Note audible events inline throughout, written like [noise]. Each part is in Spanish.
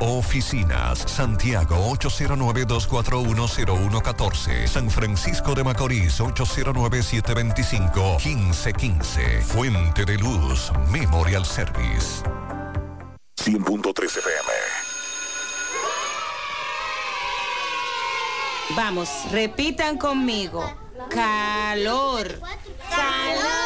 oficinas. Santiago 809-241-0114. San Francisco de Macorís 809-725-1515. Fuente de Luz Memorial Service. 100.3 FM. Vamos, repitan conmigo. Calor. Calor.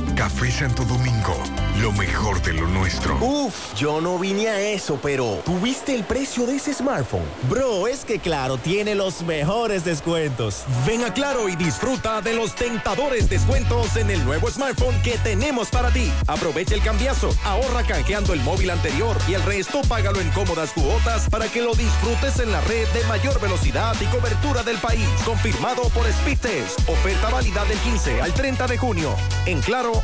Café Santo Domingo, lo mejor de lo nuestro. Uf, yo no vine a eso, pero ¿tuviste el precio de ese smartphone? Bro, es que Claro tiene los mejores descuentos. Ven a Claro y disfruta de los tentadores descuentos en el nuevo smartphone que tenemos para ti. Aprovecha el cambiazo, ahorra canjeando el móvil anterior y el resto págalo en cómodas cuotas para que lo disfrutes en la red de mayor velocidad y cobertura del país. Confirmado por Speedtest. Oferta válida del 15 al 30 de junio. En Claro,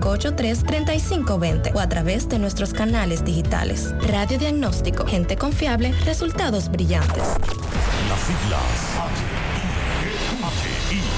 583-3520 o a través de nuestros canales digitales. Radio Diagnóstico, gente confiable, resultados brillantes.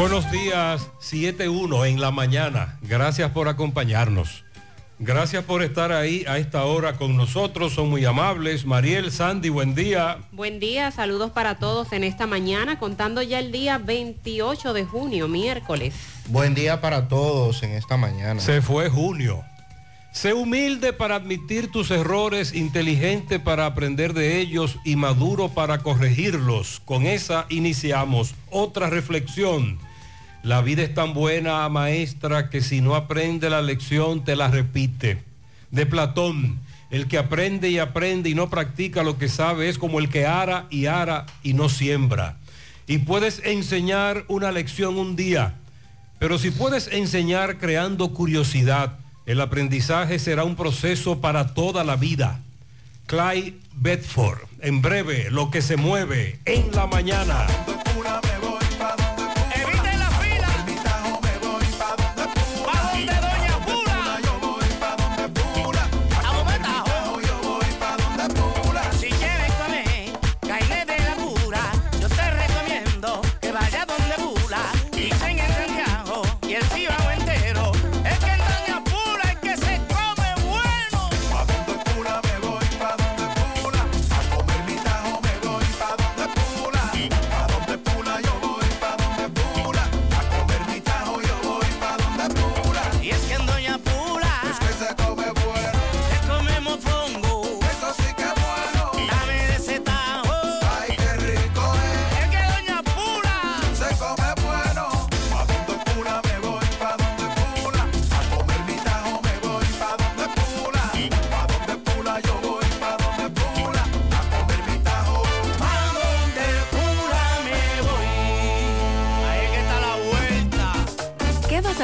Buenos días, 7-1 en la mañana. Gracias por acompañarnos. Gracias por estar ahí a esta hora con nosotros. Son muy amables. Mariel, Sandy, buen día. Buen día, saludos para todos en esta mañana, contando ya el día 28 de junio, miércoles. Buen día para todos en esta mañana. Se fue junio. Sé humilde para admitir tus errores, inteligente para aprender de ellos y maduro para corregirlos. Con esa iniciamos otra reflexión. La vida es tan buena, maestra, que si no aprende la lección te la repite. De Platón, el que aprende y aprende y no practica lo que sabe es como el que ara y ara y no siembra. Y puedes enseñar una lección un día, pero si puedes enseñar creando curiosidad, el aprendizaje será un proceso para toda la vida. Clyde Bedford, en breve, lo que se mueve en la mañana.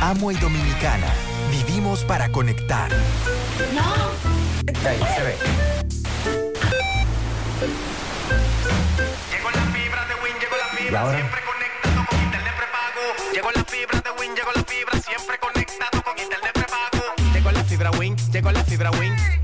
Amo y Dominicana, vivimos para conectar. Ahí se ve. Llegó la fibra de Win, llegó la ¿Y fibra, ahora? siempre conectado con internet prepago. Llegó la fibra de Win, llegó la fibra, siempre conectado con internet prepago. Llegó la fibra Wing, llegó la fibra Wing.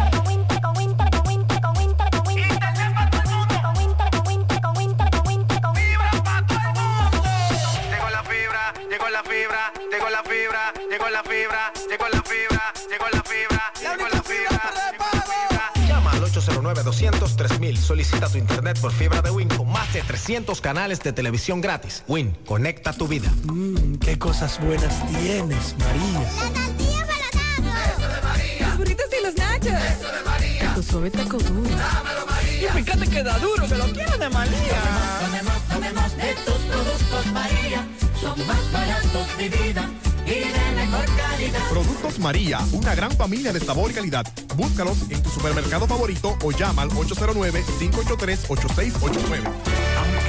909-203.000. Solicita tu internet por fibra de Win con más de 300 canales de televisión gratis. Win, conecta tu vida. Mmm, qué cosas buenas tienes, María. La tortilla para los Eso de María. Los burritos y los nachos. Eso de María. Tu suave duro. Dámelo, María. Y fíjate que da duro, que lo quiero de María. Tomemos, tomemos, tomemos de tus productos, María. Son más baratos, de vida y de mejor calidad. Productos María, una gran familia de sabor y calidad. Búscalos en tu supermercado favorito o llama al 809-583-8689.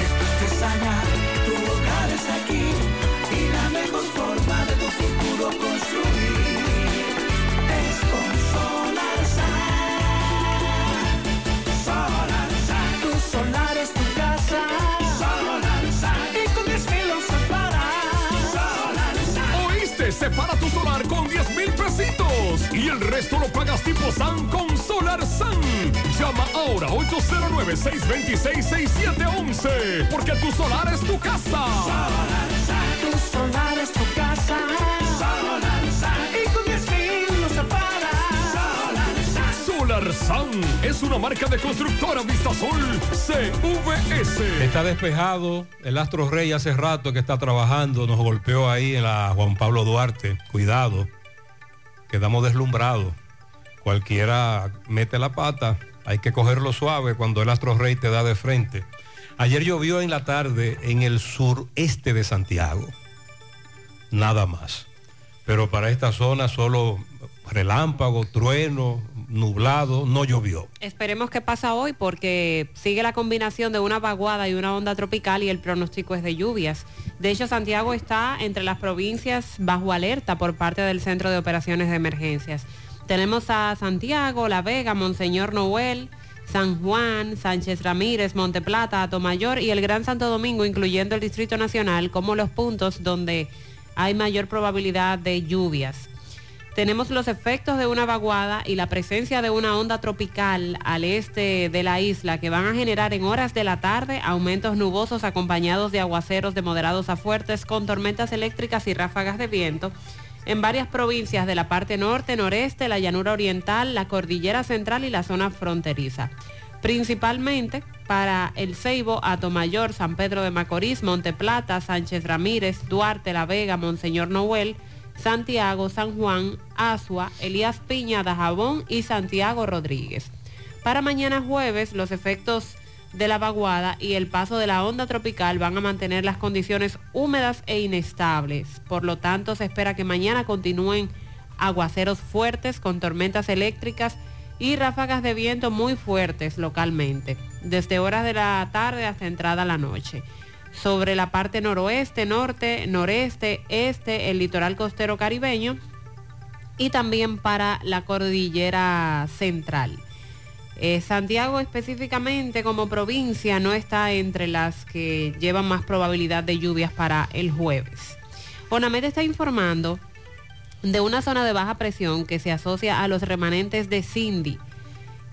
Estés allá, tu hogar es aquí y la mejor forma de tu futuro construir es con Solar Solar Tu solar Separa tu solar con 10 mil pesitos y el resto lo pagas tipo SAN con Solar SAN. Llama ahora 809-626-6711 porque tu solar es tu casa. Tu solar es tu casa. Es una marca de constructora Vistasol CVS. Está despejado. El Astro Rey hace rato que está trabajando. Nos golpeó ahí en la Juan Pablo Duarte. Cuidado. Quedamos deslumbrados. Cualquiera mete la pata. Hay que cogerlo suave cuando el Astro Rey te da de frente. Ayer llovió en la tarde en el sureste de Santiago. Nada más. Pero para esta zona solo relámpago, trueno, nublado, no llovió. Esperemos que pasa hoy porque sigue la combinación de una vaguada y una onda tropical y el pronóstico es de lluvias. De hecho, Santiago está entre las provincias bajo alerta por parte del Centro de Operaciones de Emergencias. Tenemos a Santiago, La Vega, Monseñor Noel, San Juan, Sánchez Ramírez, Monteplata, Atomayor y el Gran Santo Domingo, incluyendo el Distrito Nacional, como los puntos donde hay mayor probabilidad de lluvias. Tenemos los efectos de una vaguada y la presencia de una onda tropical al este de la isla que van a generar en horas de la tarde aumentos nubosos acompañados de aguaceros de moderados a fuertes con tormentas eléctricas y ráfagas de viento en varias provincias de la parte norte, noreste, la llanura oriental, la cordillera central y la zona fronteriza. Principalmente para El Ceibo, Atomayor, San Pedro de Macorís, Monteplata, Sánchez Ramírez, Duarte, La Vega, Monseñor Noel, Santiago, San Juan, Asua, Elías Piña, Dajabón y Santiago Rodríguez. Para mañana jueves, los efectos de la vaguada y el paso de la onda tropical van a mantener las condiciones húmedas e inestables. Por lo tanto, se espera que mañana continúen aguaceros fuertes con tormentas eléctricas y ráfagas de viento muy fuertes localmente, desde horas de la tarde hasta entrada la noche. Sobre la parte noroeste, norte, noreste, este, el litoral costero caribeño y también para la cordillera central. Eh, Santiago específicamente como provincia no está entre las que llevan más probabilidad de lluvias para el jueves. ONAMED está informando de una zona de baja presión que se asocia a los remanentes de Cindy,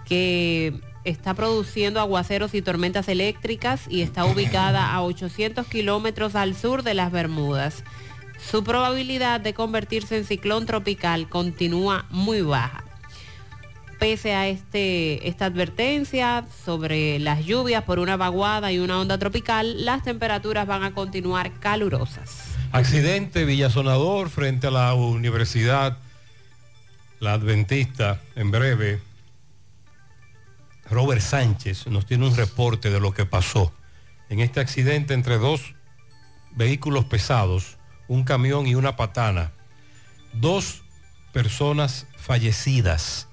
que está produciendo aguaceros y tormentas eléctricas y está ubicada a 800 kilómetros al sur de las Bermudas. Su probabilidad de convertirse en ciclón tropical continúa muy baja. Pese a este, esta advertencia sobre las lluvias por una vaguada y una onda tropical, las temperaturas van a continuar calurosas. Accidente Villasonador frente a la universidad, la Adventista, en breve. Robert Sánchez nos tiene un reporte de lo que pasó en este accidente entre dos vehículos pesados, un camión y una patana. Dos personas fallecidas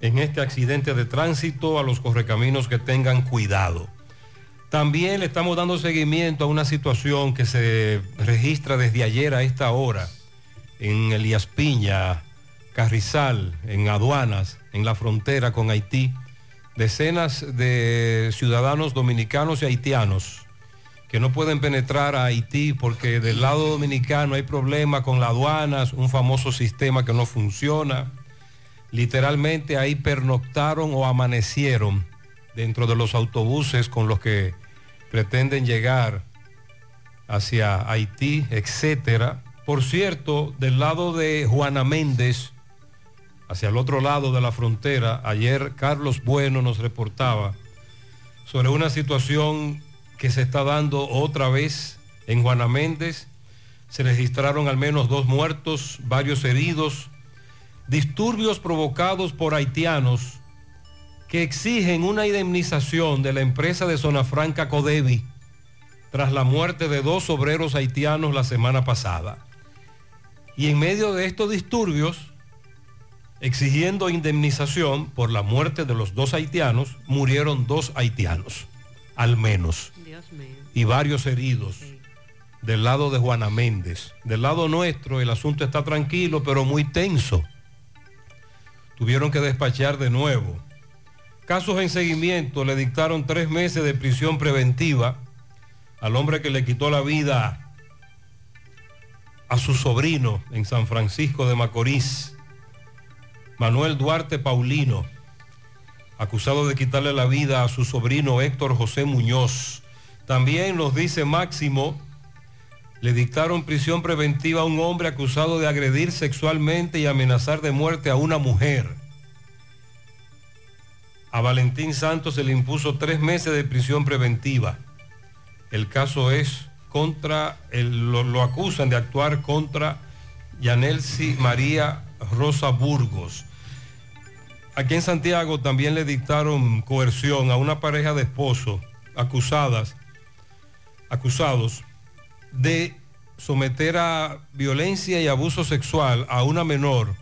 en este accidente de tránsito, a los correcaminos que tengan cuidado. También le estamos dando seguimiento a una situación que se registra desde ayer a esta hora en Elías Piña, Carrizal, en aduanas, en la frontera con Haití. Decenas de ciudadanos dominicanos y haitianos que no pueden penetrar a Haití porque del lado dominicano hay problemas con las aduanas, un famoso sistema que no funciona. Literalmente ahí pernoctaron o amanecieron dentro de los autobuses con los que pretenden llegar hacia Haití, etcétera. Por cierto, del lado de Juana Méndez, hacia el otro lado de la frontera, ayer Carlos Bueno nos reportaba sobre una situación que se está dando otra vez en Juana Méndez. Se registraron al menos dos muertos, varios heridos, disturbios provocados por haitianos que exigen una indemnización de la empresa de Zona Franca Codevi tras la muerte de dos obreros haitianos la semana pasada. Y en medio de estos disturbios, exigiendo indemnización por la muerte de los dos haitianos, murieron dos haitianos, al menos, y varios heridos del lado de Juana Méndez. Del lado nuestro el asunto está tranquilo, pero muy tenso. Tuvieron que despachar de nuevo. Casos en seguimiento le dictaron tres meses de prisión preventiva al hombre que le quitó la vida a su sobrino en San Francisco de Macorís, Manuel Duarte Paulino, acusado de quitarle la vida a su sobrino Héctor José Muñoz. También nos dice Máximo, le dictaron prisión preventiva a un hombre acusado de agredir sexualmente y amenazar de muerte a una mujer. A Valentín Santos se le impuso tres meses de prisión preventiva. El caso es contra, lo, acusan de actuar contra Yanelsi María Rosa Burgos. Aquí en Santiago también le dictaron coerción a una pareja de esposos acusadas, acusados de someter a violencia y abuso sexual a una menor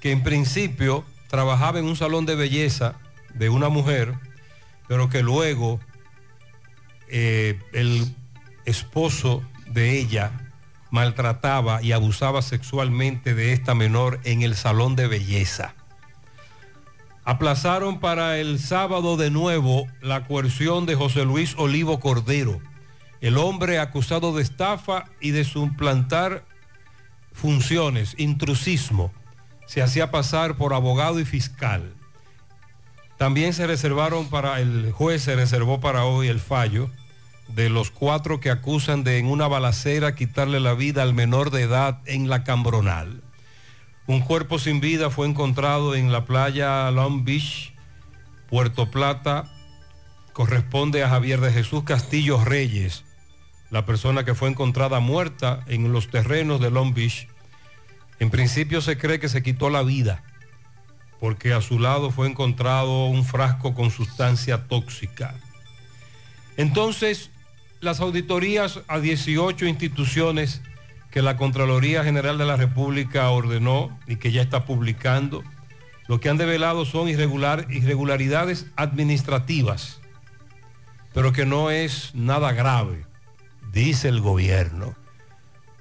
que en principio trabajaba en un salón de belleza de una mujer, pero que luego eh, el esposo de ella maltrataba y abusaba sexualmente de esta menor en el salón de belleza. Aplazaron para el sábado de nuevo la coerción de José Luis Olivo Cordero, el hombre acusado de estafa y de suplantar funciones, intrusismo. Se hacía pasar por abogado y fiscal. También se reservaron para, el juez se reservó para hoy el fallo de los cuatro que acusan de en una balacera quitarle la vida al menor de edad en la Cambronal. Un cuerpo sin vida fue encontrado en la playa Long Beach, Puerto Plata. Corresponde a Javier de Jesús Castillo Reyes, la persona que fue encontrada muerta en los terrenos de Long Beach. En principio se cree que se quitó la vida porque a su lado fue encontrado un frasco con sustancia tóxica. Entonces, las auditorías a 18 instituciones que la Contraloría General de la República ordenó y que ya está publicando, lo que han develado son irregular, irregularidades administrativas, pero que no es nada grave, dice el gobierno.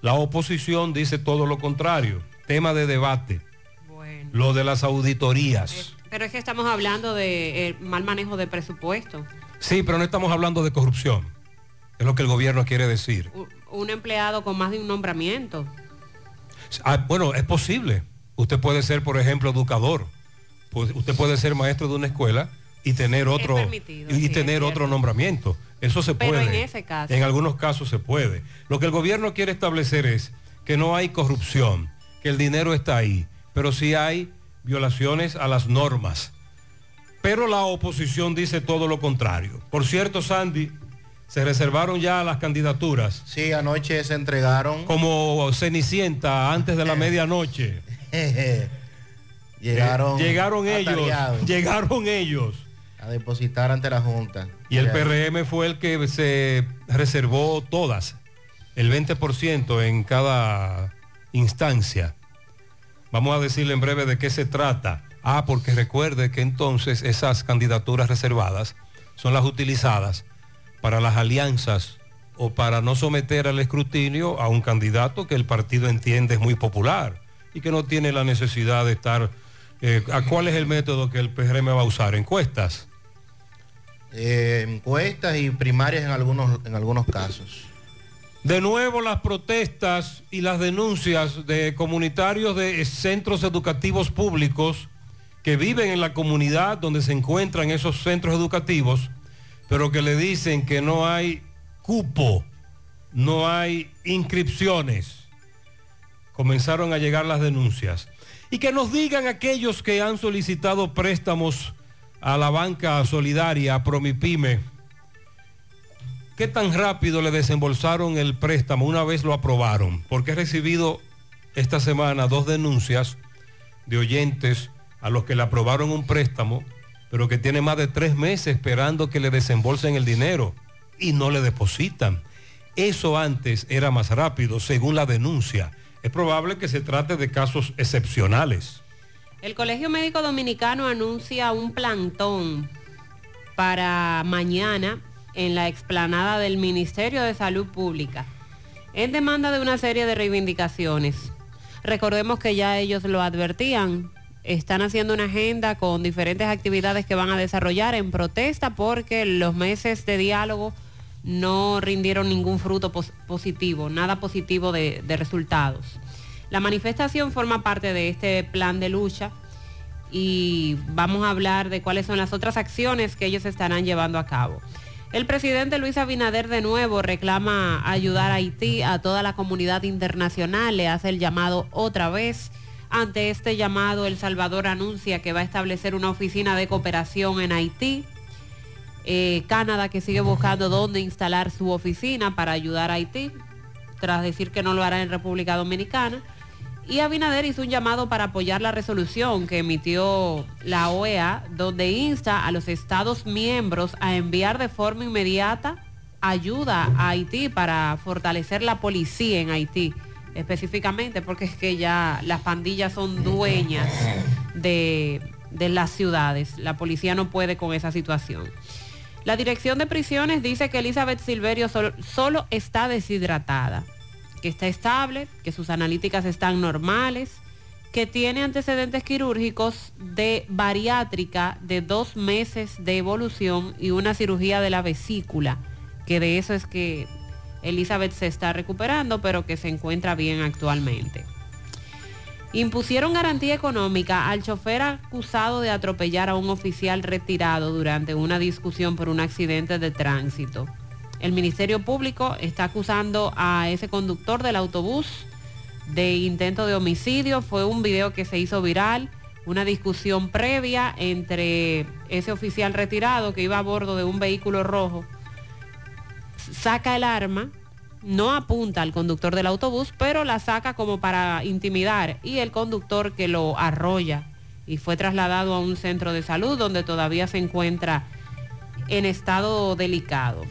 La oposición dice todo lo contrario, tema de debate, lo de las auditorías. Pero es que estamos hablando de eh, mal manejo de presupuesto. Sí, pero no estamos hablando de corrupción, es lo que el gobierno quiere decir. Un empleado con más de un nombramiento. Ah, bueno, es posible. Usted puede ser, por ejemplo, educador. Pues usted puede ser maestro de una escuela y tener otro y sí, tener otro nombramiento. Eso se Pero puede. en ese caso. En algunos casos se puede. Lo que el gobierno quiere establecer es que no hay corrupción, que el dinero está ahí, pero sí hay violaciones a las normas. Pero la oposición dice todo lo contrario. Por cierto, Sandy, se reservaron ya las candidaturas. Sí, anoche se entregaron. Como Cenicienta antes de la medianoche. [laughs] Llegaron. Eh, llegaron ellos. Llegaron ellos. A depositar ante la Junta. Y el. PRM fue el que se reservó todas, el 20% en cada instancia. Vamos a decirle en breve de qué se trata. Ah, porque recuerde que entonces esas candidaturas reservadas son las utilizadas para las alianzas o para no someter al escrutinio a un candidato que el partido entiende es muy popular y que no tiene la necesidad de estar... eh, ¿a ¿Cuál es el método que el PRM va a usar? Encuestas. Eh, encuestas y primarias en algunos, en algunos casos. De nuevo las protestas y las denuncias de comunitarios de centros educativos públicos que viven en la comunidad donde se encuentran esos centros educativos, pero que le dicen que no hay cupo, no hay inscripciones. Comenzaron a llegar las denuncias. Y que nos digan aquellos que han solicitado préstamos a la banca solidaria, a Promipyme, ¿Qué tan rápido le desembolsaron el préstamo una vez lo aprobaron? Porque he recibido esta semana dos denuncias de oyentes a los que le aprobaron un préstamo, pero que tienen más de tres meses esperando que le desembolsen el dinero y no le depositan. Eso antes era más rápido, según la denuncia. Es probable que se trate de casos excepcionales. El Colegio Médico Dominicano anuncia un plantón para mañana en la explanada del Ministerio de Salud Pública en demanda de una serie de reivindicaciones. Recordemos que ya ellos lo advertían, están haciendo una agenda con diferentes actividades que van a desarrollar en protesta porque los meses de diálogo no rindieron ningún fruto pos- positivo, nada positivo de resultados. La manifestación forma parte de este plan de lucha y vamos a hablar de cuáles son las otras acciones que ellos estarán llevando a cabo. El presidente Luis Abinader de nuevo reclama ayudar a Haití a toda la comunidad internacional, le hace el llamado otra vez. Ante este llamado, El Salvador anuncia que va a establecer una oficina de cooperación en Haití. Eh, Canadá que sigue buscando dónde instalar su oficina para ayudar a Haití, tras decir que no lo hará en República Dominicana. Y Abinader hizo un llamado para apoyar la resolución que emitió la OEA, donde insta a los Estados miembros a enviar de forma inmediata ayuda a Haití para fortalecer la policía en Haití, específicamente porque es que ya las pandillas son dueñas de, de las ciudades. La policía no puede con esa situación. La dirección de prisiones dice que Elizabeth Silverio solo, solo está deshidratada, que está estable, que sus analíticas están normales, que tiene antecedentes quirúrgicos de bariátrica de dos meses de evolución y una cirugía de la vesícula, que de eso es que Elizabeth se está recuperando, pero que se encuentra bien actualmente. Impusieron garantía económica al chofer acusado de atropellar a un oficial retirado durante una discusión por un accidente de tránsito. El Ministerio Público está acusando a ese conductor del autobús de intento de homicidio. Fue un video que se hizo viral, una discusión previa entre ese oficial retirado que iba a bordo de un vehículo rojo. Saca el arma, no apunta al conductor del autobús, pero la saca como para intimidar y el conductor que lo arrolla y fue trasladado a un centro de salud donde todavía se encuentra en estado delicado.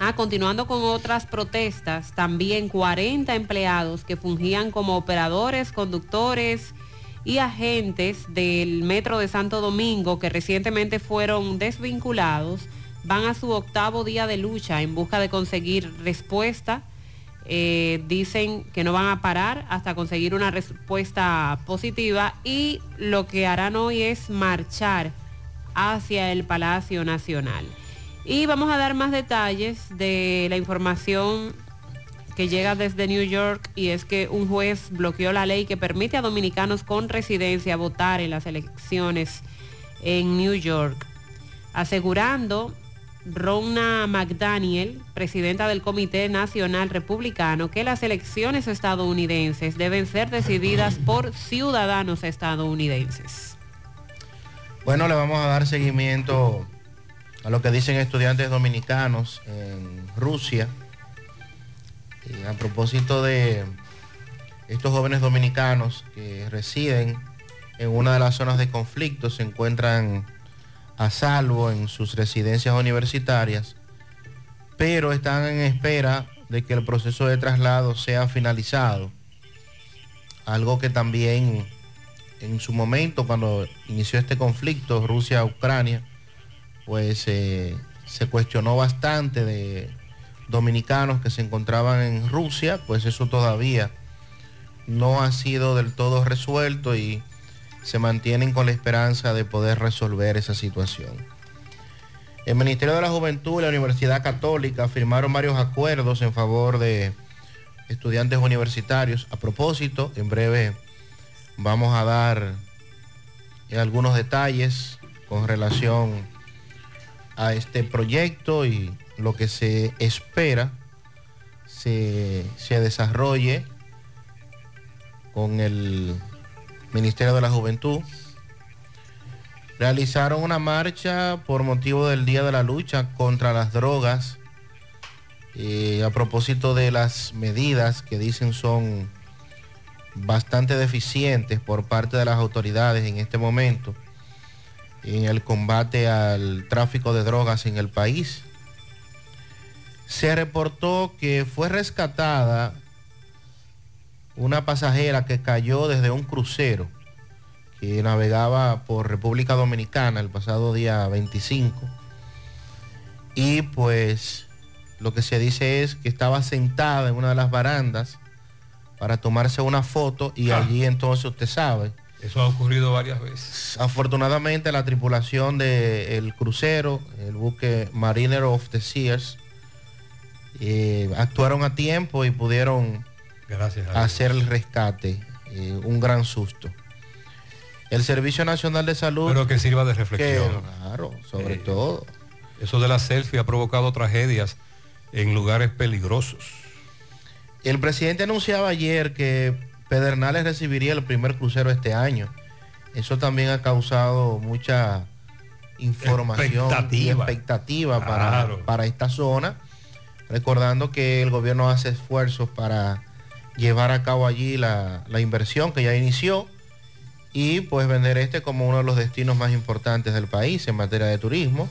Ah, continuando con otras protestas, también 40 empleados que fungían como operadores, conductores y agentes del Metro de Santo Domingo que recientemente fueron desvinculados van a su octavo día de lucha en busca de conseguir respuesta. Eh, dicen que no van a parar hasta conseguir una respuesta positiva y lo que harán hoy es marchar hacia el Palacio Nacional. Y vamos a dar más detalles de la información que llega desde New York y es que un juez bloqueó la ley que permite a dominicanos con residencia votar en las elecciones en New York, asegurando Ronna McDaniel, presidenta del Comité Nacional Republicano, que las elecciones estadounidenses deben ser decididas por ciudadanos estadounidenses. Bueno, le vamos a dar seguimiento a lo que dicen estudiantes dominicanos en Rusia. Eh, a propósito de estos jóvenes dominicanos que residen en una de las zonas de conflicto, se encuentran a salvo en sus residencias universitarias, pero están en espera de que el proceso de traslado sea finalizado. Algo que también en su momento, cuando inició este conflicto Rusia-Ucrania, pues eh, se cuestionó bastante de dominicanos que se encontraban en Rusia, pues eso todavía no ha sido del todo resuelto y se mantienen con la esperanza de poder resolver esa situación. El Ministerio de la Juventud y la Universidad Católica firmaron varios acuerdos en favor de estudiantes universitarios. A propósito, en breve vamos a dar algunos detalles con relación a este proyecto y lo que se espera se, se desarrolle con el Ministerio de la Juventud. Realizaron una marcha por motivo del Día de la Lucha contra las Drogas eh, a propósito de las medidas que dicen son bastante deficientes por parte de las autoridades en este momento en el combate al tráfico de drogas en el país. Se reportó que fue rescatada una pasajera que cayó desde un crucero que navegaba por República Dominicana el pasado día 25. Y pues lo que se dice es que estaba sentada en una de las barandas para tomarse una foto y allí entonces usted sabe. Eso ha ocurrido varias veces. Afortunadamente la tripulación del crucero, el buque Mariner of the Seas, eh, actuaron a tiempo y pudieron Gracias a hacer el rescate. eh, un gran susto. El Servicio Nacional de Salud. Pero que sirva de reflexión. Que, claro, sobre Eh, todo. Eso de la selfie ha provocado tragedias en lugares peligrosos. El presidente anunciaba ayer que Pedernales recibiría el primer crucero este año. Eso también ha causado mucha información y Expectativa. expectativa para, para esta zona. Recordando que el gobierno hace esfuerzos para llevar a cabo allí la, la inversión que ya inició y pues vender este como uno de los destinos más importantes del país en materia de turismo.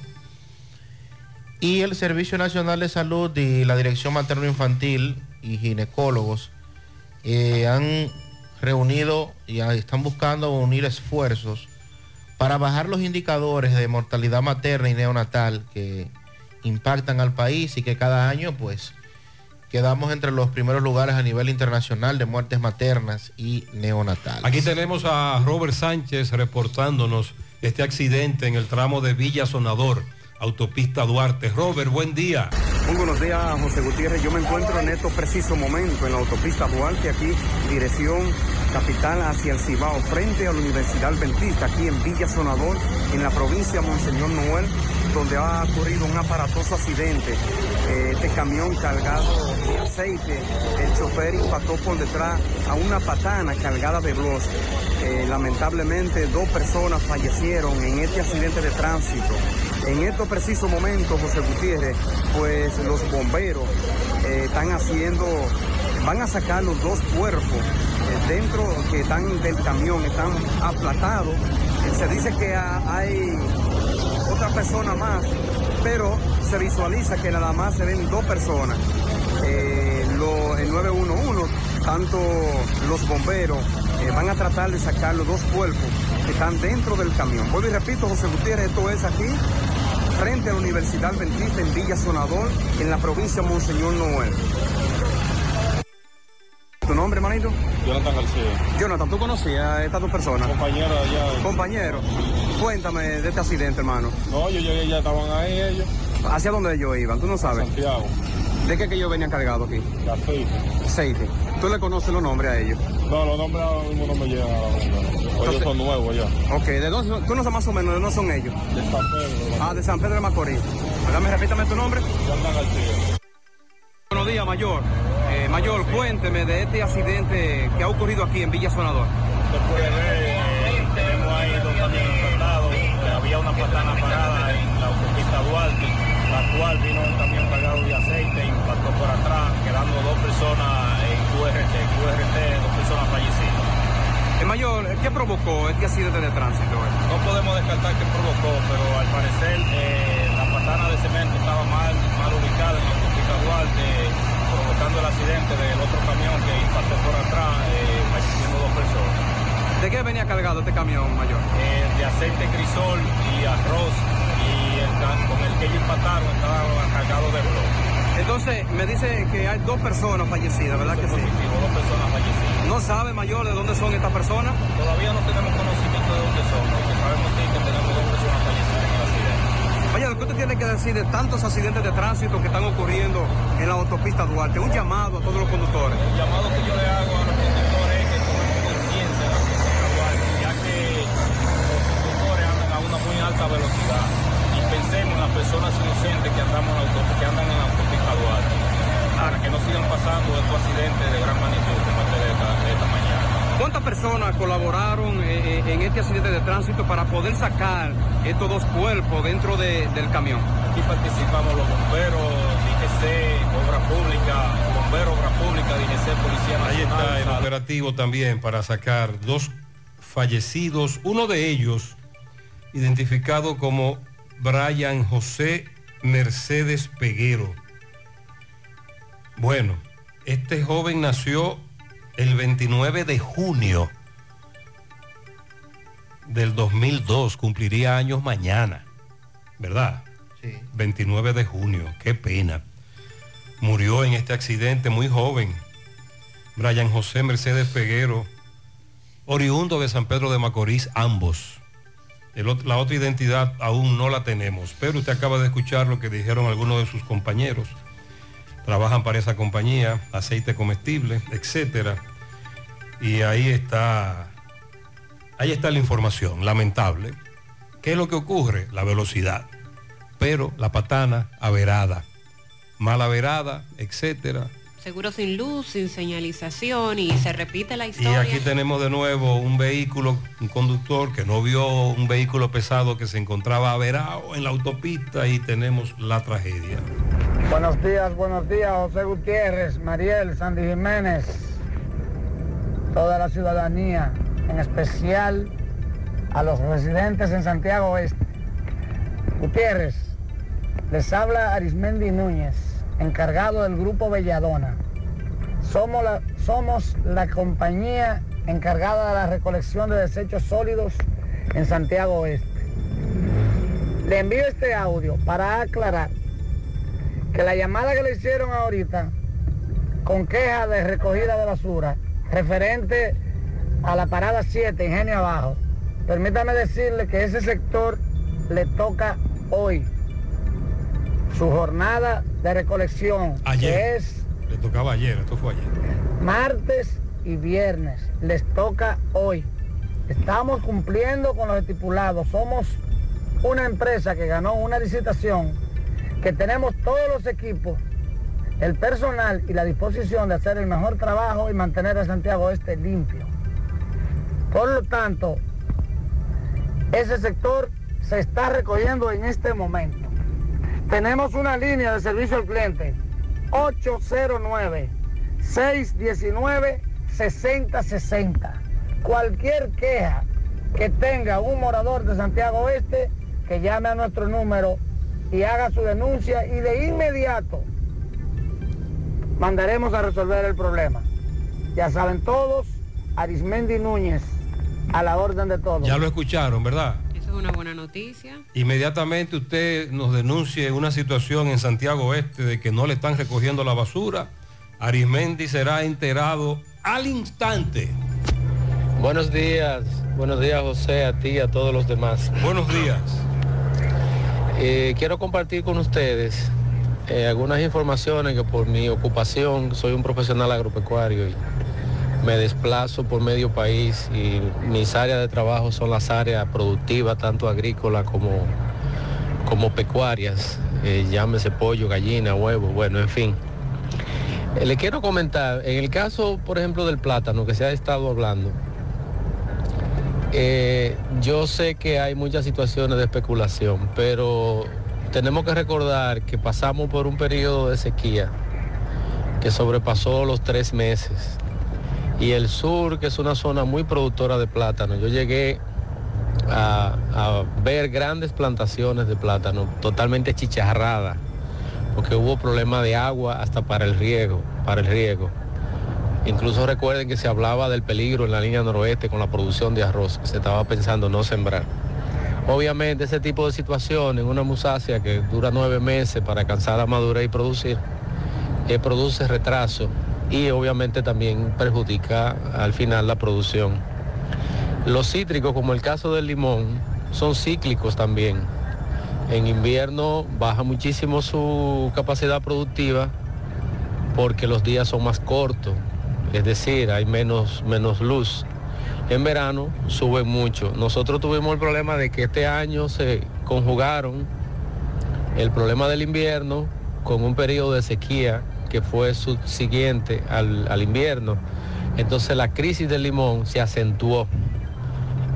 Y el Servicio Nacional de Salud y la Dirección Materno Infantil y ginecólogos eh, han reunido y están buscando unir esfuerzos para bajar los indicadores de mortalidad materna y neonatal que impactan al país y que cada año pues quedamos entre los primeros lugares a nivel internacional de muertes maternas y neonatales. Aquí tenemos a Robert Sánchez reportándonos este accidente en el tramo de Villa Sonador, autopista Duarte. Robert, buen día. Muy buenos días, José Gutiérrez. Yo me encuentro en estos preciso momentos en la autopista Duarte, aquí, dirección capital hacia el Cibao, frente a la Universidad Adventista, aquí en Villa Sonador, en la provincia de Monseñor Noel, donde ha ocurrido un aparatoso accidente. Eh, Este camión cargado de aceite, el chofer impactó por detrás a una patana cargada de blos. Eh, lamentablemente, dos personas fallecieron en este accidente de tránsito. En estos precisos momentos, José Gutiérrez, pues los bomberos eh, están haciendo, van a sacar los dos cuerpos eh, dentro que están del camión, están aplatados. Eh, se dice que ha- hay otra persona más pero se visualiza que nada más se ven dos personas. El 911, tanto los bomberos, eh, van a tratar de sacar los dos cuerpos que están dentro del camión. Vuelvo y repito, José Gutiérrez, esto es aquí, frente a la Universidad Adventista en Villa Sonador, en la provincia de Monseñor Noel. ¿Tu nombre, hermanito? Jonathan García. Jonathan, ¿tú conocías a estas dos personas? Compañero allá. Compañero, cuéntame de este accidente, hermano. No, yo llegué, ya estaban ahí ellos. ¿Hacia dónde ellos iban? ¿Tú no sabes? Santiago. ¿De qué que ellos venían cargados aquí? De aceite. Aceite. ¿Tú le conoces los nombres a ellos? No, los nombres ahora mismo no me llegan mente. Ellos son nuevos ya. Ok, ¿de dónde son? ¿Tú no sabes más o menos de dónde son ellos? De San Pedro. Ah, de San Pedro de Macorís. Dame, repítame tu nombre. Jonathan García. Buenos días, Mayor. Mayor, cuénteme de este accidente que ha ocurrido aquí en Villa Sonador. Se puede ver, eh, tenemos ahí dos camiones impactados. Había una patana parada en la autopista Duarte, la cual vino un camión cargado de aceite, impactó por atrás, quedando dos personas en QRT, QRT, dos personas fallecidas. Eh, Mayor, ¿qué provocó este accidente de tránsito? No podemos descartar que provocó, pero al parecer eh, la patana de cemento estaba mal, mal ubicada en la autopista Duarte, provocando el accidente del otro camión que impactó por atrás, eh, falleciendo dos personas. ¿De qué venía cargado este camión, Mayor? Eh, de aceite crisol y arroz, y el con el que ellos impactaron estaba cargado de arroz. Entonces, me dice que hay dos personas fallecidas, ¿verdad que sí? Positivo, dos personas fallecidas. ¿No sabe, Mayor, de dónde son estas personas? Todavía no tenemos conocimiento de dónde son, lo que sabemos sí que tenemos dos personas fallecidas en el accidente. ¿Qué usted tiene que decir de tantos accidentes de tránsito que están ocurriendo en la autopista Duarte? Un llamado a todos los conductores. El llamado que yo le hago a los conductores es que tomen conciencia en la autopista Duarte, ya que los conductores andan a una muy alta velocidad y pensemos en las personas inocentes que, andamos en la andan en la autopista Duarte, para que no sigan pasando estos accidentes de gran magnitud como este de de esta mañana. ¿Cuántas personas colaboraron eh, eh, en este accidente de tránsito para poder sacar estos dos cuerpos dentro de- del camión? Aquí participamos los bomberos, DGC, Obra Pública, Bomberos, Obra Pública, DGC, Policía Nacional. Ahí está el operativo también para sacar dos fallecidos, uno de ellos identificado como Brian José Mercedes Peguero. Bueno, este joven nació el 29 de junio del 2002, cumpliría años mañana, ¿verdad? Sí. 29 de junio, qué pena. Murió en este accidente muy joven. Brian José Mercedes Peguero, oriundo de San Pedro de Macorís, ambos. El la otra identidad aún no la tenemos, pero usted acaba de escuchar lo que dijeron algunos de sus compañeros. Trabajan para esa compañía, aceite comestible, etcétera. Y ahí está, ahí está la información, lamentable. ¿Qué es lo que ocurre? La velocidad. Pero la patana averada, mal averada, etcétera. Seguro sin luz, sin señalización y se repite la Y historia. aquí tenemos de nuevo un vehículo, un conductor que no vio un vehículo pesado que se encontraba averado en la autopista y tenemos la tragedia. Buenos días, buenos días, José Gutiérrez, Mariel, Sandy Jiménez, toda la ciudadanía, en especial a los residentes en Santiago Oeste. Gutiérrez, les habla Arismendi Núñez, encargado del Grupo Belladona. Somos la, somos la compañía encargada de la recolección de desechos sólidos en Santiago Oeste. Le envío este audio para aclarar que la llamada que le hicieron ahorita con queja de recogida de basura referente a la parada 7, Ingenio Abajo, permítame decirle que ese sector le toca hoy su jornada de recolección, Ayer. que es Le tocaba ayer, esto fue ayer. martes y viernes. Les toca hoy. Estamos cumpliendo con los estipulados. Somos una empresa que ganó una licitación, que tenemos todos los equipos, el personal y la disposición de hacer el mejor trabajo y mantener a Santiago Este limpio. Por lo tanto, ese sector se está recogiendo en este momento. Tenemos una línea de servicio al cliente 809-619-6060. Cualquier queja que tenga un morador de Santiago Oeste, que llame a nuestro número y haga su denuncia y de inmediato mandaremos a resolver el problema. Ya saben todos, Arismendi Núñez, a la orden de todos. Ya lo escucharon, ¿verdad? Eso es una buena noticia. Inmediatamente usted nos denuncie una situación en Santiago Oeste de que no le están recogiendo la basura. Arismendi será enterado al instante. Buenos días, buenos días José, a ti y a todos los demás. Buenos días. Eh, quiero compartir con ustedes eh, algunas informaciones que por mi ocupación, soy un profesional agropecuario y me desplazo por medio país y mis áreas de trabajo son las áreas productivas, tanto agrícolas como, como pecuarias, eh, llámese pollo, gallina, huevo, bueno, en fin. Eh, le quiero comentar, en el caso, por ejemplo, del plátano que se ha estado hablando, eh, yo sé que hay muchas situaciones de especulación, pero tenemos que recordar que pasamos por un periodo de sequía que sobrepasó los tres meses. Y el sur, que es una zona muy productora de plátano, yo llegué a, ver grandes plantaciones de plátano totalmente chicharradas, porque hubo problema de agua hasta para el riego, para el riego. Incluso recuerden que se hablaba del peligro en la línea noroeste con la producción de arroz, que se estaba pensando no sembrar. Obviamente ese tipo de situaciones, una musácea que dura nueve meses para alcanzar la madurez y producir, eh, produce retraso y obviamente también perjudica al final la producción. Los cítricos, como el caso del limón, son cíclicos también. En invierno baja muchísimo su capacidad productiva porque los días son más cortos, es decir, hay menos, menos luz. En verano suben mucho. Nosotros tuvimos el problema de que este año se conjugaron el problema del invierno con un periodo de sequía que fue subsiguiente al, al invierno. Entonces la crisis del limón se acentuó.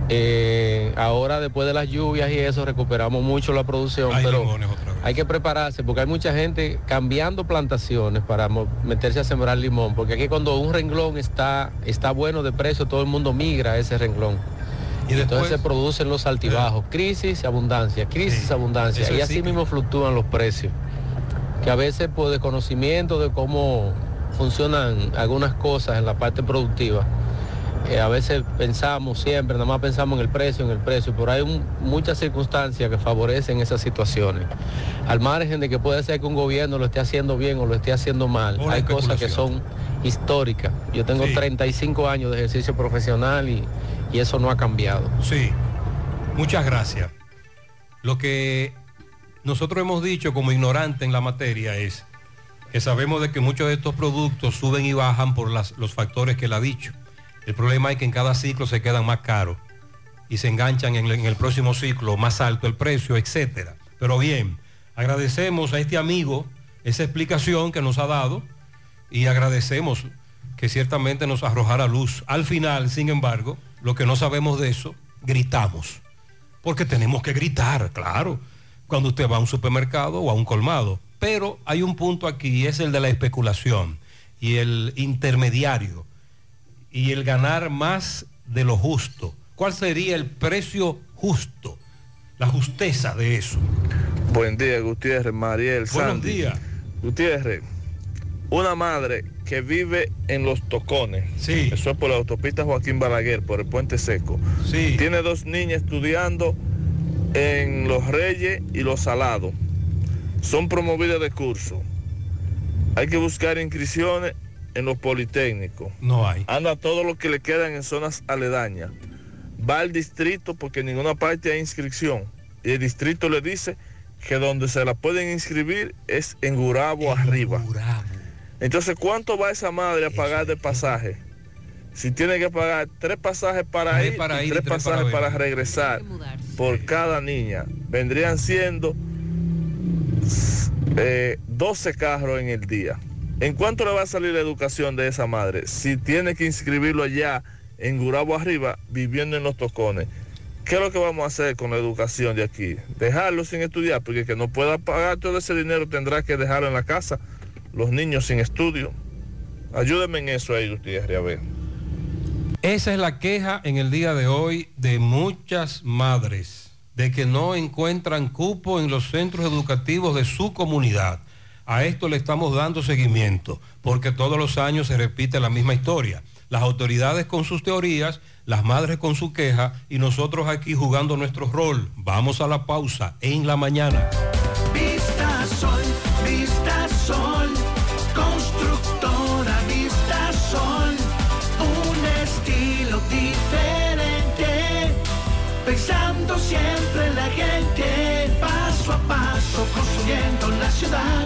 Eh, ahora después de las lluvias y eso recuperamos mucho la producción, pero hay que prepararse porque hay mucha gente cambiando plantaciones para meterse a sembrar limón, porque aquí cuando un renglón está, está bueno de precio, todo el mundo migra a ese renglón. Y entonces se producen los altibajos, crisis y abundancia, crisis y abundancia, y así mismo fluctúan los precios, que a veces por desconocimiento de cómo funcionan algunas cosas en la parte productiva, eh, a veces pensamos siempre, nada más pensamos en el precio, en el precio, pero hay un- muchas circunstancias que favorecen esas situaciones. Al margen de que puede ser que un gobierno lo esté haciendo bien o lo esté haciendo mal, hay cosas que son históricas. Yo tengo Sí. 35 años de ejercicio profesional y, y eso no ha cambiado. Sí, muchas gracias. Lo que nosotros hemos dicho como ignorante en la materia es que sabemos de que muchos de estos productos suben y bajan por las- los factores que él ha dicho. El problema es que en cada ciclo se quedan más caros y se enganchan en, el- próximo ciclo más alto el precio, etcétera. Pero bien, agradecemos a este amigo esa explicación que nos ha dado y agradecemos que ciertamente nos arrojara luz. Al final, sin embargo, lo que no sabemos de eso, gritamos. Porque tenemos que gritar, claro, cuando usted va a un supermercado o a un colmado. Pero hay un punto aquí, es el de la especulación y el intermediario y el ganar más de lo justo. ¿Cuál sería el precio justo? La justeza de eso. Buen día, Gutiérrez, Mariel, Buenos días. Gutiérrez, una madre que vive en Los Tocones, eso es por la autopista Joaquín Balaguer, por el Puente Seco, tiene dos niñas estudiando en Los Reyes y Los Salados. Son promovidas de curso. Hay que buscar inscripciones en los politécnicos. No hay. Anda todo lo que le quedan en zonas aledañas. Va al distrito porque en ninguna parte hay inscripción. Y el distrito le dice que donde se la pueden inscribir es en Gurabo arriba. Entonces, ¿cuánto va esa madre a pagar de pasaje? Si tiene que pagar tres pasajes para ir para y ir y tres pasajes para, regresar por cada niña, vendrían siendo eh, 12 carros en el día. ¿En cuánto le va a salir la educación de esa madre? Si tiene que inscribirlo allá en Gurabo arriba, viviendo en los tocones. ¿Qué es lo que vamos a hacer con la educación de aquí? Dejarlo sin estudiar, porque el que no pueda pagar todo ese dinero tendrá que dejarlo en la casa. Los niños sin estudio. Ayúdenme en eso ahí, a ver. Esa es la queja en el día de hoy de muchas madres de que no encuentran cupo en los centros educativos de su comunidad. A esto le estamos dando seguimiento, porque todos los años se repite la misma historia. Las autoridades con sus teorías, las madres con su queja y nosotros aquí jugando nuestro rol. Vamos a la pausa en la mañana. Vista Sol, Vista Sol, constructora Vista Sol, un estilo diferente, pensando siempre en la gente, paso a paso construyendo la ciudad,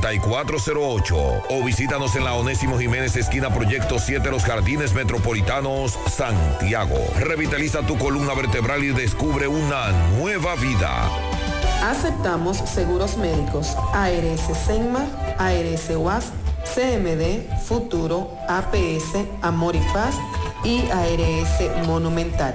809-582-5408 o visítanos en la Onésimo Jiménez esquina Proyecto 7 Los Jardines Metropolitanos, Santiago. Revitaliza tu columna vertebral y descubre una nueva vida. Aceptamos seguros médicos ARS Senma, ARS UAS, CMD, Futuro, APS, Amor y Paz y ARS Monumental.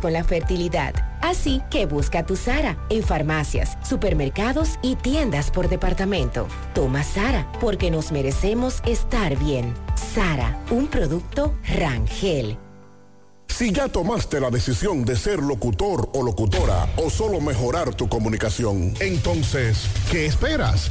con la fertilidad. Así que busca tu Sara en farmacias, supermercados y tiendas por departamento. Toma Sara porque nos merecemos estar bien. Sara, un producto Rangel. Si ya tomaste la decisión de ser locutor o locutora o solo mejorar tu comunicación, Entonces, ¿qué esperas?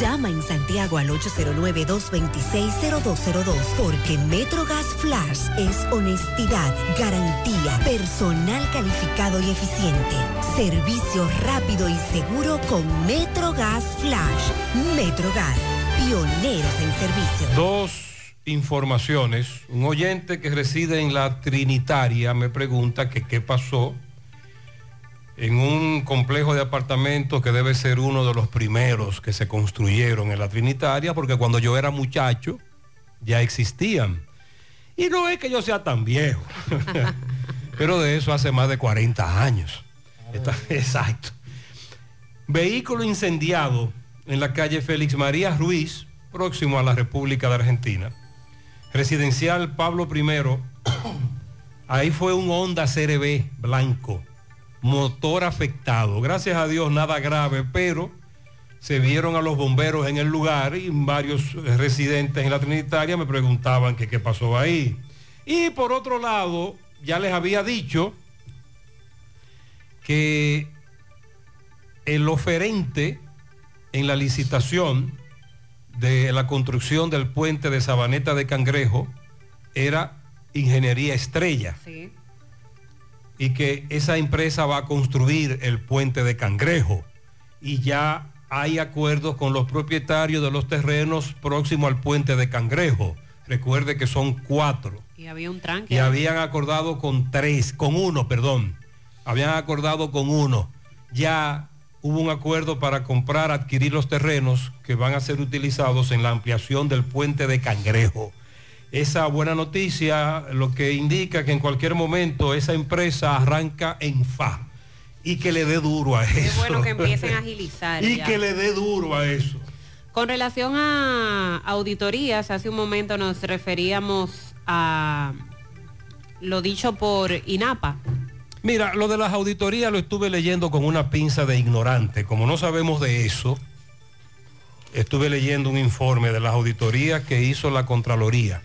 Llama en Santiago al 809-226-0202 porque MetroGas Flash es honestidad, garantía, personal calificado y eficiente, servicio rápido y seguro con MetroGas Flash. MetroGas, pioneros en servicio. Dos informaciones. Un oyente que reside en la Trinitaria me pregunta que qué pasó en un complejo de apartamentos que debe ser uno de los primeros que se construyeron en la Trinitaria, porque cuando yo era muchacho ya existían. Y no es que yo sea tan viejo, [laughs] pero de eso hace más de 40 años. [laughs] Exacto. Vehículo incendiado en la calle Félix María Ruiz, próximo a la República de Argentina. Residencial Pablo I. [coughs] Ahí fue un Honda CRB blanco, motor afectado. Gracias a Dios nada grave, pero se vieron a los bomberos en el lugar y varios eh, residentes en la Trinitaria me preguntaban qué pasó ahí. Y por otro lado, ya les había dicho que el oferente en la licitación de la construcción del puente de Sabaneta de Cangrejo era Ingeniería Estrella. Y que esa empresa va a construir el puente de Cangrejo y ya hay acuerdos con los propietarios de los terrenos próximos al puente de Cangrejo. Recuerde que son cuatro Y había un tranque. y habían acordado con tres, con uno, perdón. Habían acordado con uno. Ya hubo un acuerdo para comprar, adquirir los terrenos que van a ser utilizados en la ampliación del puente de Cangrejo. Esa buena noticia lo que indica que en cualquier momento esa empresa arranca en fa y que le dé duro a eso. Es bueno que empiecen a [laughs] agilizar. y ya. que le dé duro a eso. Con relación a auditorías, hace un momento nos referíamos a lo dicho por INAPA. Mira, lo de las auditorías lo estuve leyendo con una pinza de ignorante. Como no sabemos de eso, estuve leyendo un informe de las auditorías que hizo la Contraloría,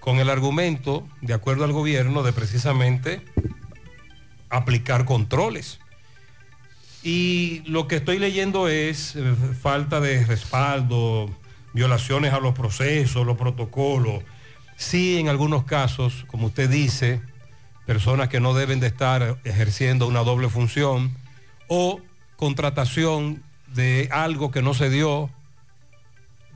Con el argumento, de acuerdo al gobierno, de precisamente aplicar controles. Y lo que estoy leyendo es eh, falta de respaldo, violaciones a los procesos, los protocolos. Sí, en algunos casos, como usted dice, personas que no deben de estar ejerciendo una doble función o contratación de algo que no se dio,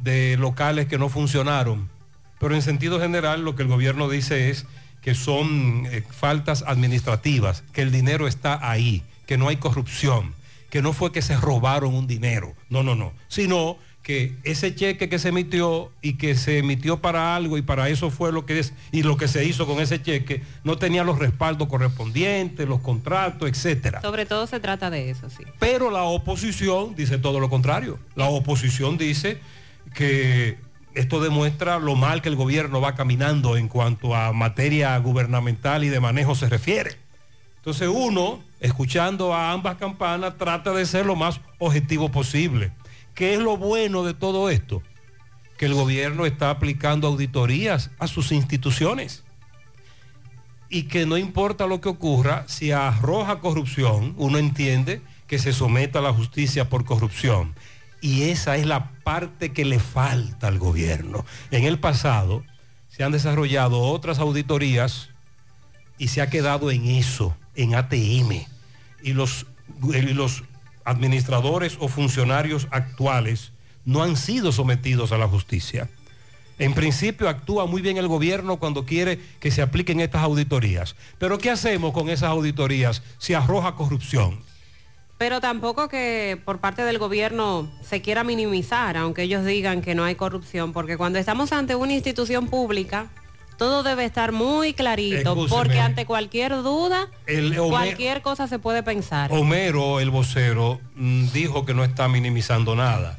de locales que no funcionaron. Pero en sentido general lo que el gobierno dice es que son eh, faltas administrativas, que el dinero está ahí, que no hay corrupción, que no fue que se robaron un dinero, no, no, no, sino que ese cheque que se emitió y que se emitió para algo y para eso fue lo que es y lo que se hizo con ese cheque no tenía los respaldos correspondientes, los contratos, etcétera. Sobre todo se trata de eso, sí. Pero la oposición dice todo lo contrario. La oposición dice que esto demuestra lo mal que el gobierno va caminando en cuanto a materia gubernamental y de manejo se refiere. Entonces uno, escuchando a ambas campanas, trata de ser lo más objetivo posible. ¿Qué es lo bueno de todo esto? Que el gobierno está aplicando auditorías a sus instituciones y que no importa lo que ocurra, si arroja corrupción, uno entiende que se someta a la justicia por corrupción. Y esa es la parte que le falta al gobierno. En el pasado se han desarrollado otras auditorías y se ha quedado en eso, en ATM. Y los, y los administradores o funcionarios actuales no han sido sometidos a la justicia. En principio actúa muy bien el gobierno cuando quiere que se apliquen estas auditorías. Pero ¿qué hacemos con esas auditorías si arroja corrupción? Pero tampoco que por parte del gobierno se quiera minimizar, aunque ellos digan que no hay corrupción, porque cuando estamos ante una institución pública, todo debe estar muy clarito, Excúseme. porque ante cualquier duda, El cualquier cosa se puede pensar. Homero, el vocero, mm, dijo que no está minimizando nada,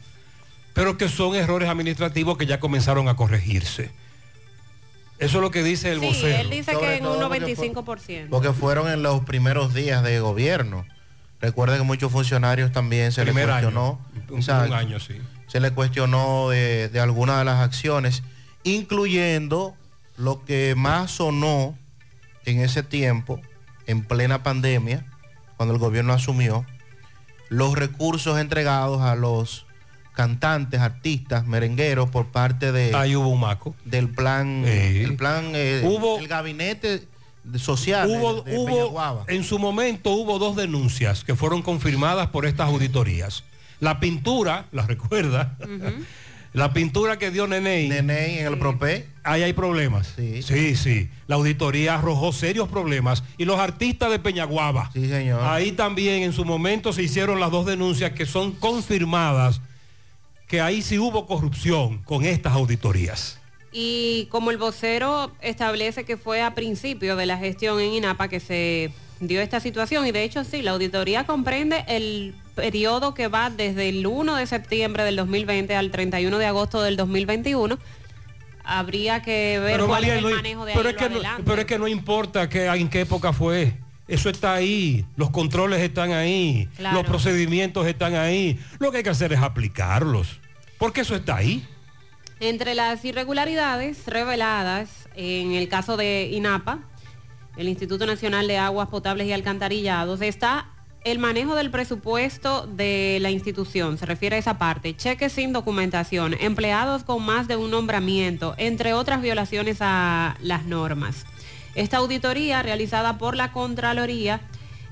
pero que son errores administrativos que ya comenzaron a corregirse. Eso es lo que dice el Sí, vocero. él dice Sobre que en un todo porque 95%. Porque fueron en los primeros días de gobierno. Recuerden que muchos funcionarios también se Primer les año. cuestionó. Un año, sí. Se le cuestionó de, de algunas de las acciones, incluyendo lo que más sonó en ese tiempo, en plena pandemia, cuando el gobierno asumió, los recursos entregados a los cantantes, artistas, merengueros por parte de Ahí hubo un maco. del plan, Sí. el plan, eh, Hubo- el gabinete social Hubo, de, de hubo- en su momento hubo dos denuncias que fueron confirmadas por estas auditorías. La pintura, la [laughs] recuerda, La pintura que dio Neney. Neney en el Propé. Ahí hay problemas. Sí. sí, sí. La auditoría arrojó serios problemas. Y los artistas de Peñaguaba. Sí, señor. Ahí también en su momento se hicieron las dos denuncias que son confirmadas que ahí sí hubo corrupción con estas auditorías. Y como el vocero establece que fue a principio de la gestión en INAPA que se dio esta situación y de hecho sí, la auditoría comprende el periodo que va desde el 1 de septiembre del 2020 al 31 de agosto del 2021. Habría que ver cuál es el manejo de pero ahí es, que no, pero es que no importa que, en qué época fue. Eso está ahí, los controles están ahí, Claro. los procedimientos están ahí. Lo que hay que hacer es aplicarlos, porque eso está ahí. Entre las irregularidades reveladas en el caso de INAPA, el Instituto Nacional de Aguas Potables y Alcantarillados, está el manejo del presupuesto de la institución, se refiere a esa parte, cheques sin documentación, empleados con más de un nombramiento, entre otras violaciones a las normas. Esta auditoría realizada por la Contraloría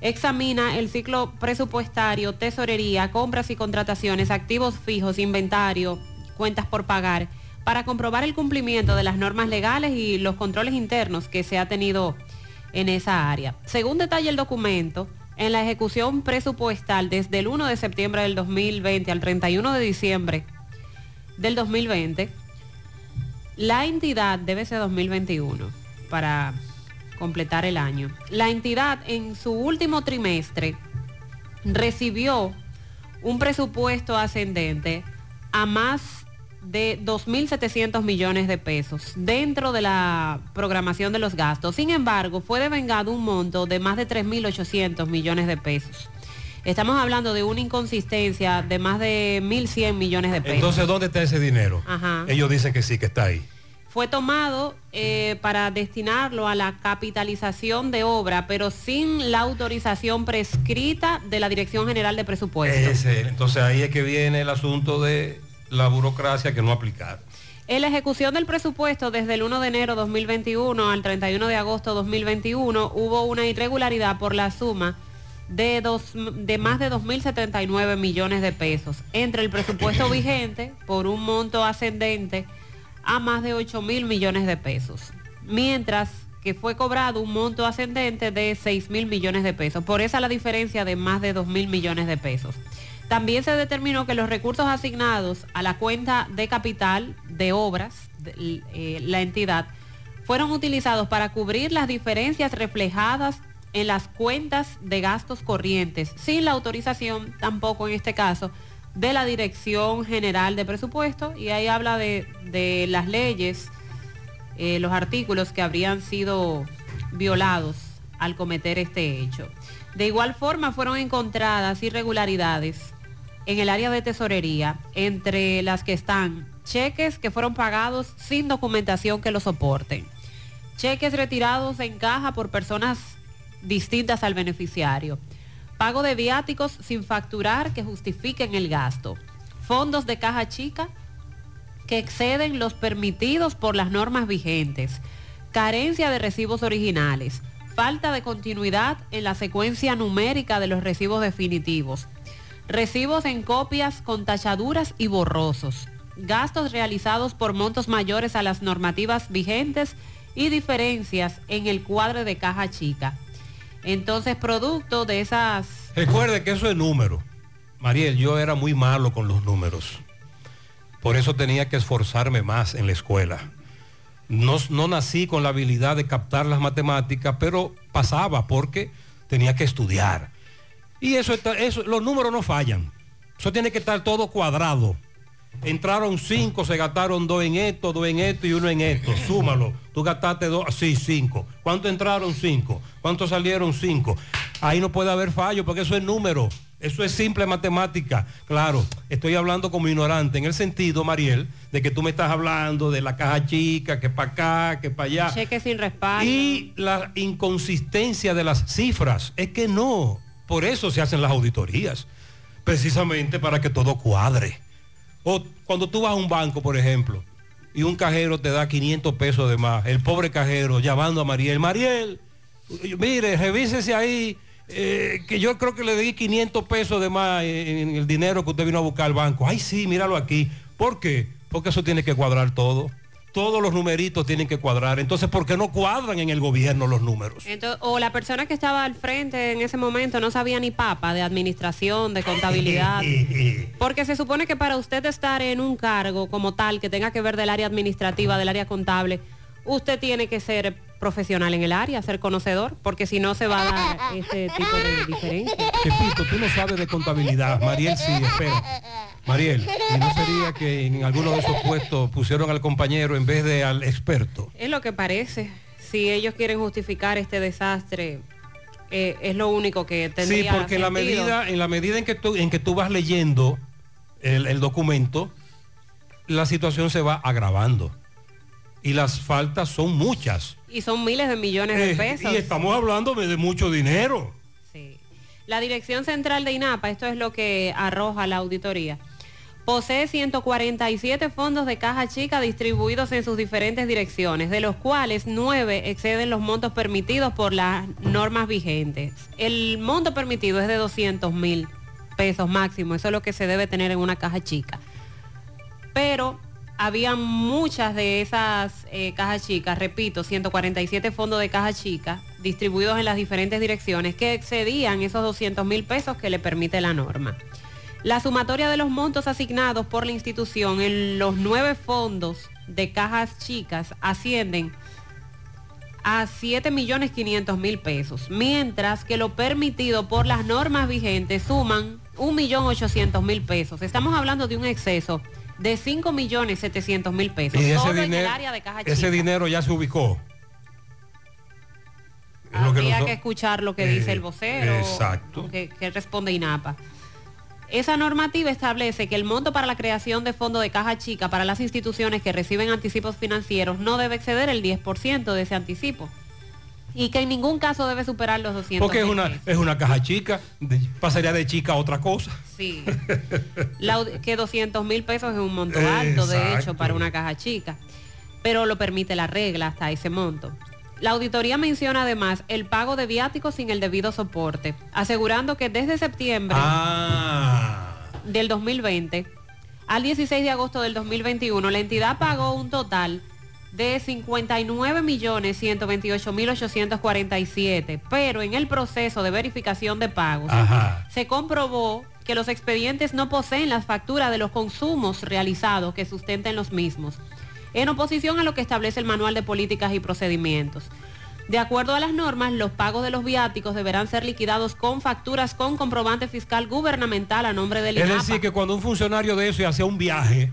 examina el ciclo presupuestario, tesorería, compras y contrataciones, activos fijos, inventario, cuentas por pagar, para comprobar el cumplimiento de las normas legales y los controles internos que se ha tenido en esa área. Según detalla el documento, en la ejecución presupuestal desde el 1 de septiembre del 2020 al 31 de diciembre del 2020, la entidad debe ser 2021 para completar el año. La entidad en su último trimestre recibió un presupuesto ascendente a más de 2.700 millones de pesos dentro de la programación de los gastos. Sin embargo, fue devengado un monto de más de 3.800 millones de pesos. Estamos hablando de una inconsistencia de más de 1.100 millones de pesos. Entonces, ¿dónde está ese dinero? Ajá. Ellos dicen que sí, que está ahí. fue tomado eh, para destinarlo a la capitalización de obra, pero sin la autorización prescrita de la Dirección General de Presupuestos. Ese, entonces ahí es que viene el asunto de la burocracia que no aplicar. En la ejecución del presupuesto desde el 1 de enero 2021 al 31 de agosto 2021 hubo una irregularidad por la suma de, dos, de más de 2.079 millones de pesos entre el presupuesto [laughs] vigente por un monto ascendente a más de 8 mil millones de pesos, mientras que fue cobrado un monto ascendente de 6 mil millones de pesos. Por esa la diferencia de más de 2 mil millones de pesos. También se determinó que los recursos asignados a la cuenta de capital de obras, de, eh, la entidad, fueron utilizados para cubrir las diferencias reflejadas en las cuentas de gastos corrientes, sin la autorización tampoco en este caso de la Dirección General de Presupuesto, y ahí habla de, las leyes, eh, los artículos que habrían sido violados al cometer este hecho. De igual forma fueron encontradas irregularidades en el área de tesorería, entre las que están cheques que fueron pagados sin documentación que lo soporten, cheques retirados en caja por personas distintas al beneficiario, pago de viáticos sin facturar que justifiquen el gasto, fondos de caja chica que exceden los permitidos por las normas vigentes, carencia de recibos originales, falta de continuidad en la secuencia numérica de los recibos definitivos, recibos en copias con tachaduras y borrosos, gastos realizados por montos mayores a las normativas vigentes y diferencias en el cuadro de caja chica. Entonces, producto de esas... Recuerde que eso es número. Mariel, yo era muy malo con los números. Por eso tenía que esforzarme más en la escuela. No, no nací con la habilidad de captar las matemáticas, pero pasaba porque tenía que estudiar. Y eso, está, eso los números no fallan. Eso tiene que estar todo cuadrado. Entraron cinco, se gastaron dos en esto, dos en esto y uno en esto. [laughs] Súmalo. Tú gastaste dos, sí, cinco. ¿Cuánto entraron? Cinco. ¿Cuánto salieron? Cinco. Ahí no puede haber fallo porque eso es número. Eso es simple matemática. Claro, estoy hablando como ignorante en el sentido, Mariel, de que tú me estás hablando de la caja chica, que para acá, que para allá. Cheques sin respaldo. Y la inconsistencia de las cifras. Es que no. Por eso se hacen las auditorías. Precisamente para que todo cuadre. O cuando tú vas a un banco, por ejemplo, y un cajero te da 500 pesos de más, el pobre cajero llamando a Mariel, Mariel, mire, revísese ahí, eh, que yo creo que le di 500 pesos de más en, en el dinero que usted vino a buscar al banco. Ay, sí, míralo aquí. ¿Por qué? porque eso tiene que cuadrar todo. Todos los numeritos tienen que cuadrar. Entonces, ¿por qué no cuadran en el gobierno los números? Entonces, o la persona que estaba al frente en ese momento no sabía ni papa de administración, de contabilidad. [laughs] Porque se supone que para usted estar en un cargo como tal, que tenga que ver del área administrativa, del área contable, usted tiene que ser profesional en el área, ser conocedor, porque si no se va a dar este tipo de diferencia. Repito, tú no sabes de contabilidad. Mariel sí, espera. Mariel, ¿y no sería que en alguno de esos puestos pusieron al compañero en vez de al experto? Es lo que parece. Si ellos quieren justificar este desastre, eh, es lo único que Sí, tendría porque en la medida, en la medida en que tú, en que tú vas leyendo el, el documento, la situación se va agravando. Y las faltas son muchas. Y son miles de millones de Eh, pesos. y estamos hablando de, mucho dinero. La Dirección Central de INAPA, esto es lo que arroja la auditoría, posee 147 fondos de caja chica distribuidos en sus diferentes direcciones, de los cuales 9 exceden los montos permitidos por las normas vigentes. El monto permitido es de 200 mil pesos máximo, eso es lo que se debe tener en una caja chica. Pero había muchas de esas eh, cajas chicas, repito, 147 fondos de caja chica distribuidos en las diferentes direcciones que excedían esos 200 mil pesos que le permite la norma. La sumatoria de los montos asignados por la institución en los nueve fondos de cajas chicas ascienden a 7 millones 500 mil pesos, mientras que lo permitido por las normas vigentes suman 1 millón 800 mil pesos. Estamos hablando de un exceso de 5 millones 700 mil pesos, Y ese en el dinero, área de caja ese chica. dinero ya se ubicó. Que Habría noso- que escuchar lo que Eh, dice el vocero, exacto. que, que responde INAPA. Esa normativa establece que el monto para la creación de fondo de caja chica para las instituciones que reciben anticipos financieros no debe exceder el 10% de ese anticipo y que en ningún caso debe superar los 200 Porque es una, pesos. es una caja chica, de- pasaría de chica a otra cosa. Sí. La que 200 mil pesos es un monto alto, de hecho, para una caja chica, pero lo permite la regla hasta ese monto. La auditoría menciona además el pago de viáticos sin el debido soporte, asegurando que desde septiembre Ah. del 2020 al 16 de agosto del 2021 la entidad pagó un total de 59 millones 128 mil 847, pero en el proceso de verificación de pagos Ajá. se comprobó que los expedientes no poseen las facturas de los consumos realizados que sustenten los mismos, en oposición a lo que establece el Manual de Políticas y Procedimientos. De acuerdo a las normas, los pagos de los viáticos deberán ser liquidados con facturas con comprobante fiscal gubernamental a nombre del Es INAPA. decir, que cuando un funcionario de eso hacía un viaje,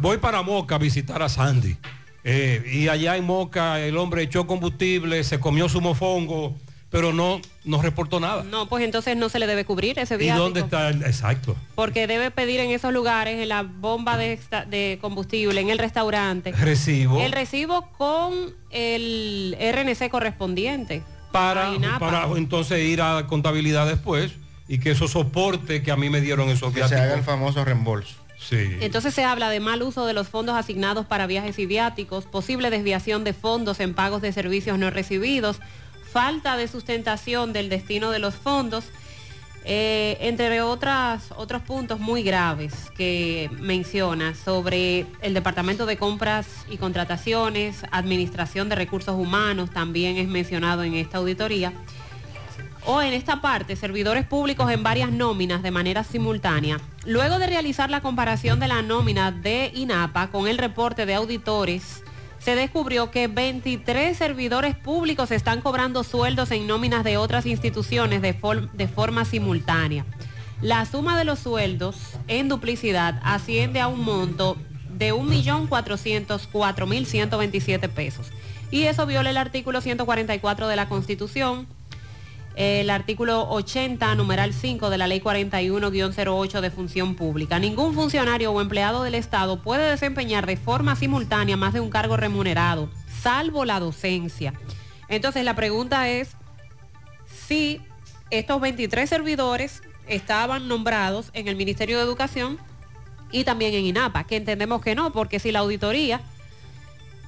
voy para Moca a visitar a Sandy. eh, y allá en Moca el hombre echó combustible, se comió su mofongo, pero no, no reportó nada. No, pues entonces no se le debe cubrir ese ¿Y viático. dónde está el exacto? Porque debe pedir en esos lugares, en la bomba de, combustible, en el restaurante, Recibo. el recibo con el RNC correspondiente. para, para entonces ir a contabilidad después y que esos soportes que a mí me dieron esos Que se haga el famoso reembolso. Sí. Entonces se habla de mal uso de los fondos asignados para viajes y viáticos, posible desviación de fondos en pagos de servicios no recibidos, falta de sustentación del destino de los fondos, eh, entre otras, otros puntos muy graves que menciona sobre el Departamento de Compras y Contrataciones, Administración de Recursos Humanos, también es mencionado en esta auditoría. O en esta parte, servidores públicos en varias nóminas de manera simultánea. Luego de realizar la comparación de la nómina de INAPA con el reporte de auditores, se descubrió que 23 servidores públicos están cobrando sueldos en nóminas de otras instituciones de, for- de forma simultánea. La suma de los sueldos en duplicidad asciende a un monto de 1.404.127 pesos. Y eso viola el artículo 144 de la Constitución, el artículo 80, numeral 5 de la ley 41-08 de función pública. Ningún funcionario o empleado del Estado puede desempeñar de forma simultánea más de un cargo remunerado, salvo la docencia. Entonces la pregunta es si estos 23 servidores estaban nombrados en el Ministerio de Educación y también en INAPA, que entendemos que no, porque si la auditoría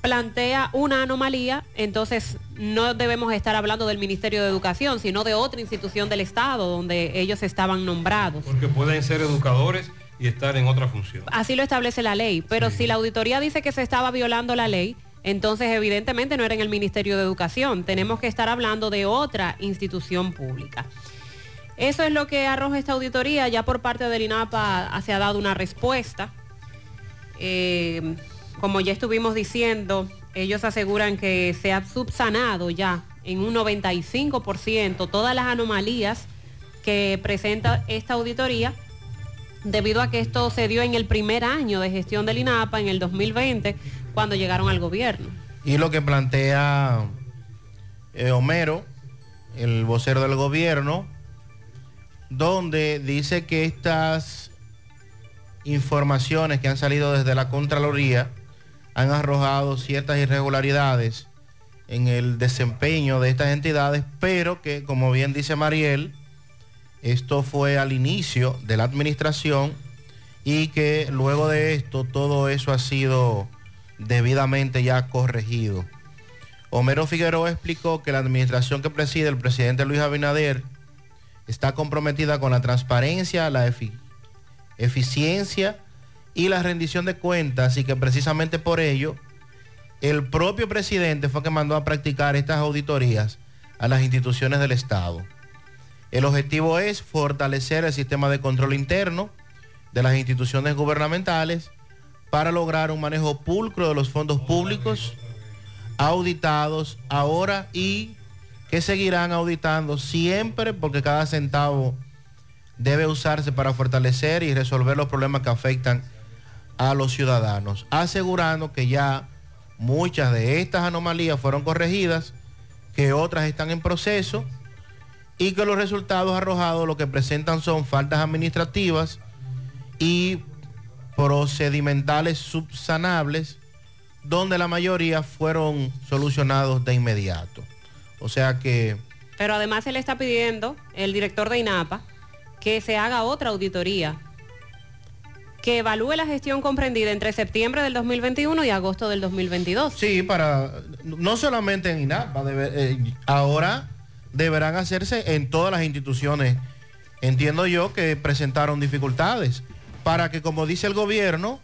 plantea una anomalía, entonces no debemos estar hablando del Ministerio de Educación, sino de otra institución del Estado donde ellos estaban nombrados. Porque pueden ser educadores y estar en otra función. Así lo establece la ley. Pero si la auditoría dice que se estaba violando la ley, entonces evidentemente no era en el Ministerio de Educación. Tenemos que estar hablando de otra institución pública. Eso es lo que arroja esta auditoría. Ya por parte del INAPA se ha dado una respuesta. Eh, como ya estuvimos diciendo, ellos aseguran que se ha subsanado ya en un 95% todas las anomalías que presenta esta auditoría debido a que esto se dio en el primer año de gestión del INAPA, en el 2020, cuando llegaron al gobierno. Y lo que plantea eh, Homero, el vocero del gobierno, donde dice que estas informaciones que han salido desde la Contraloría han arrojado ciertas irregularidades en el desempeño de estas entidades, pero que, como bien dice Mariel, esto fue al inicio de la administración y que luego de esto todo eso ha sido debidamente ya corregido. Homero Figueroa explicó que la administración que preside el presidente Luis Abinader está comprometida con la transparencia, la efi- eficiencia y la rendición de cuentas y que precisamente por ello el propio presidente fue que mandó a practicar estas auditorías a las instituciones del Estado. El objetivo es fortalecer el sistema de control interno de las instituciones gubernamentales para lograr un manejo pulcro de los fondos públicos auditados ahora y que seguirán auditando siempre porque cada centavo debe usarse para fortalecer y resolver los problemas que afectan a los ciudadanos, asegurando que ya muchas de estas anomalías fueron corregidas, que otras están en proceso y que los resultados arrojados lo que presentan son faltas administrativas y procedimentales subsanables, donde la mayoría fueron solucionados de inmediato. O sea que Pero además se le está pidiendo, el director de INAPA, que se haga otra auditoría que evalúe la gestión comprendida entre septiembre del 2021 y agosto del 2022. Sí, para no solamente en INAPA, debe- eh, ahora deberán hacerse en todas las instituciones. Entiendo yo que presentaron dificultades para que, como dice el gobierno,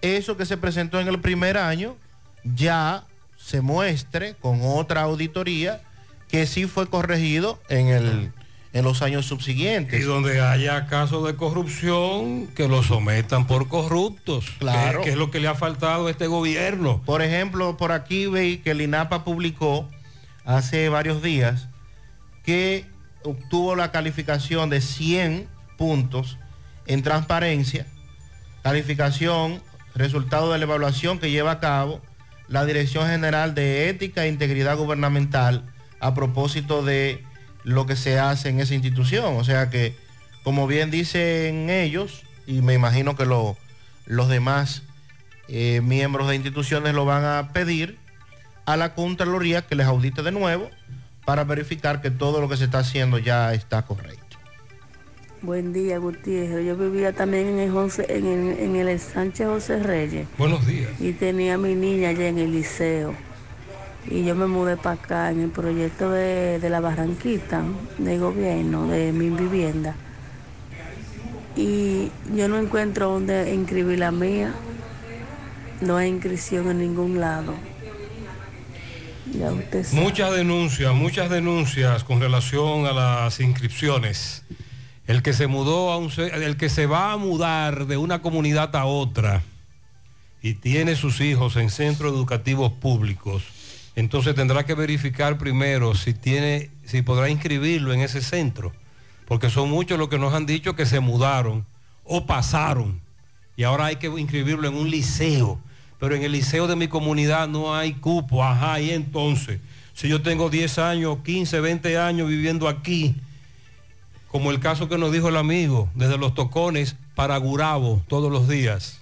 eso que se presentó en el primer año ya se muestre con otra auditoría que sí fue corregido en, el, en los años subsiguientes. Y donde haya casos de corrupción, que lo sometan por corruptos. Claro. Que, que es lo que le ha faltado a este gobierno. Por ejemplo, por aquí veis que el INAPA publicó hace varios días que obtuvo la calificación de 100 puntos en transparencia, calificación, resultado de la evaluación que lleva a cabo la Dirección General de Ética e Integridad Gubernamental a propósito de lo que se hace en esa institución. O sea que, como bien dicen ellos, y me imagino que lo- los demás eh, miembros de instituciones lo van a pedir a la Contraloría que les audite de nuevo para verificar que todo lo que se está haciendo ya está correcto. Buen día, Gutiérrez. Yo vivía también en el, José- en el, en el Sánchez José Reyes Buenos días. y tenía a mi niña allá en el liceo. Y yo me mudé para acá en el proyecto de, de la Barranquita, de gobierno, de mi vivienda. Y yo no encuentro dónde inscribir la mía. No hay inscripción en ningún lado. Muchas denuncias, muchas denuncias con relación a las inscripciones. El que se mudó a un el que se va a mudar de una comunidad a otra y tiene sus hijos en centros educativos públicos, entonces tendrá que verificar primero si tiene si podrá inscribirlo en ese centro, porque son muchos los que nos han dicho que se mudaron o pasaron y ahora hay que inscribirlo en un liceo. Pero en el liceo de mi comunidad no hay cupo, ajá, y entonces, si yo tengo 10 años, 15, 20 años viviendo aquí, como el caso que nos dijo el amigo, desde los tocones para Gurabo todos los días.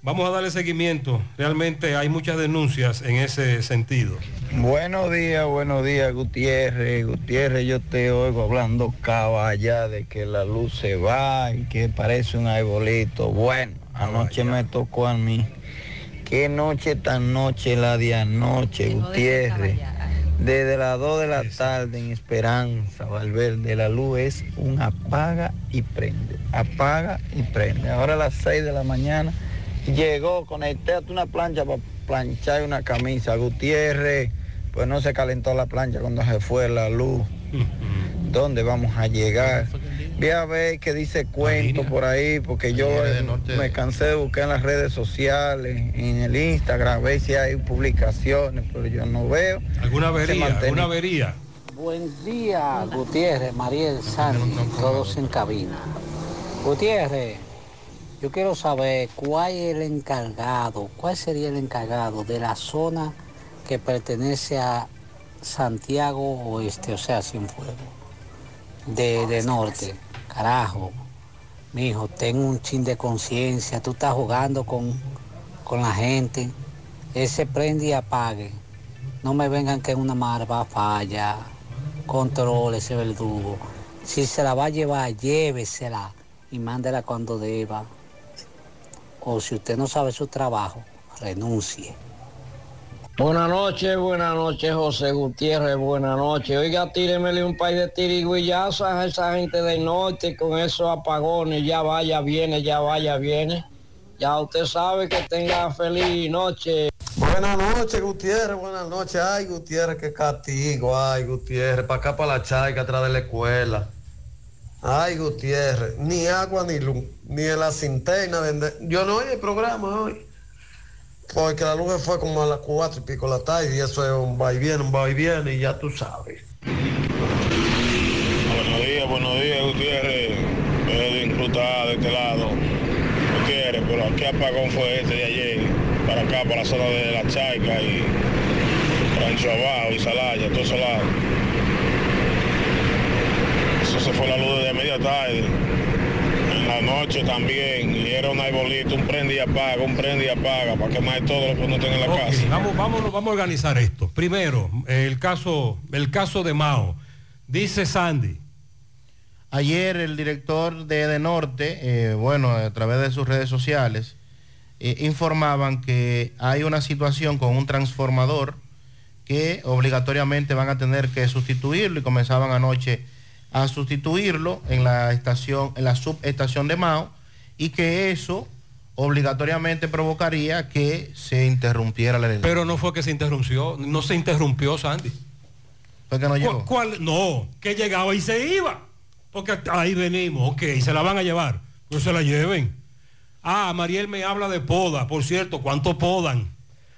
Vamos a darle seguimiento. Realmente hay muchas denuncias en ese sentido. Buenos días, buenos días, Gutiérrez. Gutiérrez, yo te oigo hablando caballa de que la luz se va y que parece un arbolito. Bueno, anoche me tocó a mí. Qué noche tan noche la de anoche, Gutiérrez. Desde las 2 de la tarde en Esperanza, Valverde, la luz es un apaga y prende, apaga y prende. Ahora a las 6 de la mañana llegó, conecté hasta una plancha para planchar una camisa. Gutiérrez, pues no se calentó la plancha cuando se fue la luz. [laughs] ¿Dónde vamos a llegar? Voy a ver qué dice cuento por ahí, porque yo me cansé de buscar en las redes sociales, en el Instagram, a ver si hay publicaciones, pero yo no veo. ¿Alguna avería? ¿Alguna avería? Buen día, Gutiérrez, Mariel, Sandy, todos en cabina. Gutiérrez, yo quiero saber cuál es el encargado, cuál sería el encargado de la zona que pertenece a Santiago Oeste, o sea, Cienfuegos, de, de norte. Carajo, mijo, ten un chin de conciencia, tú estás jugando con, con la gente, ese prende y apague. No me vengan que una marva falla. Controle ese verdugo. Si se la va a llevar, llévesela y mándela cuando deba. O si usted no sabe su trabajo, renuncie. Buenas noches, buenas noches, José Gutiérrez, buenas noches. Oiga, tíremele un par de tiriguillazos a esa gente del norte con esos apagones. Ya vaya, viene, ya vaya, viene. Ya usted sabe que tenga feliz noche. Buenas noches, Gutiérrez, buenas noches. Ay, Gutiérrez, qué castigo. Ay, Gutiérrez, para acá, para la chaica, atrás de la escuela. Ay, Gutiérrez, ni agua ni luz, ni en la cinterna. vende- Yo no oí el programa hoy. Porque la luz fue como a las cuatro y pico de la tarde y eso es un va y viene, un va y viene y ya tú sabes. Buenos días, buenos días, Gutiérrez. Edwin Cruz está de este lado. Gutiérrez, pero aquí apagón fue este de ayer, para acá, para la zona de la Chaica y Rancho Abajo y Salaya, todo ese lado. Se fue la luz desde media tarde. En la noche también, y era un arbolito, un prende y apaga, un prende y apaga, para quemar todo lo que uno tenga en la casa. vamos, vamos, vamos a organizar esto. Primero, el caso, el caso de Mao. Dice Sandy. Ayer el director de Edenorte, eh, bueno, a través de sus redes sociales, eh, informaban que hay una situación con un transformador que obligatoriamente van a tener que sustituirlo y comenzaban anoche a sustituirlo en la estación, en la subestación de Mao, y que eso obligatoriamente provocaría que se interrumpiera la electricidad. Pero no fue que se interrumpió, no se interrumpió, Sandy. ¿Fue que no llegó? ¿Cuál? No, que llegaba y se iba. Porque ahí venimos, ok, se la van a llevar. No se la lleven. Ah, Mariel me habla de poda, por cierto, ¿cuánto podan?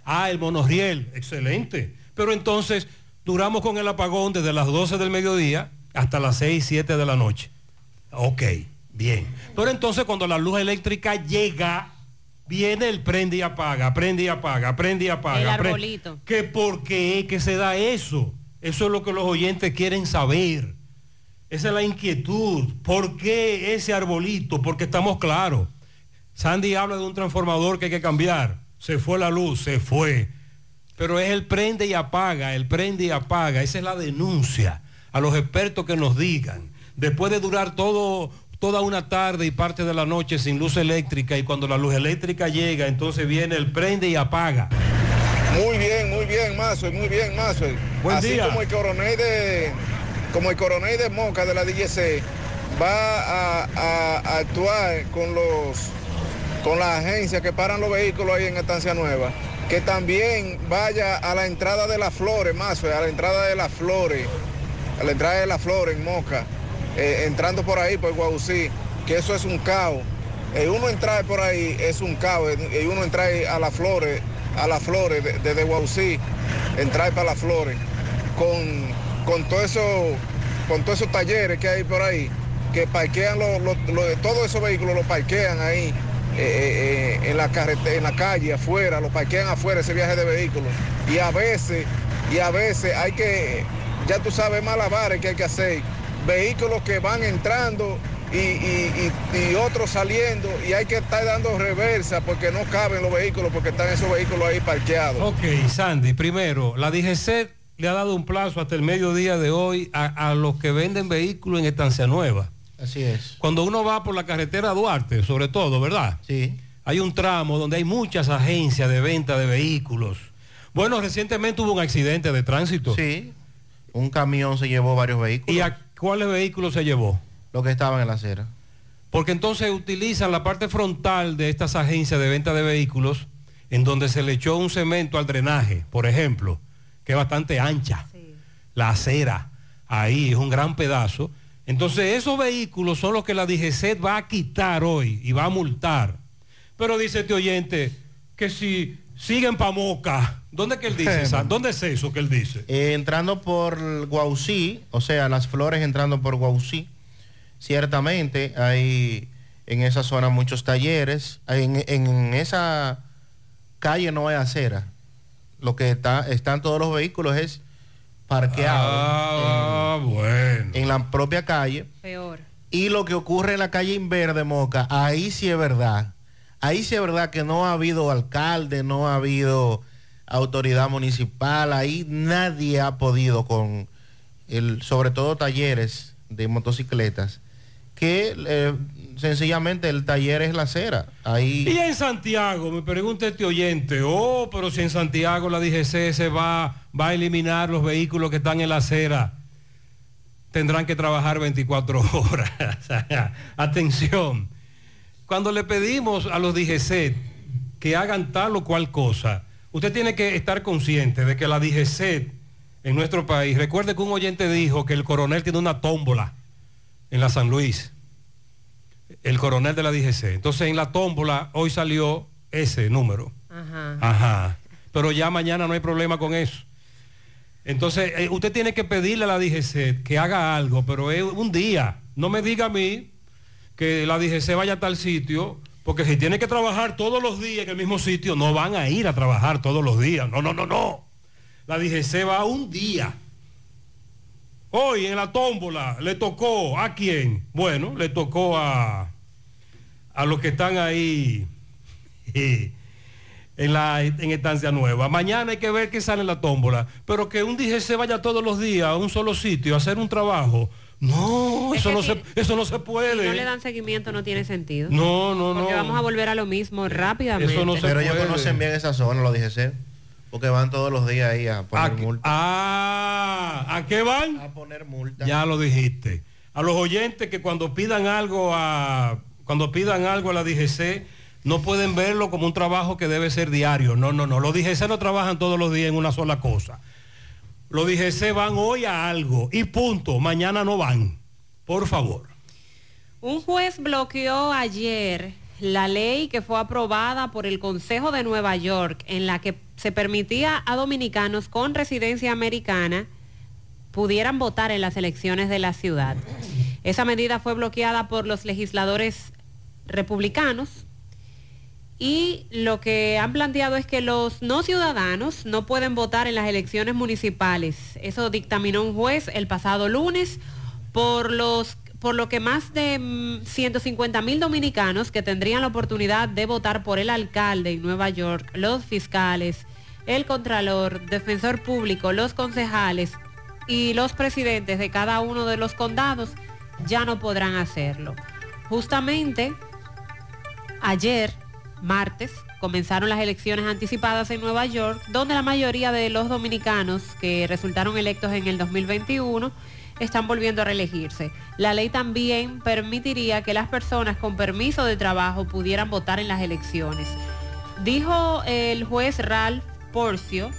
Ah, el monorriel, excelente. Pero entonces duramos con el apagón desde las 12 del mediodía hasta las 6, 7 de la noche. Ok, bien. Pero entonces cuando la luz eléctrica llega, viene el prende y apaga, prende y apaga, prende y apaga. El arbolito. que por qué que se da eso. Eso es lo que los oyentes quieren saber. Esa es la inquietud. ¿Por qué ese arbolito? Porque estamos claros. Sandy habla de un transformador que hay que cambiar. Se fue la luz, se fue. Pero es el prende y apaga, el prende y apaga. Esa es la denuncia a los expertos que nos digan. Después de durar todo, toda una tarde y parte de la noche sin luz eléctrica y cuando la luz eléctrica llega, entonces viene el prende y apaga. Muy bien, muy bien, Mazo, muy bien, Mazo. Buen Así día. como el coronel de como el coronel de Moca de la DGC va a, a- a actuar con los con las agencias que paran los vehículos ahí en Estancia Nueva, que también vaya a la entrada de las flores, Mazo, a la entrada de las flores, a la entrada de las flores en Moca, eh, entrando por ahí por Guausí, que eso es un caos. Eh, uno entrar por ahí es un caos, y uno entrar a las flores, a las flores de- desde Guausí, entrar para las flores, con, con todo eso, con todos esos talleres que hay por ahí, que parquean los, los- todos esos vehículos los parquean ahí eh, eh, eh, en la carretera, en la calle, afuera, los parquean afuera ese viaje de vehículos. Y a veces, y a veces hay que, ya tú sabes, malabares que hay que hacer. Vehículos que van entrando y, y- y- y otros saliendo y hay que estar dando reversa porque no caben los vehículos porque están esos vehículos ahí parqueados. Ok, Sandy, primero, la DGC le ha dado un plazo hasta el mediodía de hoy a, a los que venden vehículos en Estancia Nueva. Así es. Cuando uno va por la carretera Duarte, sobre todo, ¿verdad? Sí. Hay un tramo donde hay muchas agencias de venta de vehículos. Bueno, recientemente hubo un accidente de tránsito. Sí, un camión se llevó varios vehículos. ¿Y a cuáles vehículos se llevó? Los que estaban en la acera. Porque entonces utilizan la parte frontal de estas agencias de venta de vehículos en donde se le echó un cemento al drenaje, por ejemplo, que es bastante ancha. La acera, ahí es un gran pedazo. Entonces esos vehículos son los que la DGC va a quitar hoy y va a multar. Pero dice este oyente que si siguen pa' Moca, ¿dónde que él dice? esa- ¿Dónde es eso que él dice? Eh, entrando por Guausí, o sea, las flores entrando por Guausí, ciertamente hay en esa zona muchos talleres. En, en esa calle no hay acera. Lo que está, están todos los vehículos es parqueados Ah, en, bueno. en la propia calle. Peor. Y lo que ocurre en la calle Inverde, Moca, ahí sí es verdad. Ahí sí es verdad que no ha habido alcalde, no ha habido autoridad municipal, ahí nadie ha podido con, el, sobre todo talleres de motocicletas, que eh, sencillamente el taller es la acera. Ahí... Y en Santiago, me pregunta este oyente, oh, pero si en Santiago la DGC se va, va a eliminar los vehículos que están en la acera, tendrán que trabajar 24 [laughs] horas. [laughs] Atención, cuando le pedimos a los DGC que hagan tal o cual cosa, usted tiene que estar consciente de que la DGC en nuestro país, recuerde que un oyente dijo que el coronel tiene una tómbola en la San Luis el coronel de la DGC. Entonces en la tómbola hoy salió ese número. Ajá. Ajá. Pero ya mañana no hay problema con eso. Entonces eh, usted tiene que pedirle a la DGC que haga algo, pero es un día. No me diga a mí que la DGC vaya a tal sitio, porque si tiene que trabajar todos los días en el mismo sitio, no van a ir a trabajar todos los días. No, no, no, no. La DGC va un día. Hoy en la tómbola le tocó a quién? Bueno, le tocó a, a los que están ahí [laughs] en la en estancia nueva. Mañana hay que ver qué sale en la tómbola, pero que un DGC vaya todos los días a un solo sitio a hacer un trabajo. No, Es eso no si- se eso no se puede. Si no le dan seguimiento no tiene sentido. No, no, Porque no. vamos a volver a lo mismo rápidamente. Pero ellos conocen bien esa zona, los DGC, porque van todos los días ahí a poner multa. Ah, ¿a qué van? A poner multa. Ya lo dijiste. A los oyentes que cuando pidan algo a cuando pidan algo a la DGC no pueden verlo como un trabajo que debe ser diario. No, no, no. Los DGC no trabajan todos los días en una sola cosa. Los DGC van hoy a algo y punto. Mañana no van. Por favor. Un juez bloqueó ayer la ley que fue aprobada por el Consejo de Nueva York en la que se permitía a dominicanos con residencia americana pudieran votar en las elecciones de la ciudad. Esa medida fue bloqueada por los legisladores republicanos y lo que han planteado es que los no ciudadanos no pueden votar en las elecciones municipales. Eso dictaminó un juez el pasado lunes por los por lo que más de 150 mil dominicanos que tendrían la oportunidad de votar por el alcalde en Nueva York, los fiscales, el contralor, defensor público, los concejales y los presidentes de cada uno de los condados ya no podrán hacerlo. Justamente ayer, martes, comenzaron las elecciones anticipadas en Nueva York, donde la mayoría de los dominicanos que resultaron electos en el 2021 están volviendo a reelegirse. La ley también permitiría que las personas con permiso de trabajo pudieran votar en las elecciones. Dijo el juez Ralph Porcio,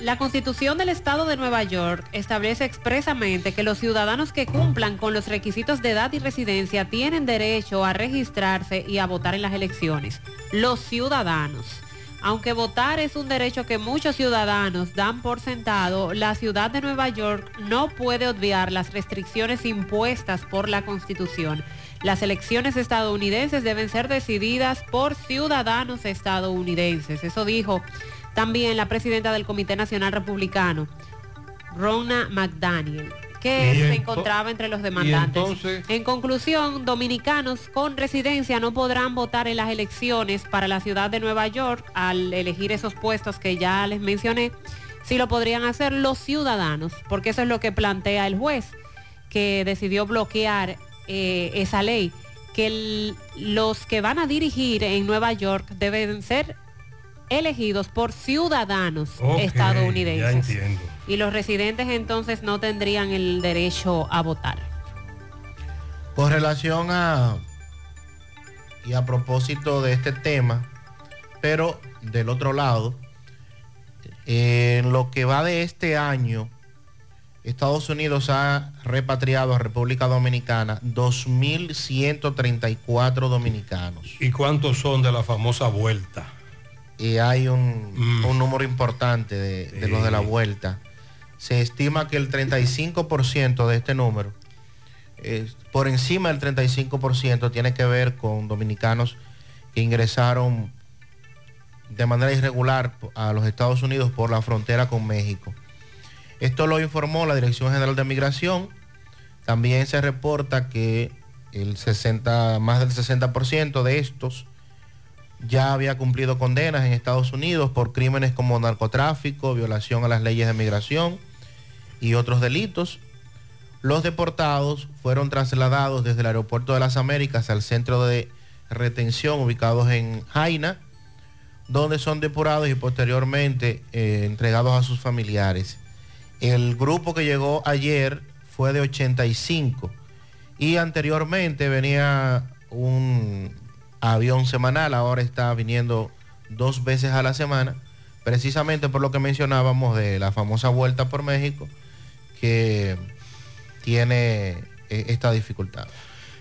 la Constitución del Estado de Nueva York establece expresamente que los ciudadanos que cumplan con los requisitos de edad y residencia tienen derecho a registrarse y a votar en las elecciones. Los ciudadanos. Aunque votar es un derecho que muchos ciudadanos dan por sentado, la ciudad de Nueva York no puede obviar las restricciones impuestas por la Constitución. Las elecciones estadounidenses deben ser decididas por ciudadanos estadounidenses. Eso dijo también la presidenta del Comité Nacional Republicano, Rona McDaniel, que se encontraba entre los demandantes. entonces- En conclusión, dominicanos con residencia no podrán votar en las elecciones para la ciudad de Nueva York al elegir esos puestos que ya les mencioné. Sí lo podrían hacer los ciudadanos, porque eso es lo que plantea el juez, que decidió bloquear eh, esa ley, que el- los que van a dirigir en Nueva York deben ser elegidos por ciudadanos estadounidenses. Ya entiendo. Y los residentes entonces no tendrían el derecho a votar. Con relación a y a propósito de este tema, pero del otro lado, en lo que va de este año, Estados Unidos ha repatriado a República Dominicana 2.134 dominicanos. ¿Y cuántos son de la famosa vuelta? Y hay un, un número importante de, de los de la vuelta. Se estima que el 35% de este número, eh, por encima del 35%, tiene que ver con dominicanos que ingresaron de manera irregular a los Estados Unidos por la frontera con México. Esto lo informó la Dirección General de Migración. También se reporta que el 60, más del 60% de estos ya había cumplido condenas en Estados Unidos por crímenes como narcotráfico, violación a las leyes de migración y otros delitos. Los deportados fueron trasladados desde el Aeropuerto de las Américas al centro de retención ubicados en Jaina, donde son depurados y posteriormente eh, entregados a sus familiares. El grupo que llegó ayer fue de 85 y anteriormente venía un avión semanal, ahora está viniendo dos veces a la semana, precisamente por lo que mencionábamos de la famosa vuelta por México, que tiene eh, esta dificultad.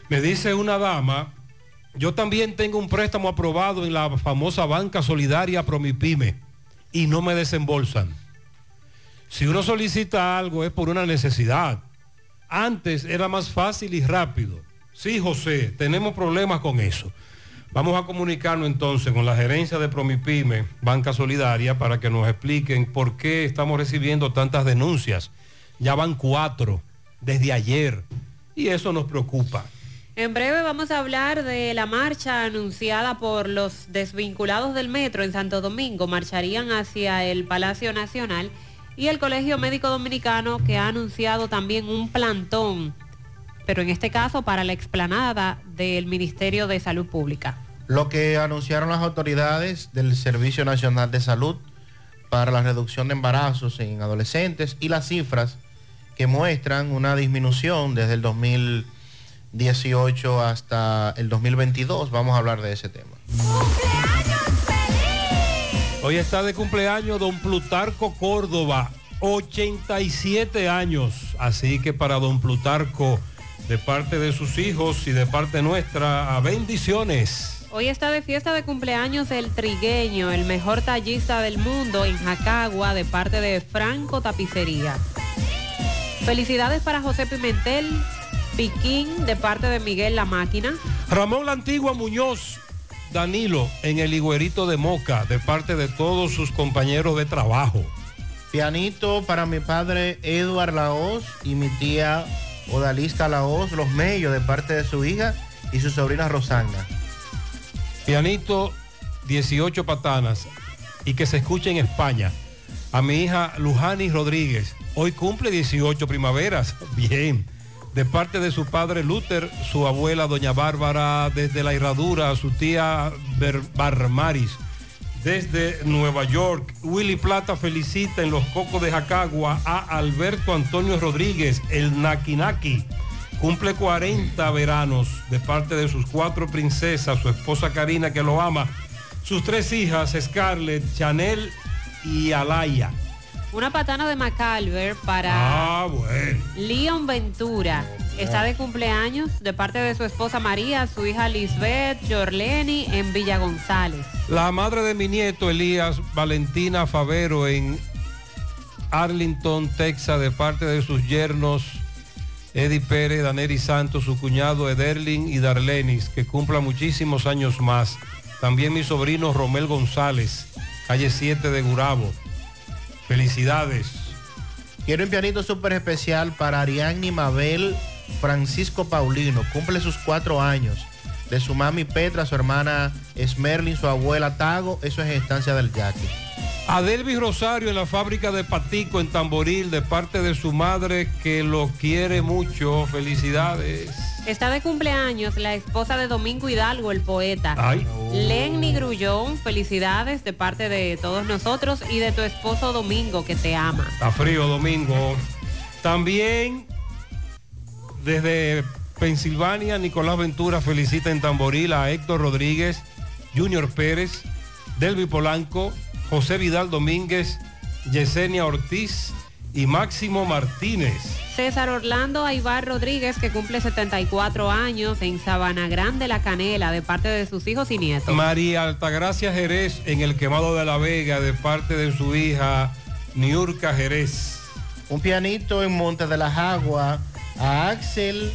Me dice una dama, yo también tengo un préstamo aprobado en la famosa banca solidaria Promipyme y no me desembolsan. Si uno solicita algo es por una necesidad. Antes era más fácil y rápido. Sí, José, tenemos problemas con eso. Vamos a comunicarnos entonces con la gerencia de Promipyme, Banca Solidaria, para que nos expliquen por qué estamos recibiendo tantas denuncias. Ya van cuatro desde ayer y eso nos preocupa. En breve vamos a hablar de la marcha anunciada por los desvinculados del metro en Santo Domingo. Marcharían hacia el Palacio Nacional y el Colegio Médico Dominicano que ha anunciado también un plantón, pero en este caso para la explanada del Ministerio de Salud Pública. Lo que anunciaron las autoridades del Servicio Nacional de Salud para la reducción de embarazos en adolescentes y las cifras que muestran una disminución desde el 2018 hasta el 2022. Vamos a hablar de ese tema. Hoy está de cumpleaños don Plutarco Córdoba, 87 años. Así que para don Plutarco, de parte de sus hijos y de parte nuestra, a bendiciones. Hoy está de fiesta de cumpleaños el trigueño, el mejor tallista del mundo en Jacagua, de parte de Franco Tapicería. Felicidades para José Pimentel, Piquín, de parte de Miguel La Máquina. Ramón La Antigua Muñoz, Danilo, en el Higuerito de Moca, de parte de todos sus compañeros de trabajo. Pianito para mi padre Eduard Laos y mi tía Odalista Laos, los medios de parte de su hija y su sobrina Rosanga. Pianito 18 patanas y que se escuche en España. A mi hija Lujani Rodríguez, hoy cumple 18 primaveras. [laughs] Bien. De parte de su padre Luther, su abuela Doña Bárbara, desde la Herradura, su tía Barmaris, desde Nueva York. Willy Plata felicita en los Cocos de Jacagua a Alberto Antonio Rodríguez, el Naki Naki. Cumple 40 veranos de parte de sus cuatro princesas, su esposa Karina que lo ama, sus tres hijas Scarlett, Chanel y Alaya. Una patana de Macalver para Ah, bueno. Leon Ventura. Está de cumpleaños de parte de su esposa María, su hija Lisbeth Jorleni en Villa González. La madre de mi nieto Elías Valentina Favero en Arlington, Texas, de parte de sus yernos Eddie Pérez, Daneri Santos, su cuñado Ederlin y Darlenis, que cumpla muchísimos años más. También mi sobrino Romel González, calle 7 de Gurabo. Felicidades. Quiero un pianito súper especial para Ariadne Mabel Francisco Paulino. Cumple sus cuatro años. De su mami Petra, su hermana Esmerlin, su abuela Tago. Eso es estancia del Yaque. Adelvis Rosario en la fábrica de Patico en Tamboril, de parte de su madre que lo quiere mucho. Felicidades. Está de cumpleaños la esposa de Domingo Hidalgo, el poeta. Ay. Lenny Grullón, felicidades de parte de todos nosotros y de tu esposo Domingo que te ama. Está frío, Domingo. También desde Pensilvania, Nicolás Ventura felicita en Tamboril a Héctor Rodríguez, Junior Pérez, Delvi Polanco, José Vidal Domínguez, Yesenia Ortiz y Máximo Martínez. César Orlando Aibar Rodríguez, que cumple 74 años en Sabana Grande, La Canela, de parte de sus hijos y nietos. María Altagracia Jerez en el Quemado de la Vega, de parte de su hija Niurka Jerez. Un pianito en Monte de las Aguas a Axel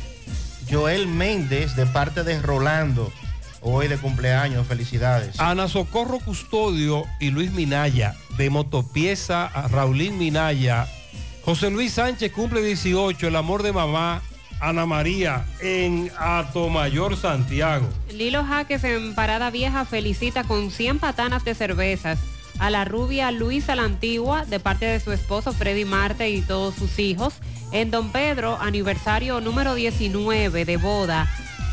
Joel Méndez de parte de Rolando. Hoy de cumpleaños, felicidades. Ana Socorro Custodio y Luis Minaya, de Motopieza a Raulín Minaya. José Luis Sánchez cumple 18, el amor de mamá, Ana María, en Atomayor, Santiago. Lilo Jaques en Parada Vieja felicita con 100 patanas de cervezas a la rubia Luisa la Antigua de parte de su esposo Freddy Marte y todos sus hijos. En Don Pedro, aniversario número 19 de boda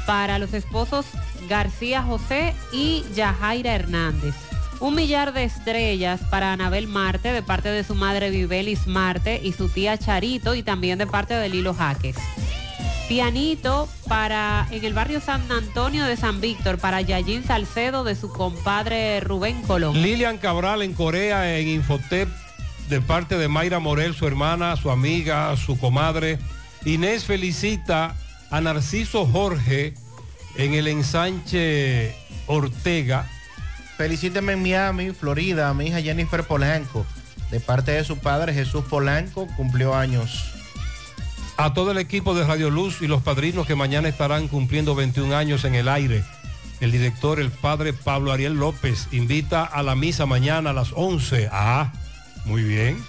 para los esposos García José y Yajaira Hernández. Un millar de estrellas para Anabel Marte de parte de su madre Vivelis Marte y su tía Charito y también de parte de Lilo Jaques. Pianito para en el barrio San Antonio de San Víctor para Yayin Salcedo de su compadre Rubén Colón. Lilian Cabral en Corea en Infotep de parte de Mayra Morel, su hermana, su amiga, su comadre. Inés felicita a Narciso Jorge en el ensanche Ortega. Felicíteme en Miami, Florida, a mi hija Jennifer Polanco. De parte de su padre Jesús Polanco, cumplió años. A todo el equipo de Radio Luz y los padrinos que mañana estarán cumpliendo 21 años en el aire. El director, el padre Pablo Ariel López, invita a la misa mañana a las 11. Ah, muy bien.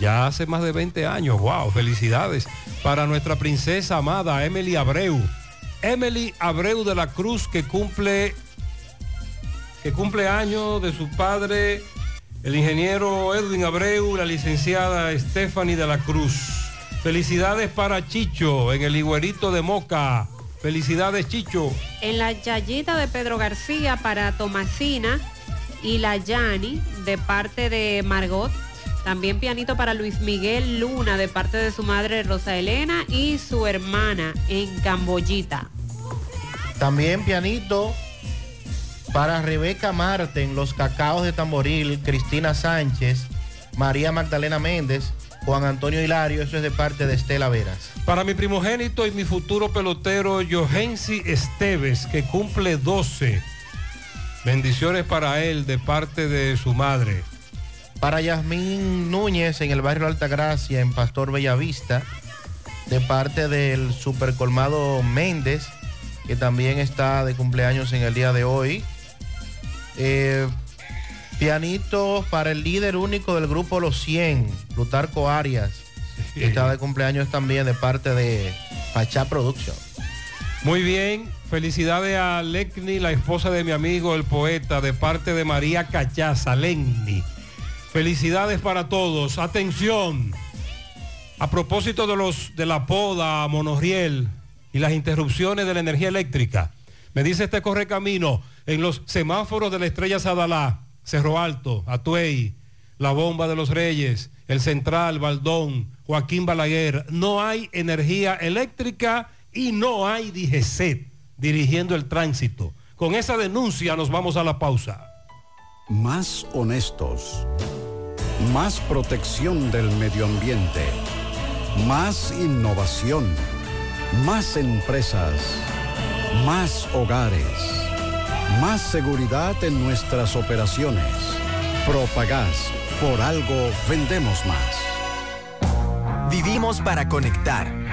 Ya hace más de 20 años. Wow, felicidades. Para nuestra princesa amada, Emily Abreu. Emily Abreu de la Cruz, que cumple, que cumple años de su padre, el ingeniero Edwin Abreu, la licenciada Stephanie de la Cruz. Felicidades para Chicho en el Higuerito de Moca. Felicidades, Chicho. En la Yayita de Pedro García para Tomasina y la Yani de parte de Margot. También pianito para Luis Miguel Luna de parte de su madre Rosa Elena y su hermana en Camboyita. También pianito para Rebeca Marte en los cacaos de Tamboril, Cristina Sánchez, María Magdalena Méndez, Juan Antonio Hilario, eso es de parte de Estela Veras. Para mi primogénito y mi futuro pelotero Johensi Esteves, que cumple 12. Bendiciones para él de parte de su madre. Para Yasmín Núñez en el barrio Altagracia, en Pastor Bellavista, de parte del supercolmado Méndez, que también está de cumpleaños en el día de hoy. Eh, pianito para el líder único del grupo Los 100, Plutarco Arias, que está de cumpleaños también de parte de Pachá Production. Muy bien, felicidades a Lecni, la esposa de mi amigo el poeta, de parte de María Cachaza, Lenni. Felicidades para todos. Atención. A propósito de los de la poda, monorriel y las interrupciones de la energía eléctrica, me dice este correcamino en los semáforos de la Estrella Sadalá, Cerro Alto, Atuey, la Bomba de los Reyes, el Central, Baldón, Joaquín Balaguer, no hay energía eléctrica y no hay DGCET dirigiendo el tránsito. Con esa denuncia nos vamos a la pausa. Más honestos. Más protección del medio ambiente. Más innovación. Más empresas. Más hogares. Más seguridad en nuestras operaciones. Propagás. Por algo vendemos más. Vivimos para conectar.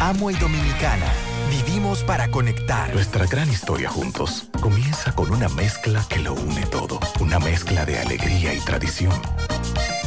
Amo y Dominicana. Vivimos para conectar. Nuestra gran historia juntos comienza con una mezcla que lo une todo. Una mezcla de alegría y tradición.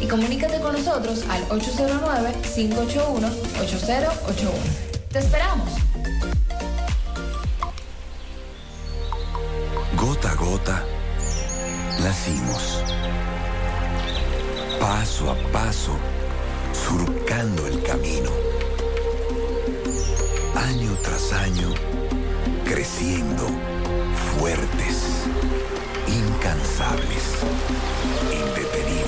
y comunícate con nosotros al 809-581-8081. ¡Te esperamos! Gota a gota, nacimos. Paso a paso, surcando el camino. Año tras año, creciendo, fuertes, incansables, indetenibles,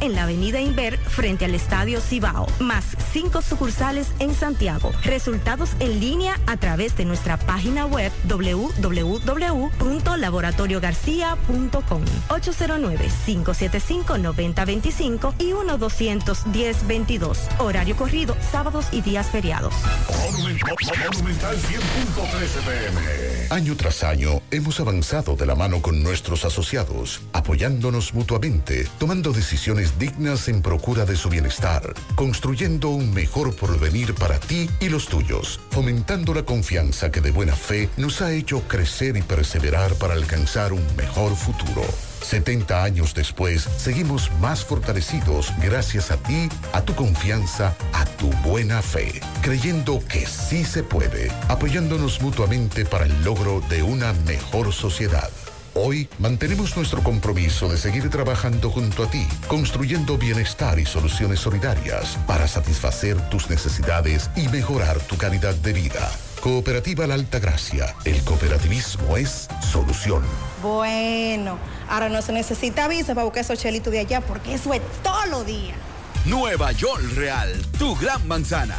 en la avenida Inver frente al Estadio Cibao, más cinco sucursales en Santiago. Resultados en línea a través de nuestra página web www.laboratoriogarcia.com 809-575-9025 y 1-210-22. Horario corrido, sábados y días feriados. Monumental 100.13 pm. Año tras año hemos avanzado de la mano con nuestros asociados, apoyándonos mutuamente, tomando decisiones dignas en procura de su bienestar, construyendo un mejor porvenir para ti y los tuyos, fomentando la confianza que de buena fe nos ha hecho crecer y perseverar para alcanzar un mejor futuro. 70 años después, seguimos más fortalecidos gracias a ti, a tu confianza, a tu buena fe, creyendo que sí se puede, apoyándonos mutuamente para el logro de una mejor sociedad. Hoy mantenemos nuestro compromiso de seguir trabajando junto a ti, construyendo bienestar y soluciones solidarias para satisfacer tus necesidades y mejorar tu calidad de vida. Cooperativa La Alta Gracia. El cooperativismo es solución. Bueno, ahora no se necesita visa para buscar esos chelitos de allá porque eso es todo lo día. Nueva York Real, tu gran manzana.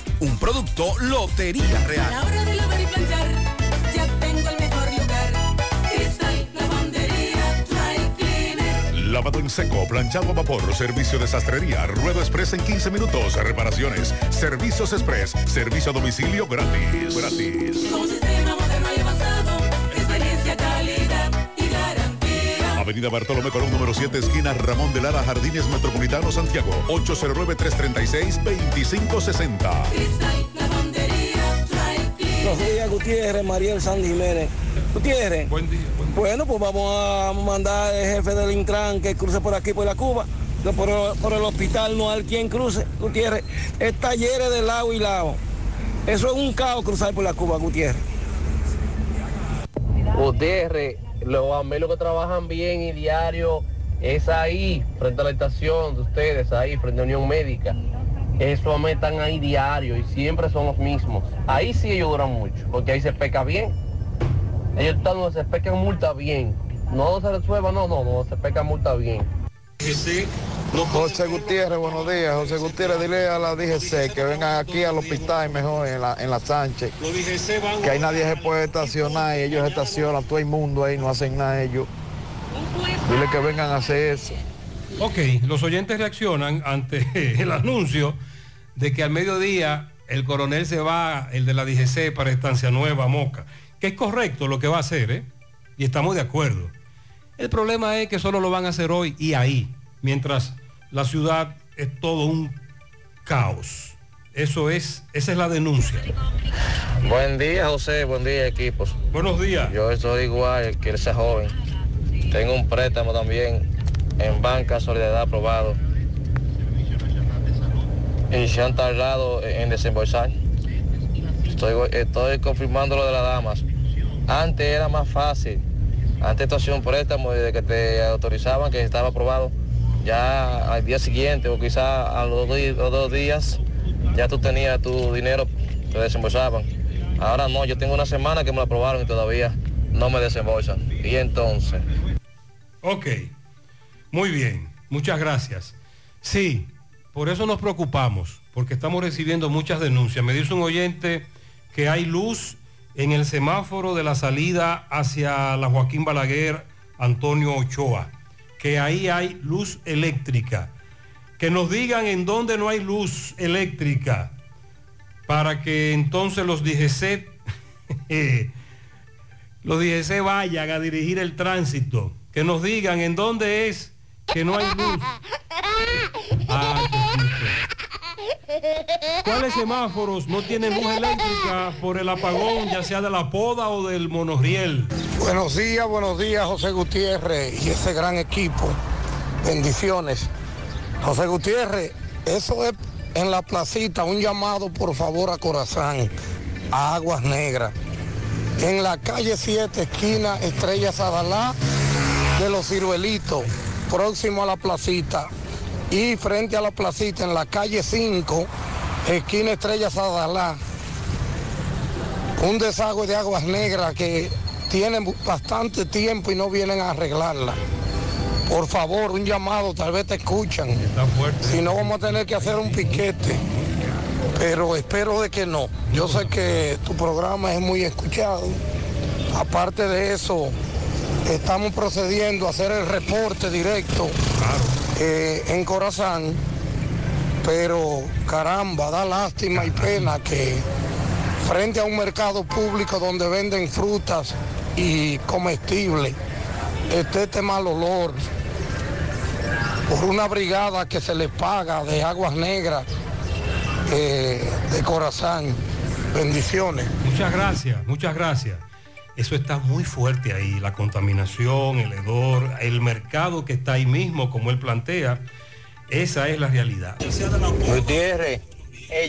Un producto Lotería Real. A la hora de lavar y planchar, ya tengo el mejor lugar. Cristal, lavandería, dry cleaner. Lavado en seco, planchado a vapor, servicio de sastrería, ruedo express en 15 minutos, reparaciones, servicios express, servicio a domicilio gratis. Gratis. Con un sistema Avenida Bartolomé Colón, número 7, esquina Ramón de Lara, Jardines Metropolitano, Santiago. 809-336-2560. Cristal, lavandería, dry cleaner. Buenos días, Gutiérrez, Mariel San Jiménez. Gutiérrez. Buen día. Bueno, pues vamos a mandar al jefe del Intran que cruce por aquí, por la Cuba, por, por el hospital no hay quien cruce, Gutiérrez. Es talleres de lado y lado. Eso es un caos cruzar por la Cuba, Gutiérrez. Gutiérrez, los amigos que trabajan bien y diario es ahí, frente a la estación de ustedes, ahí, frente a Unión Médica. Esos amigos están ahí diario y siempre son los mismos. Ahí sí ellos duran mucho, porque ahí se peca bien. Ellos están donde se pecan multa bien. No se resuelva, no, no, no, se peca multa bien. José Gutiérrez, buenos días. José Gutiérrez, dile a la DGC que vengan aquí al hospital mejor en la, en la Sánchez. Que ahí nadie se puede estacionar y ellos estacionan todo el mundo ahí, no hacen nada ellos. Dile que vengan a hacer eso. Ok, los oyentes reaccionan ante [laughs] el anuncio de que al mediodía el coronel se va, el de la DGC, para Estancia Nueva, Moca, que es correcto lo que va a hacer, ¿eh? Y estamos de acuerdo. El problema es que solo lo van a hacer hoy y ahí, mientras la ciudad es todo un caos. Eso es, esa es la denuncia. Buen día, José, buen día, equipos. Buenos días. Yo estoy igual que ese joven. Tengo un préstamo también en Banca Solidaridad aprobado. Y se han tardado en desembolsar. Estoy, estoy confirmando lo de las damas. Antes era más fácil. Antes tú hacías un préstamo y de que te autorizaban que estaba aprobado. Ya al día siguiente o quizá a los dos días ya tú tenías tu dinero, te desembolsaban. Ahora no, yo tengo una semana que me lo aprobaron y todavía no me desembolsan. Y entonces, Ok, muy bien, muchas gracias. Sí, por eso nos preocupamos, porque estamos recibiendo muchas denuncias. Me dice un oyente que hay luz en el semáforo de la salida hacia la Joaquín Balaguer, Antonio Ochoa, que ahí hay luz eléctrica. Que nos digan en dónde no hay luz eléctrica, para que entonces los DGC, [laughs] los DGC vayan a dirigir el tránsito. Que nos digan en dónde es que no hay luz. [laughs] ¿Cuáles semáforos no tienen luz eléctrica por el apagón, ya sea de la poda o del monorriel? Buenos días, buenos días, José Gutiérrez y ese gran equipo. Bendiciones. José Gutiérrez, eso es en la placita, un llamado por favor a Corazán, a Aguas Negras. En la calle 7, esquina Estrella Sadalá de los Ciruelitos, próximo a la placita. Y frente a la placita, en la calle 5, esquina Estrella Sadalá, un desagüe de aguas negras que tienen bastante tiempo y no vienen a arreglarla. Por favor, un llamado, tal vez te escuchan. Si no, vamos a tener que hacer un piquete. Pero espero de que no. Yo sé que tu programa es muy escuchado. Aparte de eso, estamos procediendo a hacer el reporte directo eh, en Corazán. Pero caramba, da lástima y pena que frente a un mercado público donde venden frutas y comestibles, esté este mal olor por una brigada que se les paga de aguas negras eh, de Corazán. Bendiciones. Muchas gracias, muchas gracias. Eso está muy fuerte ahí, la contaminación, el hedor, el mercado que está ahí mismo, como él plantea. Esa es la realidad. Gutiérrez,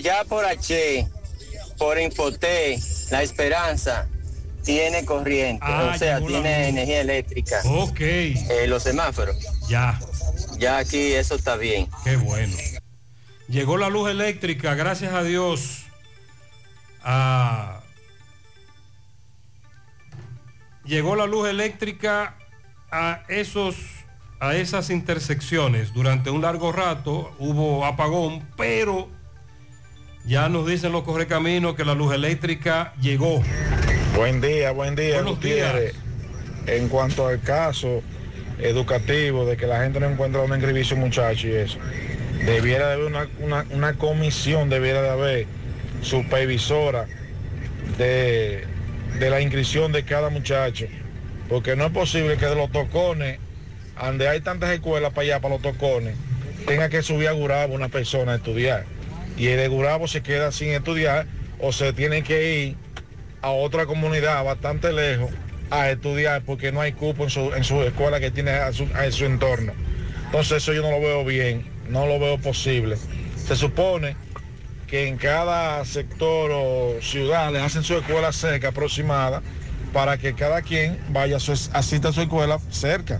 ya por H, por Infoté, La Esperanza, tiene corriente, Ah, o sea, tiene energía eléctrica. Ok. Eh, los semáforos. Ya. Ya aquí eso está bien. Qué bueno. Llegó la luz eléctrica, gracias a Dios. a- Llegó la luz eléctrica a esos a esas intersecciones. Durante un largo rato hubo apagón, pero ya nos dicen los correcaminos que la luz eléctrica llegó. Buen día, buen día, Buenos Gutiérrez. En cuanto al caso educativo de que la gente no encuentra dónde inscribir su muchacho y eso, debiera de haber una, una- una comisión, debiera de haber supervisora de, de la inscripción de cada muchacho, porque no es posible que de los tocones, donde hay tantas escuelas para allá, para los tocones, tenga que subir a Gurabo una persona a estudiar. Y el de Gurabo se queda sin estudiar o se tiene que ir a otra comunidad bastante lejos a estudiar porque no hay cupo en su, en su escuela que tiene a su, a su entorno. Entonces eso yo no lo veo bien, no lo veo posible. Se supone que en cada sector o ciudad le hacen su escuela cerca aproximada para que cada quien vaya su, asista a su escuela cerca.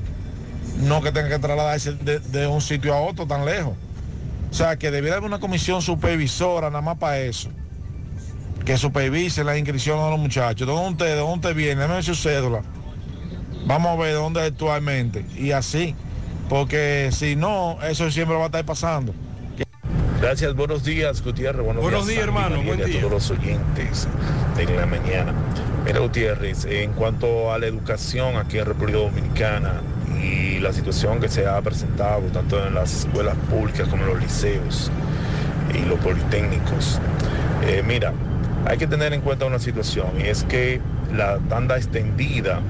No que tenga que trasladarse de, de un sitio a otro tan lejos. O sea que debiera haber una comisión supervisora nada más para eso. Que supervise la inscripción de los muchachos. ¿De dónde de dónde viene? Dame su cédula. Vamos a ver dónde actualmente. Y así. Porque si no, eso siempre va a estar pasando. Gracias, buenos días, Gutiérrez. Buenos, Buenos días, Sandy, hermano, María, buen a todos los oyentes de la mañana. Mira, Gutiérrez, en cuanto a la educación aquí en República Dominicana y la situación que se ha presentado tanto en las escuelas públicas como en los liceos y los politécnicos, eh, mira, hay que tener en cuenta una situación y es que la tanda extendida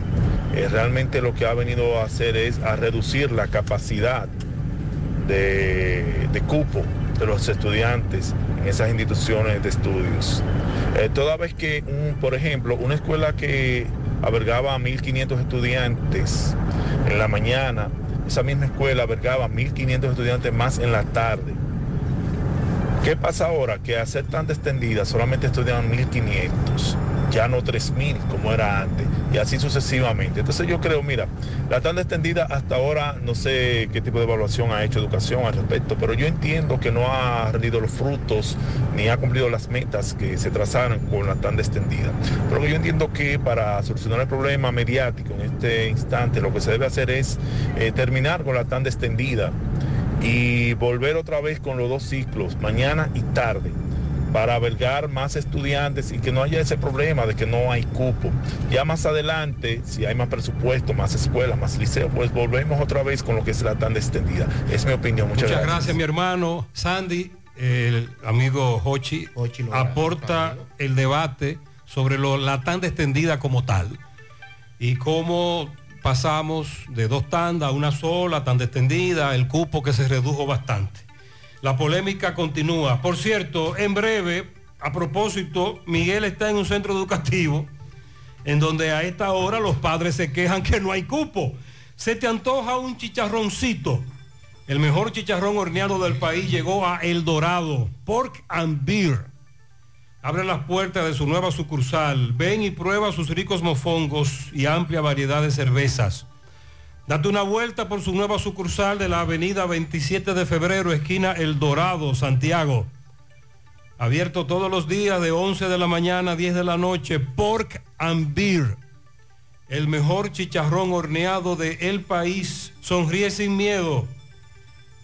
eh, realmente lo que ha venido a hacer es a reducir la capacidad de, de cupo de los estudiantes en esas instituciones de estudios. Eh, toda vez que, un, por ejemplo, una escuela que albergaba a 1.500 estudiantes en la mañana, esa misma escuela albergaba a 1.500 estudiantes más en la tarde. ¿Qué pasa ahora? Que a ser tan extendida solamente estudian 1.500, ya no 3.000 como era antes, y así sucesivamente. Entonces yo creo, mira, la tanda extendida hasta ahora no sé qué tipo de evaluación ha hecho educación al respecto, pero yo entiendo que no ha rendido los frutos ni ha cumplido las metas que se trazaron con la tanda extendida. Pero yo entiendo que para solucionar el problema mediático en este instante lo que se debe hacer es eh, terminar con la tanda extendida y volver otra vez con los dos ciclos, mañana y tarde, para albergar más estudiantes y que no haya ese problema de que no hay cupo. Ya más adelante, si hay más presupuesto, más escuelas, más liceos, pues volvemos otra vez con lo que es la tanda extendida. Es mi opinión. Muchas, Muchas gracias. gracias, mi hermano. Sandy, el amigo Hochi, aporta el debate sobre lo- la tanda extendida como tal y cómo pasamos de dos tandas a una sola, tanda extendida, el cupo que se redujo bastante. La polémica continúa. Por cierto, en breve, a propósito, Miguel está en un centro educativo en donde a esta hora los padres se quejan que no hay cupo. Se te antoja un chicharroncito. El mejor chicharrón horneado del país llegó a El Dorado, Pork and Beer. Abre las puertas de su nueva sucursal. Ven y prueba sus ricos mofongos y amplia variedad de cervezas. Date una vuelta por su nueva sucursal de la avenida 27 de febrero, esquina El Dorado, Santiago. Abierto todos los días de 11 de la mañana a 10 de la noche. Pork and Beer. El mejor chicharrón horneado de el país. Sonríe sin miedo.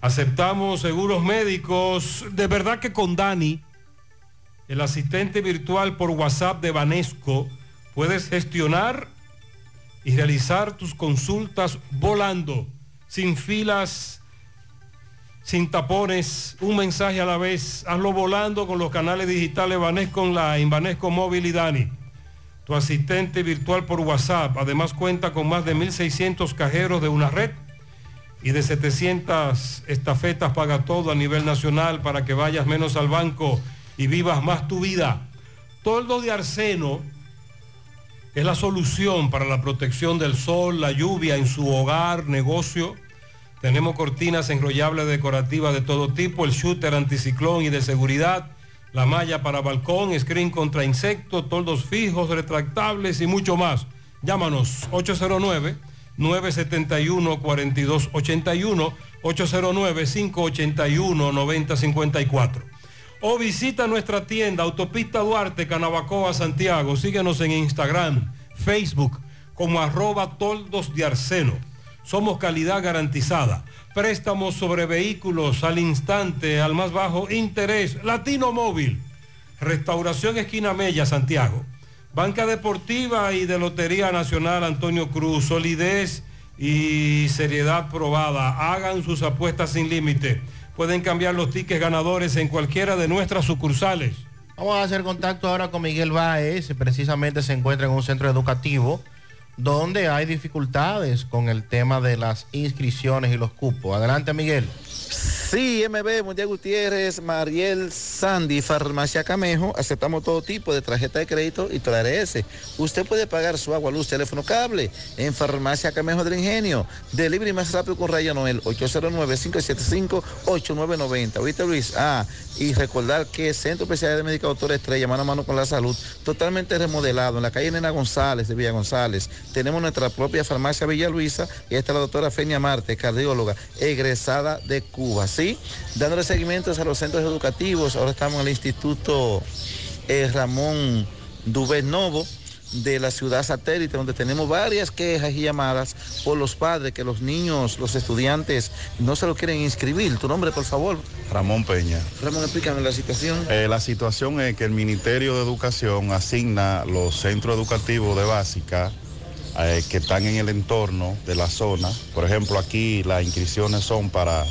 Aceptamos seguros médicos. De verdad que con Dani, el asistente virtual por WhatsApp de Banesco, puedes gestionar y realizar tus consultas volando, sin filas, sin tapones, un mensaje a la vez. Hazlo volando con los canales digitales Banesco Online, Banesco Móvil y Dani. Tu asistente virtual por WhatsApp. Además cuenta con más de 1.600 cajeros de una red y de 700 estafetas paga todo a nivel nacional para que vayas menos al banco y vivas más tu vida. Toldo de arseno es la solución para la protección del sol, la lluvia en su hogar, negocio. Tenemos cortinas enrollables decorativas de todo tipo, el shooter anticiclón y de seguridad, la malla para balcón, screen contra insectos, toldos fijos, retractables y mucho más. Llámanos 809 971-4281, 809-581-9054. O visita nuestra tienda Autopista Duarte, Canabacoa, Santiago. Síguenos en Instagram, Facebook, como arroba toldos de arseno. Somos calidad garantizada. Préstamos sobre vehículos al instante, al más bajo interés. Latino Móvil. Restauración Esquina Mella, Santiago. Banca Deportiva y de Lotería Nacional Antonio Cruz. Solidez y seriedad probada. Hagan sus apuestas sin límite. Pueden cambiar los tickets ganadores en cualquiera de nuestras sucursales. Vamos a hacer contacto ahora con Miguel Baez, precisamente se encuentra en un centro educativo donde hay dificultades con el tema de las inscripciones y los cupos. Adelante Miguel. Sí, MB, Mundial Gutiérrez, Mariel Sandy, Farmacia Camejo, aceptamos todo tipo de tarjeta de crédito y TRS. Usted puede pagar su agua, luz, teléfono, cable en Farmacia Camejo del Ingenio. Delivery más rápido con Raya Noel, 809-575-8990. ¿Oíste Luis? Ah, y recordar que Centro Especial de Médica Doctor Estrella, mano a mano con la salud, totalmente remodelado en la calle Nena González de Villa González. Tenemos nuestra propia farmacia Villa Luisa y está la doctora Fenia Marte, cardióloga, egresada de Cuba. ¿sí? Dándole seguimientos a los centros educativos. Ahora estamos en el Instituto eh, Ramón Dubé Novo de la ciudad satélite, donde tenemos varias quejas y llamadas por los padres que los niños, los estudiantes no se lo quieren inscribir. Tu nombre, por favor. Ramón Peña. Ramón, explícame la situación. Eh, la situación es que el Ministerio de Educación asigna los centros educativos de básica eh, que están en el entorno de la zona. Por ejemplo, aquí las inscripciones son para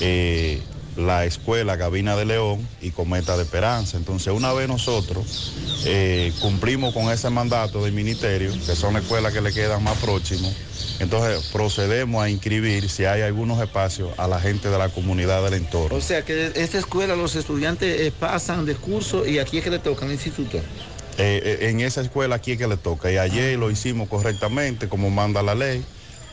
eh, la escuela Gabina de León y Cometa de Esperanza. Entonces, una vez nosotros eh, cumplimos con ese mandato del ministerio, que son las escuelas que le quedan más próximos, entonces procedemos a inscribir, si hay algunos espacios, a la gente de la comunidad del entorno. O sea que esta escuela los estudiantes eh, pasan de curso y aquí es que le tocan el instituto. Eh, eh, en esa escuela aquí es que le toca. Y ayer lo hicimos correctamente, como manda la ley.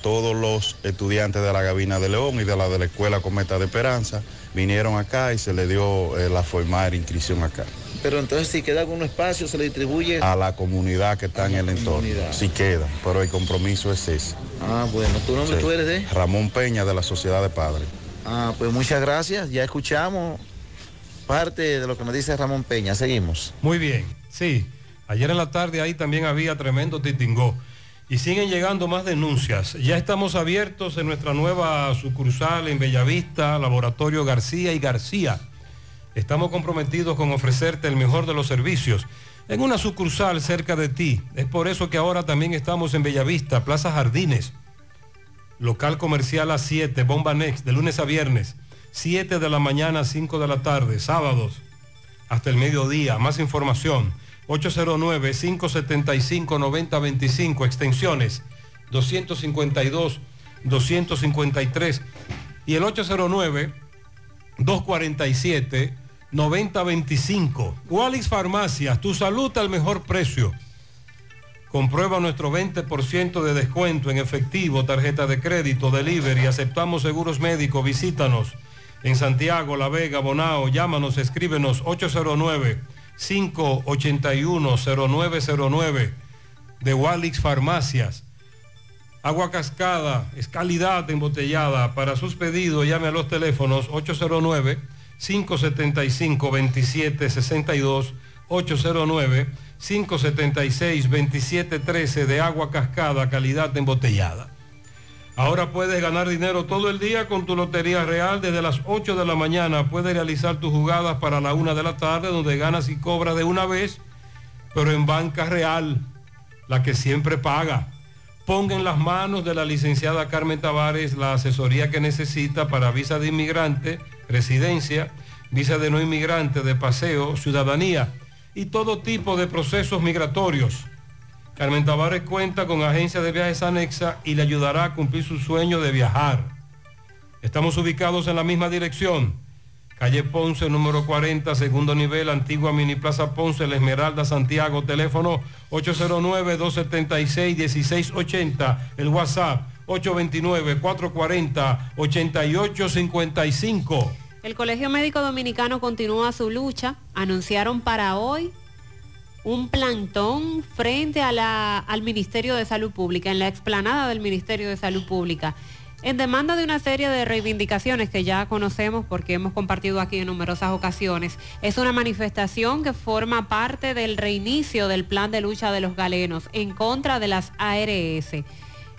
Todos los estudiantes de la Gabina de León y de la de la Escuela Cometa de Esperanza vinieron acá y se le dio eh, la formal de inscripción acá. Pero entonces si queda algún espacio se le distribuye. A la comunidad que está en el entorno. Si queda, pero el compromiso es ese. Ah, bueno, ¿tu nombre Sí. tú eres de? Ramón Peña de la Sociedad de Padres. Ah, pues muchas gracias. Ya escuchamos parte de lo que nos dice Ramón Peña. Seguimos. Muy bien, sí. Ayer en la tarde ahí también había tremendo titingó. Y siguen llegando más denuncias. Ya estamos abiertos en nuestra nueva sucursal en Bellavista, Laboratorio García y García. Estamos comprometidos con ofrecerte el mejor de los servicios en una sucursal cerca de ti. Es por eso que ahora también estamos en Bellavista, Plaza Jardines. Local comercial a 7, Bomba Next, de lunes a viernes. 7 de la mañana a 5 de la tarde, sábados hasta el mediodía. Más información, 809-575-9025, extensiones 252, 253 y el 809-247-9025. Wallis Farmacias, tu salud al mejor precio. Comprueba nuestro 20% de descuento en efectivo, tarjeta de crédito, delivery, aceptamos seguros médicos, visítanos en Santiago, La Vega, Bonao, llámanos, escríbenos 809-581-0909 de Walix Farmacias. Agua cascada, es calidad embotellada. Para sus pedidos llame a los teléfonos 809-575-2762, 809-576-2713 de agua cascada, calidad embotellada. Ahora puedes ganar dinero todo el día con tu Lotería Real. Desde las 8 de la mañana puedes realizar tus jugadas para la 1 de la tarde, donde ganas y cobras de una vez, pero en banca real, la que siempre paga. Ponga en las manos de la licenciada Carmen Tavares la asesoría que necesita para visa de inmigrante, residencia, visa de no inmigrante, de paseo, ciudadanía y todo tipo de procesos migratorios. Carmen Tavares cuenta con agencia de viajes anexa y le ayudará a cumplir su sueño de viajar. Estamos ubicados en la misma dirección. Calle Ponce, número 40, segundo nivel, antigua Mini Plaza Ponce, La Esmeralda, Santiago, teléfono 809-276-1680, el WhatsApp 829-440-8855. El Colegio Médico Dominicano continúa su lucha. Anunciaron para hoy un plantón frente a la- al Ministerio de Salud Pública, en la explanada del Ministerio de Salud Pública, en demanda de una serie de reivindicaciones que ya conocemos porque hemos compartido aquí en numerosas ocasiones. Es una manifestación que forma parte del reinicio del plan de lucha de los galenos en contra de las ARS.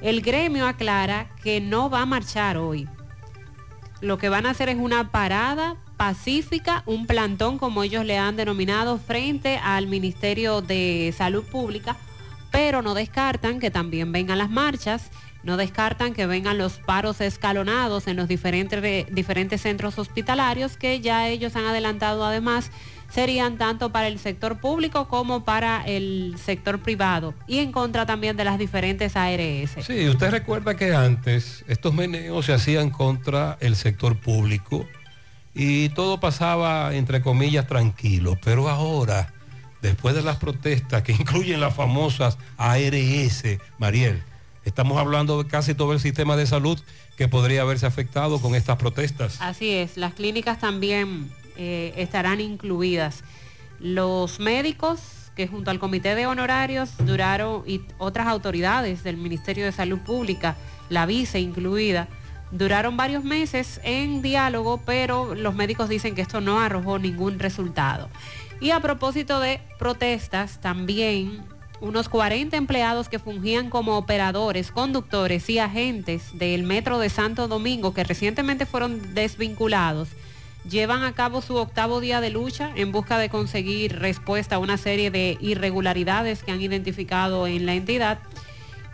El gremio aclara que no va a marchar hoy lo que van a hacer es una parada pacífica, un plantón como ellos le han denominado frente al Ministerio de Salud Pública, pero no descartan que también vengan las marchas No descartan que vengan los paros escalonados en los diferentes, diferentes centros hospitalarios que ya ellos han adelantado además serían tanto para el sector público como para el sector privado y en contra también de las diferentes ARS. Sí, usted recuerda que antes estos meneos se hacían contra el sector público y todo pasaba, entre comillas, tranquilo, pero ahora, después de las protestas que [laughs] incluyen las famosas ARS, Mariel, estamos hablando de casi todo el sistema de salud que podría haberse afectado con estas protestas. Así es, las clínicas también eh, estarán incluidas. Los médicos que junto al comité de honorarios duraron y otras autoridades del Ministerio de Salud Pública, la vice incluida, duraron varios meses en diálogo, pero los médicos dicen que esto no arrojó ningún resultado. Y a propósito de protestas, también unos 40 empleados que fungían como operadores, conductores y agentes del Metro de Santo Domingo, que recientemente fueron desvinculados, llevan a cabo su octavo día de lucha en busca de conseguir respuesta a una serie de irregularidades que han identificado en la entidad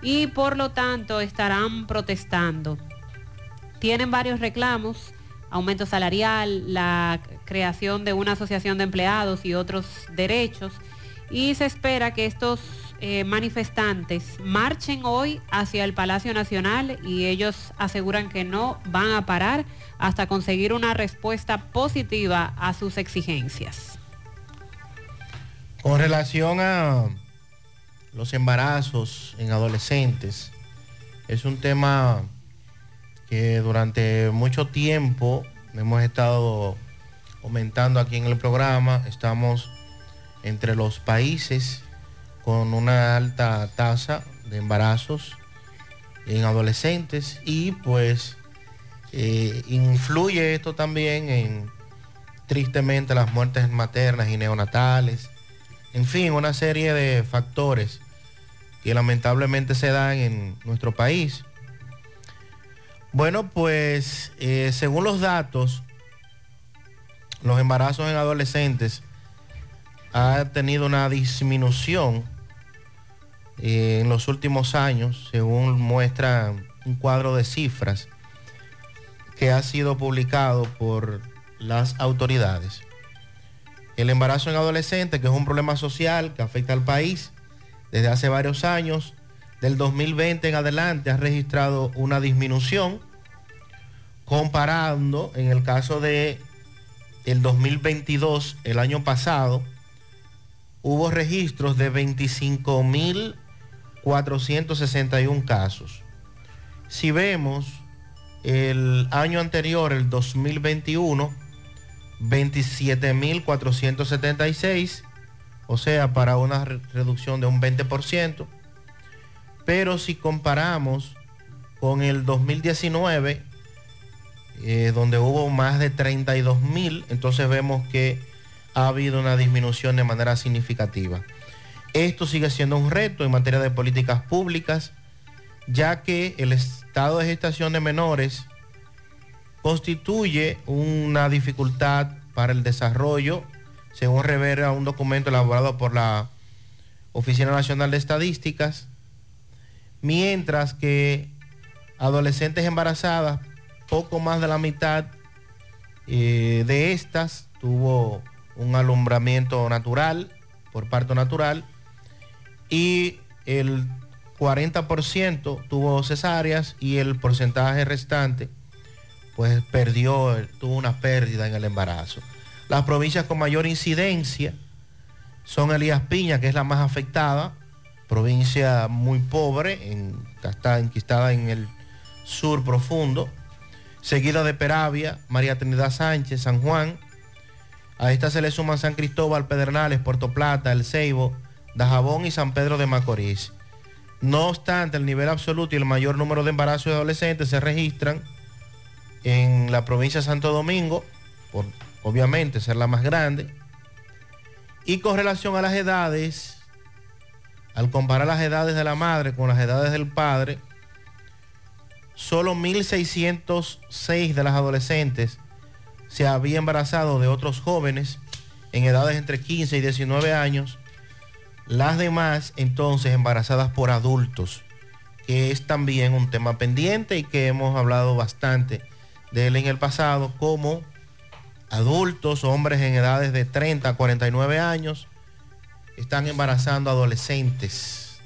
y por lo tanto estarán protestando. Tienen varios reclamos, aumento salarial, la creación de una asociación de empleados y otros derechos y se espera que estos eh, manifestantes marchen hoy hacia el Palacio Nacional y ellos aseguran que no van a parar hasta conseguir una respuesta positiva a sus exigencias. Con relación a los embarazos en adolescentes, es un tema que durante mucho tiempo hemos estado comentando aquí en el programa. Estamos entre los países con una alta tasa de embarazos en adolescentes y pues eh, influye esto también en tristemente las muertes maternas y neonatales, en fin, una serie de factores que lamentablemente se dan en nuestro país. Bueno, pues eh, según los datos, los embarazos en adolescentes ha tenido una disminución eh, en los últimos años, según muestra un cuadro de cifras que ha sido publicado por las autoridades. El embarazo en adolescentes, que es un problema social que afecta al país desde hace varios años, del 2020 en adelante ha registrado una disminución, comparando en el caso de el 2022, el año pasado, hubo registros de 25.461 casos. Si vemos el año anterior, el 2021, 27.476, o sea, para una re- reducción de un 20%. Pero si comparamos con el 2019, eh, donde hubo más de 32.000, entonces vemos que ha habido una disminución de manera significativa. Esto sigue siendo un reto en materia de políticas públicas, ya que el estado de gestación de menores constituye una dificultad para el desarrollo, según revela un documento elaborado por la Oficina Nacional de Estadísticas, mientras que adolescentes embarazadas, poco más de la mitad eh, de estas tuvo un alumbramiento natural, por parto natural, y el 40% tuvo cesáreas y el porcentaje restante pues perdió, tuvo una pérdida en el embarazo. Las provincias con mayor incidencia son Elías Piña, que es la más afectada, provincia muy pobre, está enquistada en el sur profundo, seguida de Peravia, María Trinidad Sánchez, San Juan. A esta se le suman San Cristóbal, Pedernales, Puerto Plata, El Ceibo, Dajabón y San Pedro de Macorís. No obstante, el nivel absoluto y el mayor número de embarazos de adolescentes se registran en la provincia de Santo Domingo, por obviamente ser la más grande. Y con relación a las edades, al comparar las edades de la madre con las edades del padre, solo 1.606 de las adolescentes se había embarazado de otros jóvenes en edades entre 15 y 19 años. Las demás entonces embarazadas por adultos, que es también un tema pendiente y que hemos hablado bastante de él en el pasado, como adultos, hombres en edades de 30 a 49 años, están embarazando adolescentes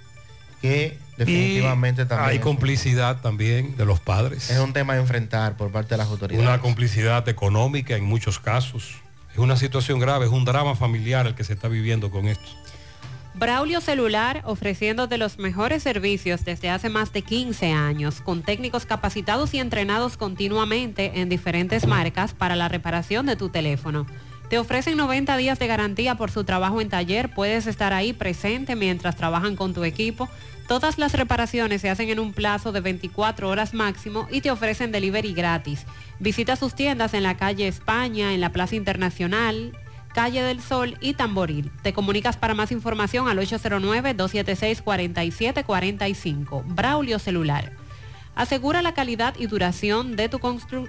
que definitivamente Y también hay complicidad también de los padres. es un tema a enfrentar por parte de las autoridades. Una complicidad económica en muchos casos. Es una situación grave, es un drama familiar el que se está viviendo con esto. Braulio Celular ofreciéndote los mejores servicios desde hace más de 15 años, con técnicos capacitados y entrenados continuamente en diferentes marcas para la reparación de tu teléfono. Te ofrecen 90 días de garantía por su trabajo en taller, puedes estar ahí presente mientras trabajan con tu equipo. Todas las reparaciones se hacen en un plazo de 24 horas máximo y te ofrecen delivery gratis. Visita sus tiendas en la calle España, en la Plaza Internacional, Calle del Sol y Tamboril. Te comunicas para más información al 809-276-4745. Braulio Celular. Asegura la calidad y duración de tu constru-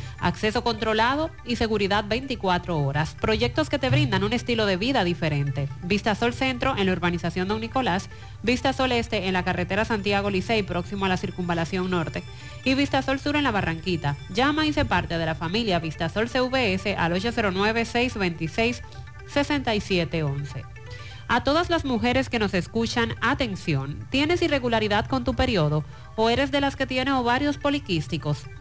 acceso controlado y seguridad 24 horas. Proyectos que te brindan un estilo de vida diferente. Vistasol Centro en la urbanización Don Nicolás, Vistasol Este en la carretera Santiago Licey próximo a la circunvalación norte y Vistasol Sur en la Barranquita. Llama y se parte de la familia Vistasol CVS al 809-626-6711. A todas las mujeres que nos escuchan, atención, ¿tienes irregularidad con tu periodo? ¿O eres de las que tiene ovarios poliquísticos?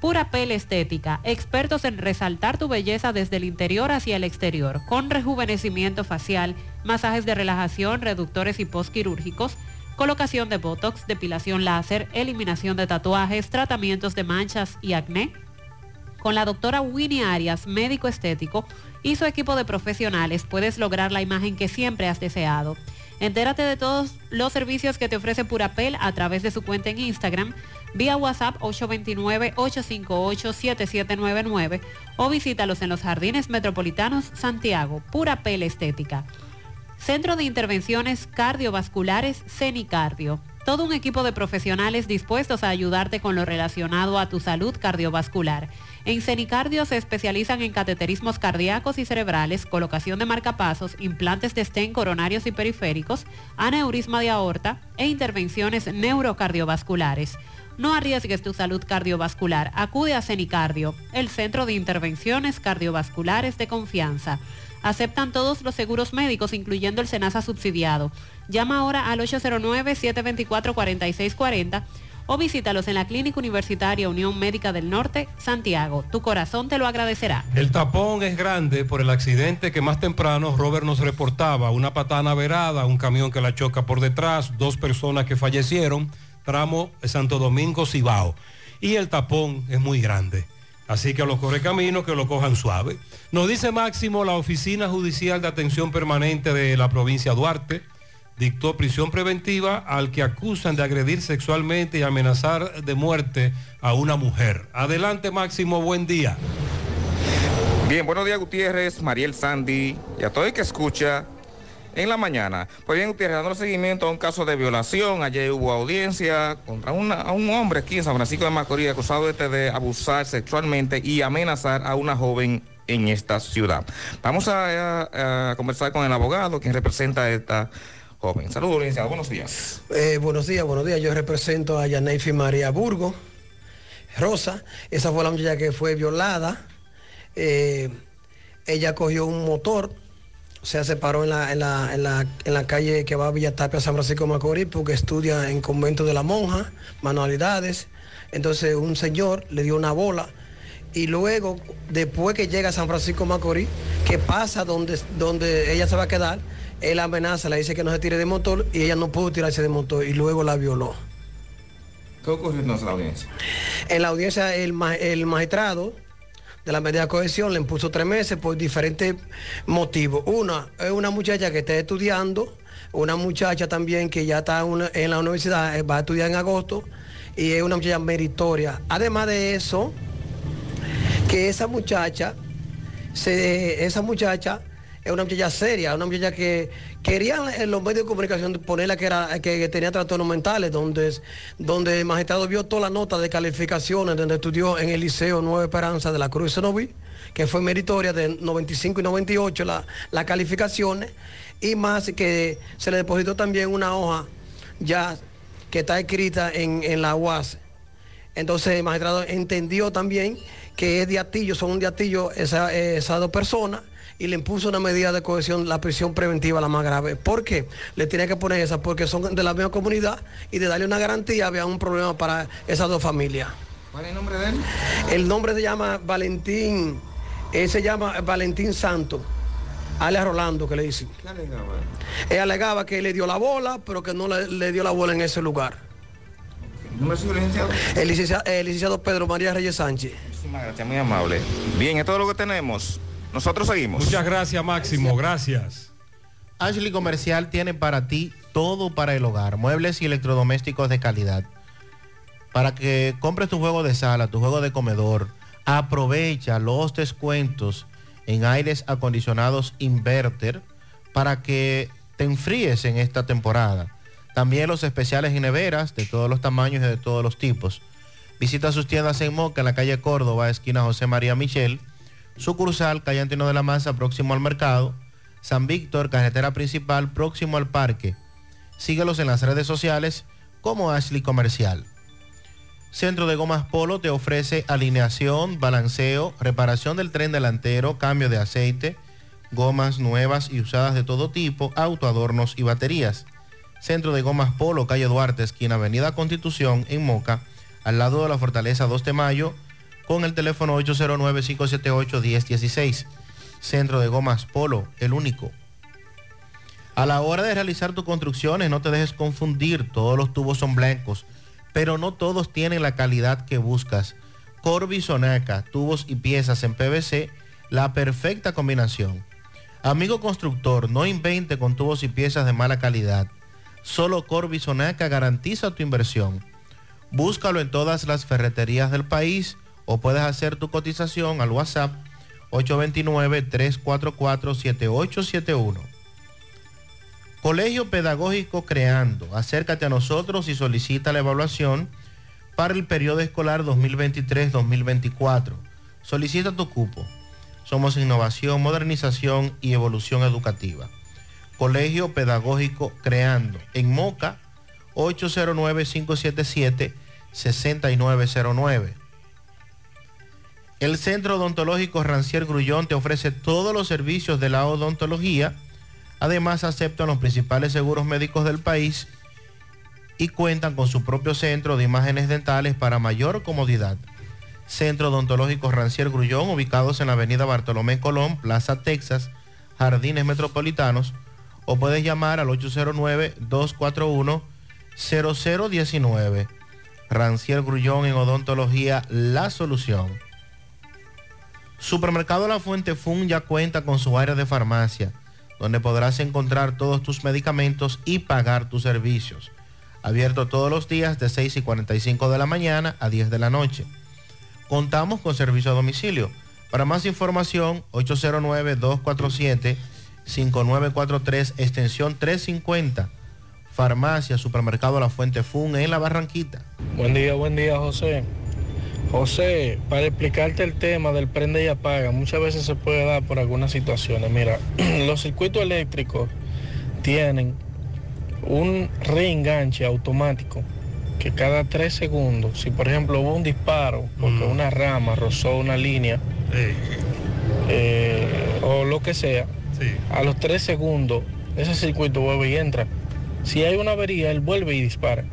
Pura Pel Estética, expertos en resaltar tu belleza desde el interior hacia el exterior, con rejuvenecimiento facial, masajes de relajación, reductores y postquirúrgicos, colocación de botox, depilación láser, eliminación de tatuajes, tratamientos de manchas y acné. Con la doctora Winnie Arias, médico estético, y su equipo de profesionales puedes lograr la imagen que siempre has deseado. Entérate de todos los servicios que te ofrece Purapel a través de su cuenta en Instagram, vía WhatsApp 829-858-7799 o visítalos en los Jardines Metropolitanos Santiago, Purapel Estética. Centro de Intervenciones Cardiovasculares CENICardio. Todo un equipo de profesionales dispuestos a ayudarte con lo relacionado a tu salud cardiovascular. En CENICardio se especializan en cateterismos cardíacos y cerebrales, colocación de marcapasos, implantes de stent coronarios y periféricos, aneurisma de aorta e intervenciones neurocardiovasculares. No arriesgues tu salud cardiovascular. Acude a CENICardio, el centro de intervenciones cardiovasculares de confianza. Aceptan todos los seguros médicos, incluyendo el SENASA subsidiado. Llama ahora al 809-724-4640 o visítalos en la Clínica Universitaria Unión Médica del Norte, Santiago. Tu corazón te lo agradecerá. El tapón es grande por el accidente que más temprano Robert nos reportaba. Una patana verada, un camión que la choca por detrás, dos personas que fallecieron, tramo Santo Domingo Cibao. Y el tapón es muy grande. Así que a los correcaminos que lo cojan suave. Nos dice Máximo, la Oficina Judicial de Atención Permanente de la provincia Duarte dictó prisión preventiva al que acusan de agredir sexualmente y amenazar de muerte a una mujer. Adelante Máximo, buen día. Bien, buenos días Gutiérrez, Mariel Sandy y a todo el que escucha en la mañana. Pues bien, Gutiérrez, dando seguimiento a un caso de violación, ayer hubo audiencia contra un hombre aquí en San Francisco de Macorís acusado este de abusar sexualmente y amenazar a una joven en esta ciudad. Vamos a, conversar con el abogado quien representa a esta joven. Saludos, buenos días. Eh, buenos días, buenos días. Yo represento a Yaneifi María Burgo, Rosa. Esa fue la muchacha que fue violada. Eh, ella cogió un motor se paró en la, en la, en la, en la calle que va a Villa Tapia, San Francisco Macorís, porque estudia en convento de la monja, manualidades. Entonces un señor le dio una bola y luego, después que llega a San Francisco Macorís, que pasa donde, donde ella se va a quedar, él amenaza, le dice que no se tire de motor y ella no pudo tirarse de motor y luego la violó. ¿Qué ocurrió en la audiencia? En la audiencia el, el magistrado de la medida de cohesión le impuso tres meses por diferentes motivos. Una, es una muchacha que está estudiando, una muchacha también que ya está en la universidad, eh, va a estudiar en agosto, y es una muchacha meritoria. Además de eso, que esa muchacha, se- esa muchacha es una muchacha seria, una muchacha que querían en los medios de comunicación ponerla que era que tenía trastornos mentales, donde, donde el magistrado vio toda la nota de calificaciones, donde estudió en el Liceo Nueva Esperanza de la Cruz Senoví, que fue meritoria de 95 y 98 la- las calificaciones, y más que se le depositó también una hoja ya que está escrita en, en la UAS. Entonces el magistrado entendió también que es de atillo, son de atillo esa- esas dos personas y le impuso una medida de cohesión, la prisión preventiva la más grave. ¿Por qué? Le tenía que poner esa, porque son de la misma comunidad y de darle una garantía había un problema para esas dos familias. ¿Cuál es el nombre de él? El nombre se llama Valentín, él se llama Valentín Santo, alias Rolando que le dicen. ¿Qué alegaba? Él alegaba que le dio la bola, pero que no le, le dio la bola en ese lugar. El licenciado, el licenciado Pedro María Reyes Sánchez. Muchísimas gracias, muy amable. Bien, es todo lo que tenemos. Nosotros seguimos. Muchas gracias, Máximo. Gracias. Ashley Comercial tiene para ti todo para el hogar, muebles y electrodomésticos de calidad. Para que compres tu juego de sala, tu juego de comedor, aprovecha los descuentos en aires acondicionados inverter para que te enfríes en esta temporada. También los especiales y neveras de todos los tamaños y de todos los tipos. Visita sus tiendas en Moca, en la calle Córdoba, esquina José María Michel, sucursal calle Antino de la Maza, próximo al mercado, San Víctor, carretera principal, próximo al parque. Síguelos en las redes sociales como Ashley Comercial. Centro de Gomas Polo te ofrece alineación, balanceo, reparación del tren delantero, cambio de aceite, gomas nuevas y usadas de todo tipo, autoadornos y baterías. Centro de Gomas Polo, calle Duarte, esquina Avenida Constitución, en Moca, al lado de la Fortaleza 2 de Mayo, con el teléfono 809-578-1016. Centro de Gomas Polo, el único. A la hora de realizar tus construcciones, no te dejes confundir, todos los tubos son blancos, pero no todos tienen la calidad que buscas. Corby Sonaca, tubos y piezas en PVC, la perfecta combinación. Amigo constructor, no invente con tubos y piezas de mala calidad. Solo Corby Sonaca garantiza tu inversión. Búscalo en todas las ferreterías del país o puedes hacer tu cotización al WhatsApp 829-344-7871. Colegio Pedagógico Creando. Acércate a nosotros y solicita la evaluación para el periodo escolar 2023-2024. Solicita tu cupo. Somos innovación, modernización y evolución educativa. Colegio Pedagógico Creando. En Moca, 809-577-6909. El Centro Odontológico Rancier Grullón te ofrece todos los servicios de la odontología. Además, aceptan los principales seguros médicos del país y cuentan con su propio centro de imágenes dentales para mayor comodidad. Centro Odontológico Rancier Grullón, ubicados en la avenida Bartolomé Colón, Plaza Texas, Jardines Metropolitanos, o puedes llamar al 809-241-0019. Rancier Grullón en Odontología, la solución. Supermercado La Fuente Fun ya cuenta con su área de farmacia, donde podrás encontrar todos tus medicamentos y pagar tus servicios. Abierto todos los días de 6 y 45 de la mañana a 10 de la noche. Contamos con servicio a domicilio. Para más información, 809-247-5943, extensión 350. Farmacia, Supermercado La Fuente Fun en La Barranquita. Buen día, buen día, José. José, para explicarte el tema del prende y apaga, muchas veces se puede dar por algunas situaciones. Mira, [clears throat] los circuitos eléctricos tienen un reenganche automático que cada tres segundos, si por ejemplo hubo un disparo, porque una rama rozó una línea, eh, o lo que sea, a los 3 segundos ese circuito vuelve y entra. Si hay una avería, él vuelve y dispara.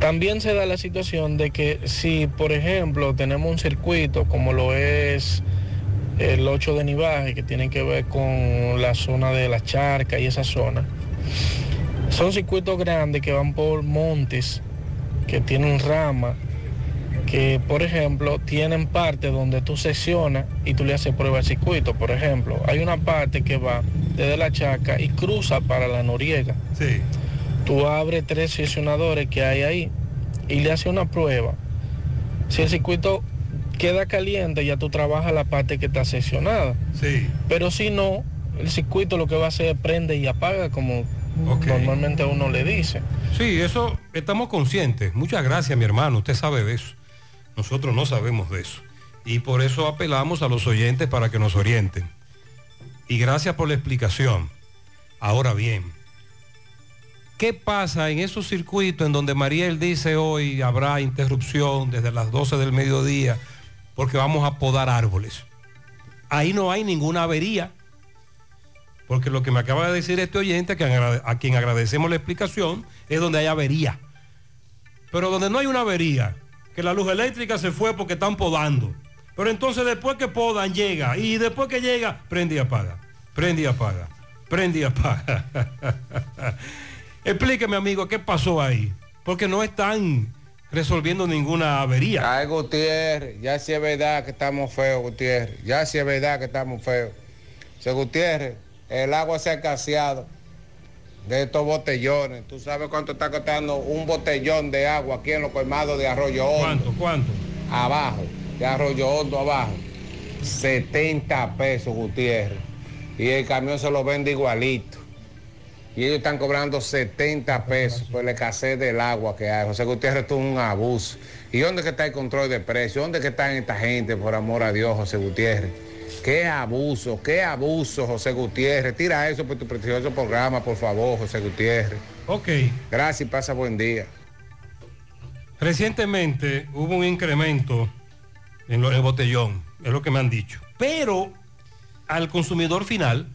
También se da la situación de que si, por ejemplo, tenemos un circuito como lo es el 8 de Nivaje, que tiene que ver con la zona de la charca y esa zona, son circuitos grandes que van por montes, que tienen rama, que por ejemplo tienen parte donde tú seccionas y tú le haces prueba al circuito. Por ejemplo, hay una parte que va desde la charca y cruza para la Noriega. Sí. Tú abres tres seccionadores que hay ahí y le haces una prueba. Si el circuito queda caliente, ya tú trabajas la parte que está seccionada. Sí. Pero si no, el circuito lo que va a hacer es prende y apaga como normalmente uno le dice. Sí, eso estamos conscientes. Muchas gracias, mi hermano. Usted sabe de eso. Nosotros no sabemos de eso. Y por eso apelamos a los oyentes para que nos orienten. Y gracias por la explicación. Ahora bien, ¿qué pasa en esos circuitos en donde Mariel dice hoy habrá interrupción desde las 12 del mediodía porque vamos a podar árboles? Ahí no hay ninguna avería. Porque lo que me acaba de decir este oyente, a quien agradecemos la explicación, es donde hay avería. Pero donde no hay una avería, que la luz eléctrica se fue porque están podando. Pero entonces después que podan llega y después que llega, prende y apaga, prende y apaga, prende y apaga. [laughs] Explíqueme amigo, ¿qué pasó ahí? Porque no están resolviendo ninguna avería. Ay, Gutiérrez, ya sí es verdad que estamos feos, Gutiérrez. Ya sí es verdad que estamos feos. Se Gutiérrez, el agua se ha escaseado de estos botellones. ¿Tú sabes cuánto está costando un botellón de agua aquí en los colmados de Arroyo Hondo? ¿Cuánto? ¿Cuánto? Abajo, de Arroyo Hondo abajo. 70 pesos, Gutiérrez. Y el camión se lo vende igualito. Y ellos están cobrando 70 pesos por la escasez del agua que hay. José Gutiérrez, esto es un abuso. ¿Y dónde que está el control de precios? ¿Dónde que están esta gente, por amor a Dios, José Gutiérrez? Qué abuso, qué abuso, José Gutiérrez. Tira eso por tu precioso programa, por favor, José Gutiérrez. Ok. Gracias y pasa buen día. Recientemente hubo un incremento en lo- en el botellón, es lo que me han dicho. Pero al consumidor final,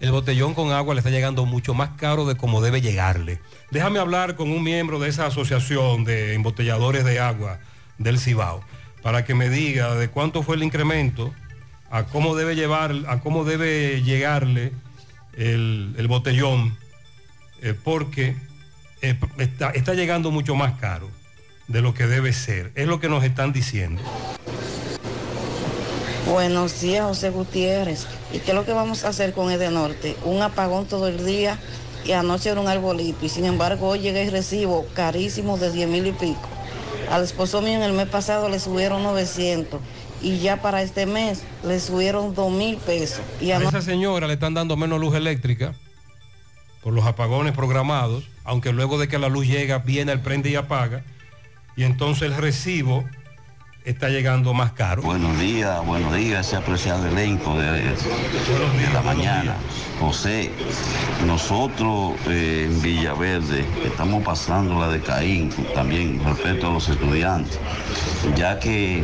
el botellón con agua le está llegando mucho más caro de como debe llegarle. Déjame hablar con un miembro de esa asociación de embotelladores de agua del Cibao para que me diga de cuánto fue el incremento, a cómo debe llevar, a cómo debe llegarle el, el botellón, eh, porque eh, está llegando mucho más caro de lo que debe ser. Es lo que nos están diciendo. Buenos días, José Gutiérrez. ¿Y qué es lo que vamos a hacer con Edenorte? Un apagón todo el día y anoche era un arbolito. Y sin embargo, hoy llega el recibo carísimo de 10 mil y pico. Al esposo mío en el mes pasado le subieron 900 y ya para este mes le subieron 2 mil pesos. Y A anoche esa señora le están dando menos luz eléctrica por los apagones programados, aunque luego de que la luz llega viene el prende y apaga, y entonces el recibo está llegando más caro. Buenos días, buenos días, ese apreciado elenco de, de la mañana. José, nosotros eh, en Villaverde estamos pasando la de Caín también respecto a los estudiantes, ya que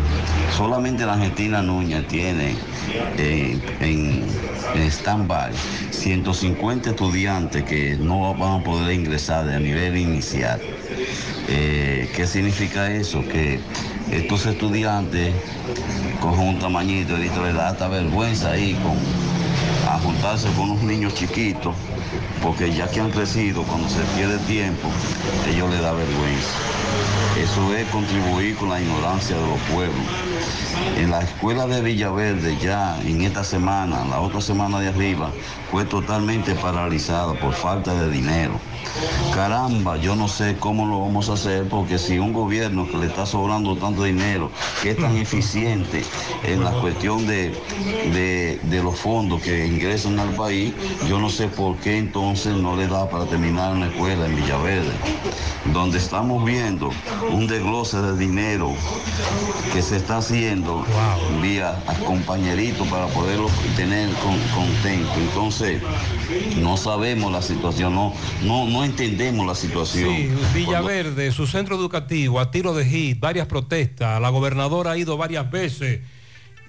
solamente la Argentina Núñez tiene eh, en, en stand-by 150 estudiantes que no van a poder ingresar a nivel inicial. Eh, ¿Qué significa eso? Que estos estudiantes cogen un tamañito y les da hasta vergüenza ahí con, a juntarse con unos niños chiquitos, porque ya que han crecido, cuando se pierde tiempo, ellos les da vergüenza. Eso es contribuir con la ignorancia de los pueblos. En la escuela de Villaverde ya en esta semana, la otra semana de arriba, fue totalmente paralizada por falta de dinero. Caramba, yo no sé cómo lo vamos a hacer porque si un gobierno que le está sobrando tanto dinero, que es tan [laughs] eficiente en la cuestión de, de- de los fondos que ingresan al país, yo no sé por qué entonces no le da para terminar una escuela en Villaverde, donde estamos viendo un desglose de dinero que se está haciendo vía a compañeritos para poderlo tener con- contento. Entonces, no sabemos la situación, no, no, no entendemos la situación. Sí, Villaverde, su centro educativo, a tiro de hit, varias protestas. La gobernadora ha ido varias veces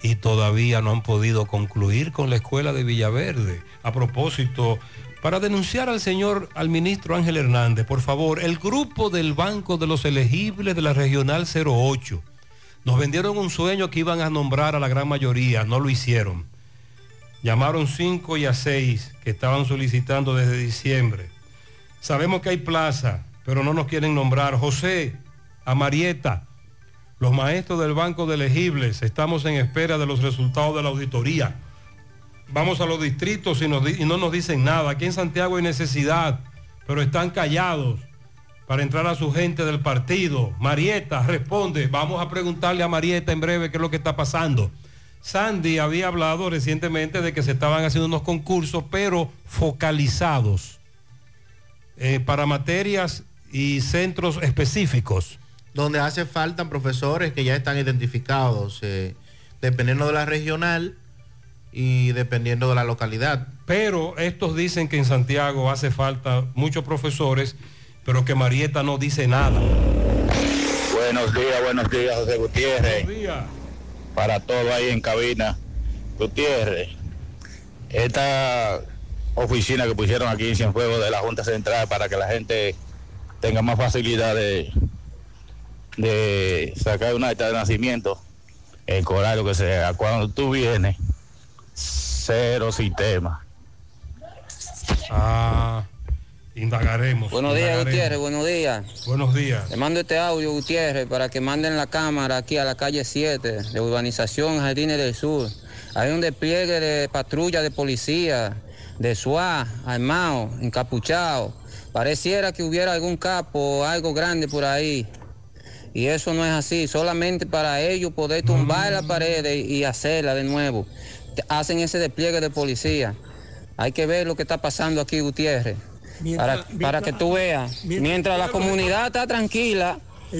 y todavía no han podido concluir con la escuela de Villaverde. A propósito, para denunciar al señor, al ministro Ángel Hernández, por favor, el grupo del Banco de los Elegibles de la Regional 08 nos vendieron un sueño que iban a nombrar a la gran mayoría, no lo hicieron. Llamaron 5 y a 6 que estaban solicitando desde diciembre. Sabemos que hay plaza, pero no nos quieren nombrar. José, a Marieta, los maestros del Banco de Elegibles, estamos en espera de los resultados de la auditoría. Vamos a los distritos y, y no nos dicen nada. Aquí en Santiago hay necesidad, pero están callados para entrar a su gente del partido. Marieta, responde. Vamos a preguntarle a Marieta en breve qué es lo que está pasando. Sandy había hablado recientemente de que se estaban haciendo unos concursos, pero focalizados eh, para materias y centros específicos. Donde hace falta profesores que ya están identificados, eh, dependiendo de la regional y dependiendo de la localidad. Pero estos dicen que en Santiago hace falta muchos profesores, pero que Marieta no dice nada. Buenos días, buenos días, José Gutiérrez. Para todo ahí en cabina. Gutiérrez, esta oficina que pusieron aquí en Cienfuegos de la Junta Central para que la gente tenga más facilidad de, de sacar una acta de nacimiento, el corario que sea, cuando tú vienes, cero sistema. Ah, indagaremos. Buenos días. Gutiérrez, buenos días. Buenos días. Le mando este audio, Gutiérrez, para que manden la cámara aquí a la calle 7 de Urbanización Jardines del Sur. Hay un despliegue de patrulla de policía, de SWAT, armado, encapuchado. Pareciera que hubiera algún capo algo grande por ahí. Y eso no es así, solamente para ellos poder tumbar la pared y hacerla de nuevo. Hacen ese despliegue de policía. Hay que ver lo que está pasando aquí, Gutiérrez. Mientras- para, para que tú veas. mientras- Mientras la comunidad está tranquila,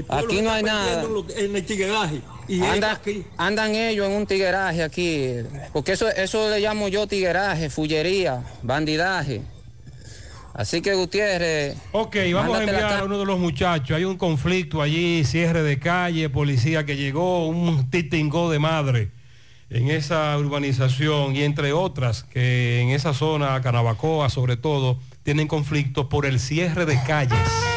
aquí no hay nada. En el tigueraje. Y Anda- andan ellos en un tigueraje aquí, porque eso, eso le llamo yo tigueraje, fullería, bandidaje. Así que Gutiérrez. Ok, vamos a enviar a uno de los muchachos. Hay un conflicto allí, cierre de calle, policía que llegó, un titingó de madre en esa urbanización y entre otras que en esa zona, Canabacoa sobre todo, tienen conflictos por el cierre de calles.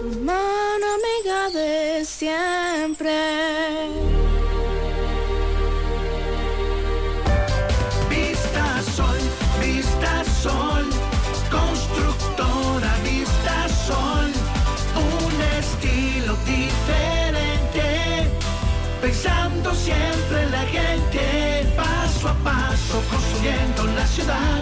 Mano amiga de siempre. Vista Sol, Vista Sol, constructora Vista Sol, un estilo diferente, pensando siempre en la gente, paso a paso construyendo la ciudad,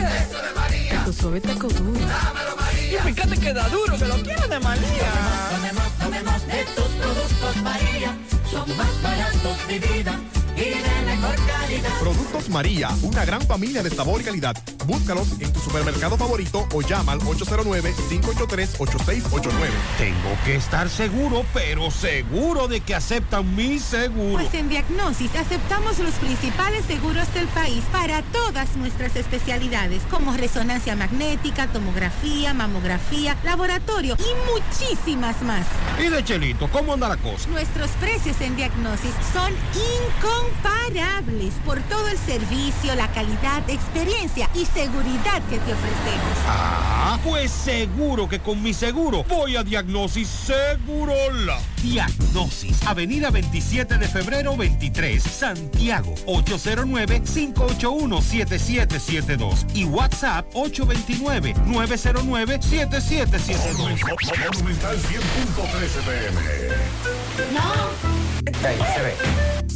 Eso de María. Tu suave taco duro. Dámelo, María. Y fíjate que da duro, que lo quiero de María. Tomemos, tomemos de tus productos María, son más baratos de vida y de mejor calidad. Productos María, una gran familia de sabor y calidad. Búscalos en tu supermercado favorito o llama al 809-583-8689. Tengo que estar seguro, pero seguro de que aceptan mi seguro. Pues en Diagnosis aceptamos los principales seguros del país para todas nuestras especialidades, como resonancia magnética, tomografía, mamografía, laboratorio y muchísimas más. ¿Y de Chelito, cómo anda la cosa? Nuestros precios en Diagnosis son incomparables por todo el servicio, la calidad, experiencia y seguridad que te ofrecemos. Ah, pues seguro que con mi seguro voy a Diagnosis Segurola. Diagnosis, Avenida 27 de febrero 23, Santiago, 809-581-7772 y WhatsApp 829-909-7772. Monumental 100.13 pm. No. Ahí se ve.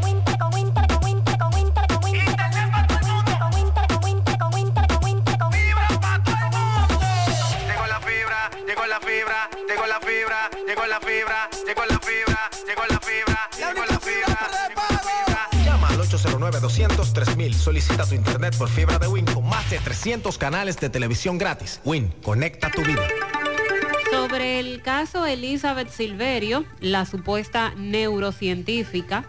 Llegó la fibra, llegó la fibra, llegó la fibra, llegó la fibra. Llama al 809-203 Solicita tu internet por fibra de Win con más de 300 canales de televisión gratis. Win, conecta tu vida. Sobre el caso Elizabeth Silverio, la supuesta neurocientífica,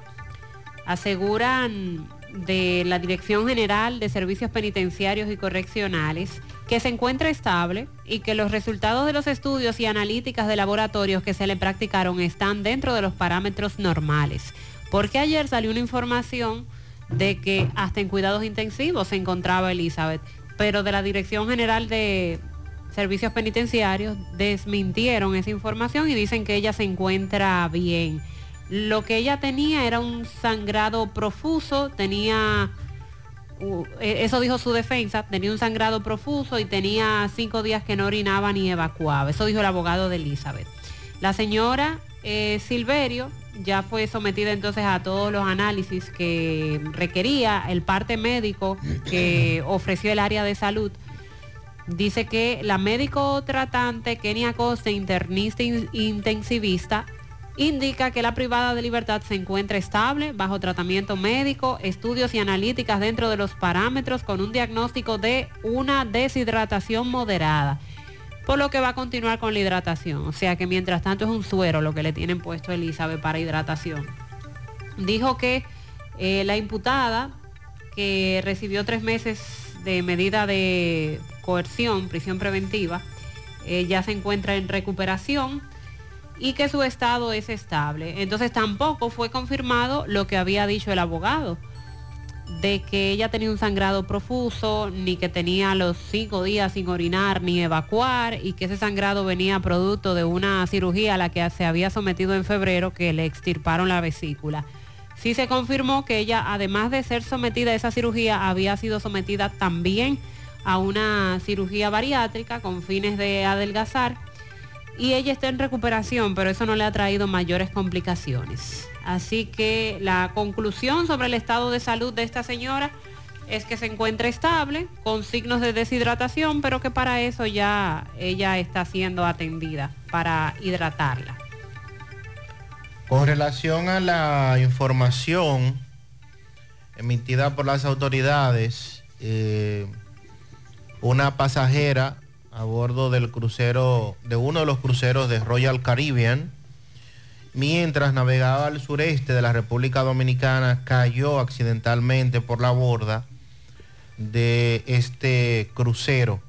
aseguran de la Dirección General de Servicios Penitenciarios y Correccionales que se encuentra estable y que los resultados de los estudios y analíticas de laboratorios que se le practicaron están dentro de los parámetros normales. Porque ayer salió una información de que hasta en cuidados intensivos se encontraba Elizabeth, pero de la Dirección General de Servicios Penitenciarios desmintieron esa información y dicen que ella se encuentra bien. Lo que ella tenía era un sangrado profuso, tenía, eso dijo su defensa, tenía un sangrado profuso y tenía cinco días que no orinaba ni evacuaba. Eso dijo el abogado de Elizabeth. La señora eh, Silverio ya fue sometida entonces a todos los análisis que requería el parte médico que [coughs] ofreció el área de salud. Dice que la médico tratante Kenia Costa, internista in- intensivista, indica que la privada de libertad se encuentra estable, bajo tratamiento médico, estudios y analíticas dentro de los parámetros con un diagnóstico de una deshidratación moderada. Por lo que va a continuar con la hidratación. O sea que mientras tanto es un suero lo que le tienen puesto a Elizabeth para hidratación. Dijo que eh, la imputada, que recibió tres meses de medida de coerción, prisión preventiva, eh, ya se encuentra en recuperación y que su estado es estable. Entonces tampoco fue confirmado lo que había dicho el abogado, de que ella tenía un sangrado profuso, ni que tenía los cinco días sin orinar ni evacuar, y que ese sangrado venía producto de una cirugía a la que se había sometido en febrero, que le extirparon la vesícula. sí se confirmó que ella, además de ser sometida a esa cirugía, había sido sometida también a una cirugía bariátrica con fines de adelgazar y ella está en recuperación, pero eso no le ha traído mayores complicaciones. Así que la conclusión sobre el estado de salud de esta señora es que se encuentra estable, con signos de deshidratación, pero que para eso ya ella está siendo atendida para hidratarla. Con relación a la información emitida por las autoridades, eh, una pasajera a bordo del crucero, de uno de los cruceros de Royal Caribbean, mientras navegaba al sureste de la República Dominicana, cayó accidentalmente por la borda de este crucero.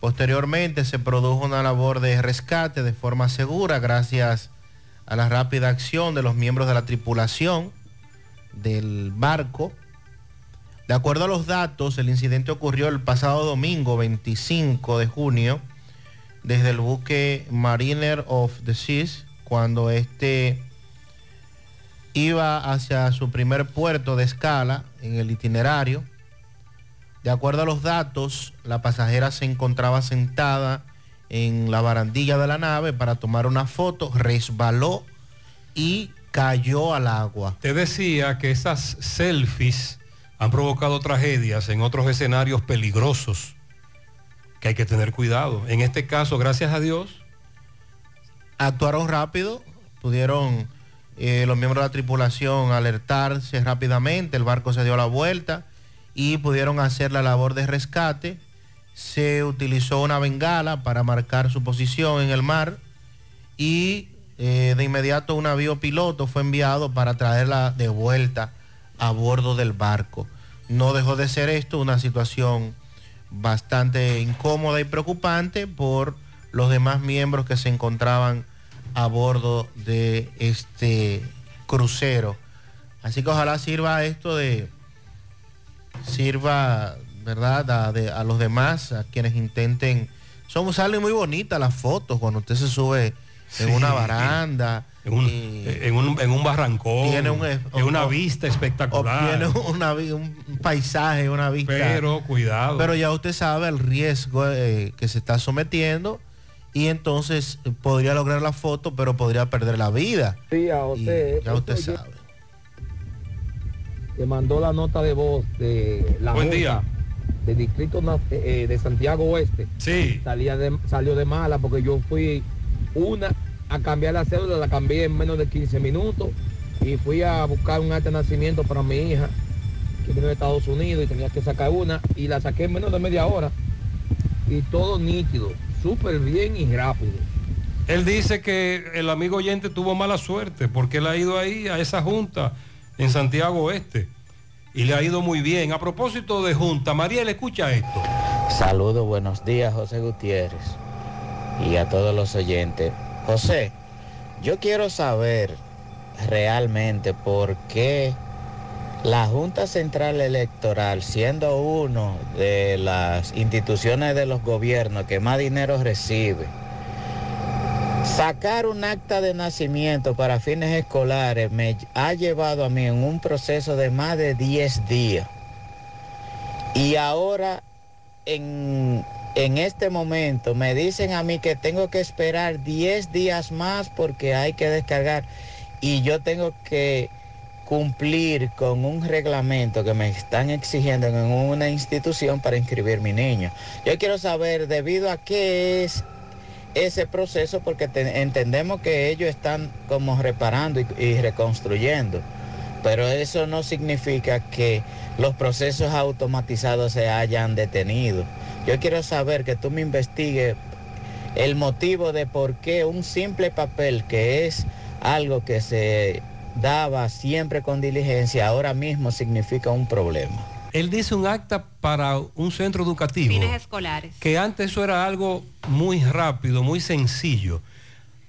Posteriormente se produjo una labor de rescate de forma segura gracias a la rápida acción de los miembros de la tripulación del barco. De acuerdo a los datos, el incidente ocurrió el pasado domingo 25 de junio desde el buque Mariner of the Seas, cuando este iba hacia su primer puerto de escala en el itinerario. De acuerdo a los datos, la pasajera se encontraba sentada en la barandilla de la nave para tomar una foto, resbaló y cayó al agua. Te decía que esas selfies han provocado tragedias en otros escenarios peligrosos que hay que tener cuidado. En este caso, gracias a Dios. Actuaron rápido, pudieron eh, los miembros de la tripulación alertarse rápidamente, el barco se dio la vuelta y pudieron hacer la labor de rescate. Se utilizó una bengala para marcar su posición en el mar y eh, de inmediato un avión piloto fue enviado para traerla de vuelta a bordo del barco. No dejó de ser esto una situación bastante incómoda y preocupante por los demás miembros que se encontraban a bordo de este crucero. Así que ojalá sirva esto de, sirva, ¿verdad? A, de- a los demás, a quienes intenten. Son, salen muy bonitas las fotos cuando usted se sube en Sí. una baranda. En un, en un, en un barrancón, Tiene un- en una o- vista espectacular. una vi- un paisaje, una vista. Pero cuidado. Pero ya usted sabe el riesgo eh, que se está sometiendo y entonces eh, podría lograr la foto, pero podría perder la vida. Sí, a. Y ya usted sabe. que mandó la nota de voz de la Buen Junta día. del distrito eh, de Santiago Oeste. Sí. Salía de, salió de mala porque yo fui una a cambiar la cédula, la cambié en menos de 15 minutos y fui a buscar un acta de nacimiento para mi hija que vino de Estados Unidos y tenía que sacar una y la saqué en menos de media hora y todo nítido, súper bien y rápido. Él dice que el amigo oyente tuvo mala suerte porque él ha ido ahí a esa junta en Santiago Oeste y le ha ido muy bien. A propósito de junta, María, le escucha esto. Saludos, buenos días, José Gutiérrez, y a todos los oyentes. José, yo quiero saber realmente por qué la Junta Central Electoral, siendo uno de las instituciones de los gobiernos que más dinero recibe, sacar un acta de nacimiento para fines escolares me ha llevado a mí en un proceso de más de 10 días. Y ahora en, en este momento me dicen a mí que tengo que esperar 10 días más porque hay que descargar. Y yo tengo que cumplir con un reglamento que me están exigiendo en una institución para inscribir mi niño. Yo quiero saber debido a qué es ese proceso porque te- entendemos que ellos están como reparando y reconstruyendo. Pero eso no significa que los procesos automatizados se hayan detenido. Yo quiero saber que tú me investigues el motivo de por qué un simple papel que es algo que se daba siempre con diligencia, ahora mismo significa un problema. Él dice un acta para un centro educativo. Fines escolares. que antes eso era algo muy rápido, muy sencillo.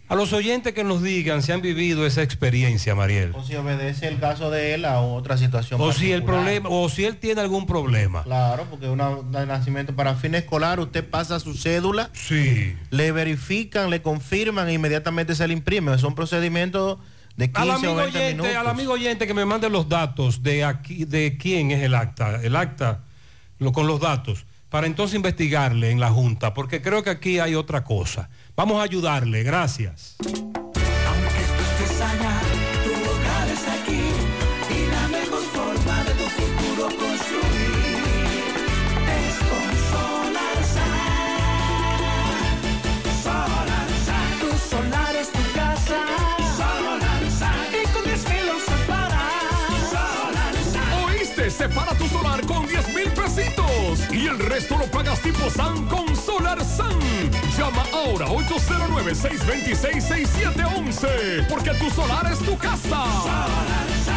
A los oyentes que nos digan si han vivido esa experiencia, Mariel. O si obedece el caso de él a otra situación. O si el problema, o si él tiene algún problema. Claro, porque una de nacimiento para fin escolar, usted pasa su cédula, sí. le verifican, le confirman e inmediatamente se le imprime. Son procedimientos de Al 15 o amigo, 20 oyente, minutos. al amigo oyente que me mande los datos de aquí, de quién es el acta, el acta lo- con los datos, para entonces investigarle en la Junta, porque creo que aquí hay otra cosa. Vamos a ayudarle, gracias. estés allá, tu hogar está aquí y la mejor forma de tu futuro construir es con Solar Sun. Tu solar es tu casa. Solar. Y con 10 mil lo separas. Solar. ¿Oíste? Separa tu solar con 10 mil pesitos y el resto lo pagas tipo SAN con Solar SAN. Llama ahora 809-626-6711 porque tu solar es tu casa. Solar Sun.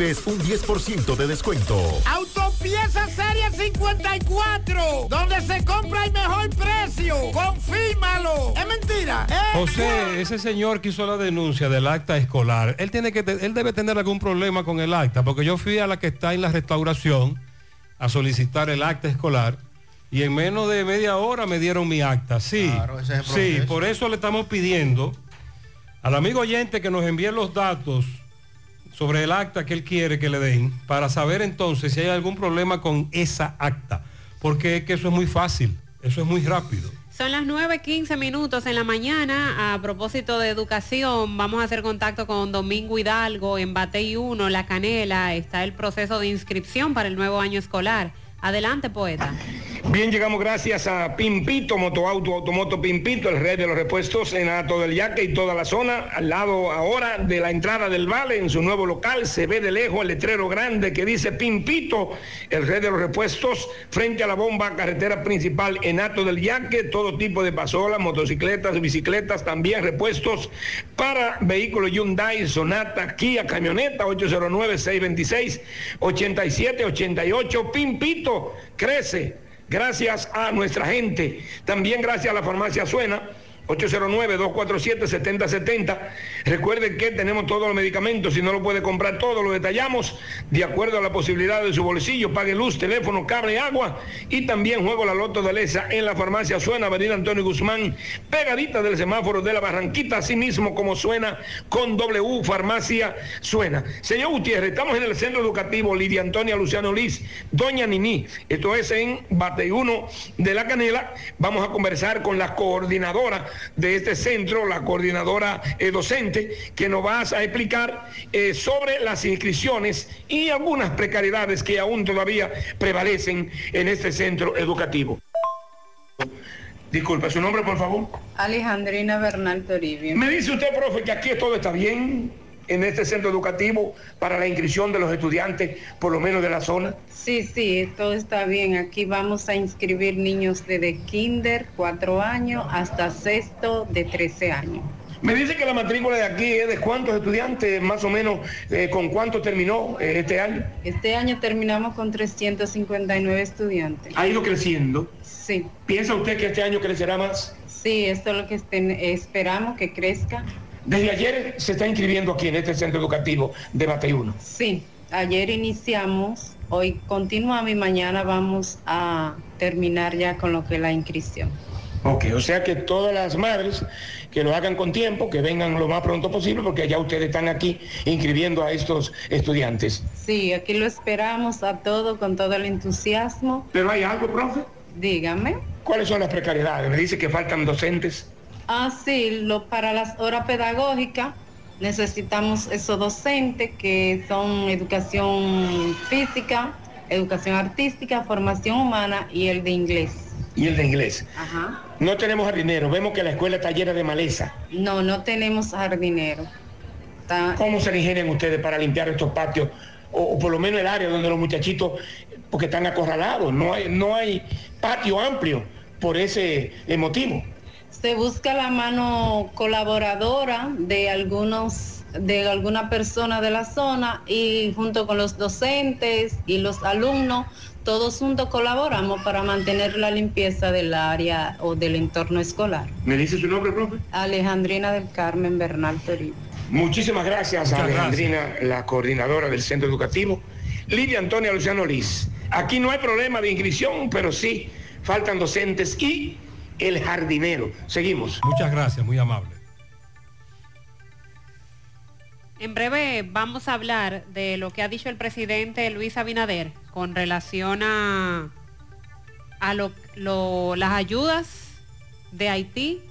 un 10% de descuento. Autopieza Serie 54, donde se compra el mejor precio. Confírmalo. Es mentira. Es José, ese señor que hizo la denuncia del acta escolar, él tiene que él debe tener algún problema con el acta, porque yo fui a la que está en la restauración a solicitar el acta escolar y en menos de media hora me dieron mi acta. Sí, Claro, ese es el sí, por eso le estamos pidiendo al amigo oyente que nos envíe los datos sobre el acta que él quiere que le den para saber entonces si hay algún problema con esa acta, porque es que eso es muy fácil, eso es muy rápido. Son las 9.15 minutos en la mañana. A propósito de educación, vamos a hacer contacto con Domingo Hidalgo en Batey 1, La Canela. Está el proceso de inscripción para el nuevo año escolar. Adelante, poeta. Bien, llegamos gracias a Pimpito, Motoauto, Automoto Pimpito, el rey de los repuestos en Ato del Yaque y toda la zona, al lado ahora de la entrada del Vale, en su nuevo local, se ve de lejos el letrero grande que dice Pimpito, el rey de los repuestos, frente a la bomba carretera principal en Ato del Yaque, todo tipo de pasolas, motocicletas, bicicletas, también repuestos para vehículos Hyundai, Sonata, Kia, camioneta, 809-626-8788, Pimpito, crece gracias a nuestra gente. También gracias a la farmacia Suena. 809-247-7070. Recuerden que tenemos todos los medicamentos. Si no lo puede comprar todo, lo detallamos de acuerdo a la posibilidad de su bolsillo. Pague luz, teléfono, cable, agua. Y también juego la loto de Lesa en la farmacia Suena, Avenida Antonio Guzmán, pegadita del semáforo de la Barranquita, así mismo como suena con W Farmacia Suena. Señor Gutiérrez, estamos en el centro educativo Lidia Antonia Luciano Liz, Doña Nini. Esto es en Bateyuno de la Canela. Vamos a conversar con la coordinadora de este centro, la coordinadora eh, docente, que nos va a explicar eh, sobre las inscripciones y algunas precariedades que aún todavía prevalecen en este centro educativo. Disculpe, su nombre, por favor. Alejandrina Bernal Toribio. Me dice usted, profe, que aquí todo está bien en este centro educativo para la inscripción de los estudiantes, por lo menos de la zona. Sí, sí, todo está bien. Aquí vamos a inscribir niños desde kinder, cuatro años, hasta sexto de 13 años. Me dice que la matrícula de aquí es de cuántos estudiantes, más o menos, eh, con cuánto terminó eh, este año. Este año terminamos con 359 estudiantes. Ha ido creciendo. Sí. ¿Piensa usted que este año crecerá más? Sí, esto es lo que estén- esperamos que crezca. Desde ayer se está inscribiendo aquí en este centro educativo de Bateyuno. Sí, ayer iniciamos, hoy continuamos y mañana vamos a terminar ya con lo que es la inscripción. Ok, o sea que todas las madres que lo hagan con tiempo, que vengan lo más pronto posible, porque ya ustedes están aquí inscribiendo a estos estudiantes. Sí, aquí lo esperamos a todo con todo el entusiasmo. Pero hay algo, profe. Dígame. ¿Cuáles son las precariedades? Me dice que faltan docentes. Ah, sí, lo, para las horas pedagógicas necesitamos esos docentes que son educación física, educación artística, formación humana y el de inglés. Y el de inglés. Ajá. No tenemos jardinero. Vemos que la escuela está llena de maleza. No, no tenemos jardinero. Está- ¿Cómo se ingenian ustedes para limpiar estos patios? O, o por lo menos el área donde los muchachitos, porque están acorralados. No hay, no hay patio amplio por ese eh, motivo. Se busca la mano colaboradora de algunos de alguna persona de la zona y junto con los docentes y los alumnos, todos juntos colaboramos para mantener la limpieza del área o del entorno escolar. ¿Me dice su nombre, profe? Alejandrina del Carmen Bernal Toribio. Muchísimas gracias a Muchas Alejandrina, la coordinadora del centro educativo. Lidia Antonia Luciano Liz. Aquí no hay problema de inscripción, pero sí faltan docentes y el jardinero. Seguimos. Muchas gracias, muy amable. En breve vamos a hablar de lo que ha dicho el presidente Luis Abinader con relación a, a lo- lo- las ayudas de Haití.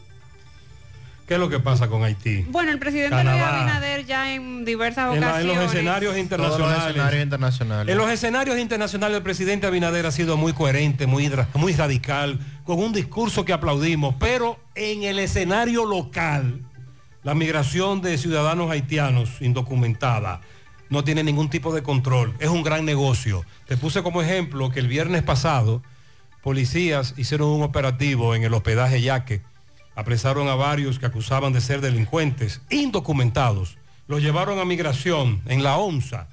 ¿Qué es lo que pasa con Haití? Bueno, el presidente Canadá. Luis Abinader ya en diversas En, la- en ocasiones. los escenarios internacionales. escenarios internacionales. En los escenarios internacionales el presidente Abinader ha sido muy coherente, muy, muy radical, con un discurso que aplaudimos, pero en el escenario local, la migración de ciudadanos haitianos indocumentada no tiene ningún tipo de control. Es un gran negocio. Te puse como ejemplo que el viernes pasado policías hicieron un operativo en el hospedaje Yaque. Apresaron a varios que acusaban de ser delincuentes indocumentados. Los llevaron a migración en la ONSA.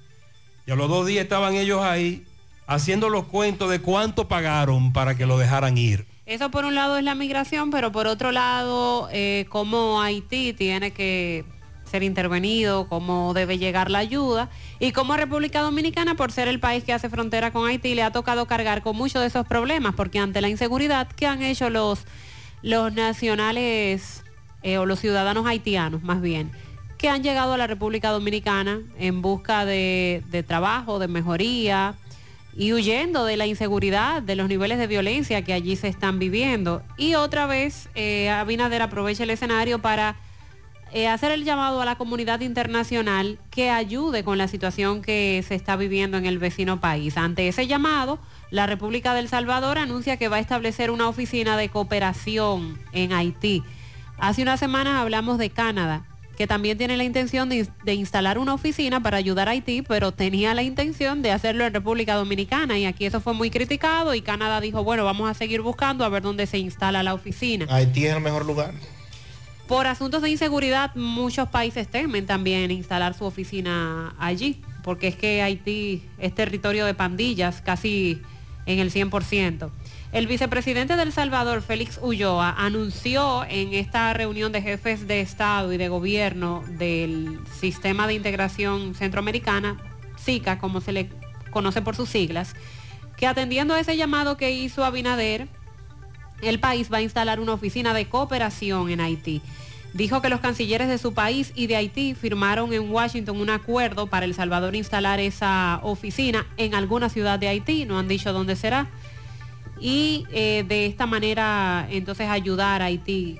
Y a los dos días estaban ellos ahí haciendo los cuentos de cuánto pagaron para que lo dejaran ir. Eso por un lado es la migración, pero por otro lado, eh, cómo Haití tiene que ser intervenido, cómo debe llegar la ayuda y cómo República Dominicana, por ser el país que hace frontera con Haití, le ha tocado cargar con muchos de esos problemas, porque ante la inseguridad que han hecho los, los nacionales eh, o los ciudadanos haitianos, más bien, que han llegado a la República Dominicana en busca de, trabajo, de mejoría, y huyendo de la inseguridad, de los niveles de violencia que allí se están viviendo. Y otra vez, eh, Abinader aprovecha el escenario para eh, hacer el llamado a la comunidad internacional que ayude con la situación que se está viviendo en el vecino país. Ante ese llamado, la República del Salvador anuncia que va a establecer una oficina de cooperación en Haití. Hace unas semanas hablamos de Canadá, que también tiene la intención de, de instalar una oficina para ayudar a Haití, pero tenía la intención de hacerlo en República Dominicana y aquí eso fue muy criticado y Canadá dijo, bueno, vamos a seguir buscando a ver dónde se instala la oficina. Haití es el mejor lugar. Por asuntos de inseguridad, muchos países temen también instalar su oficina allí, porque es que Haití es territorio de pandillas casi en el 100%. El vicepresidente del Salvador, Félix Ulloa, anunció en esta reunión de jefes de Estado y de gobierno del Sistema de Integración Centroamericana, SICA, como se le conoce por sus siglas, que atendiendo a ese llamado que hizo Abinader, el país va a instalar una oficina de cooperación en Haití. Dijo que los cancilleres de su país y de Haití firmaron en Washington un acuerdo para El Salvador instalar esa oficina en alguna ciudad de Haití, no han dicho dónde será, y eh, de esta manera entonces ayudar a Haití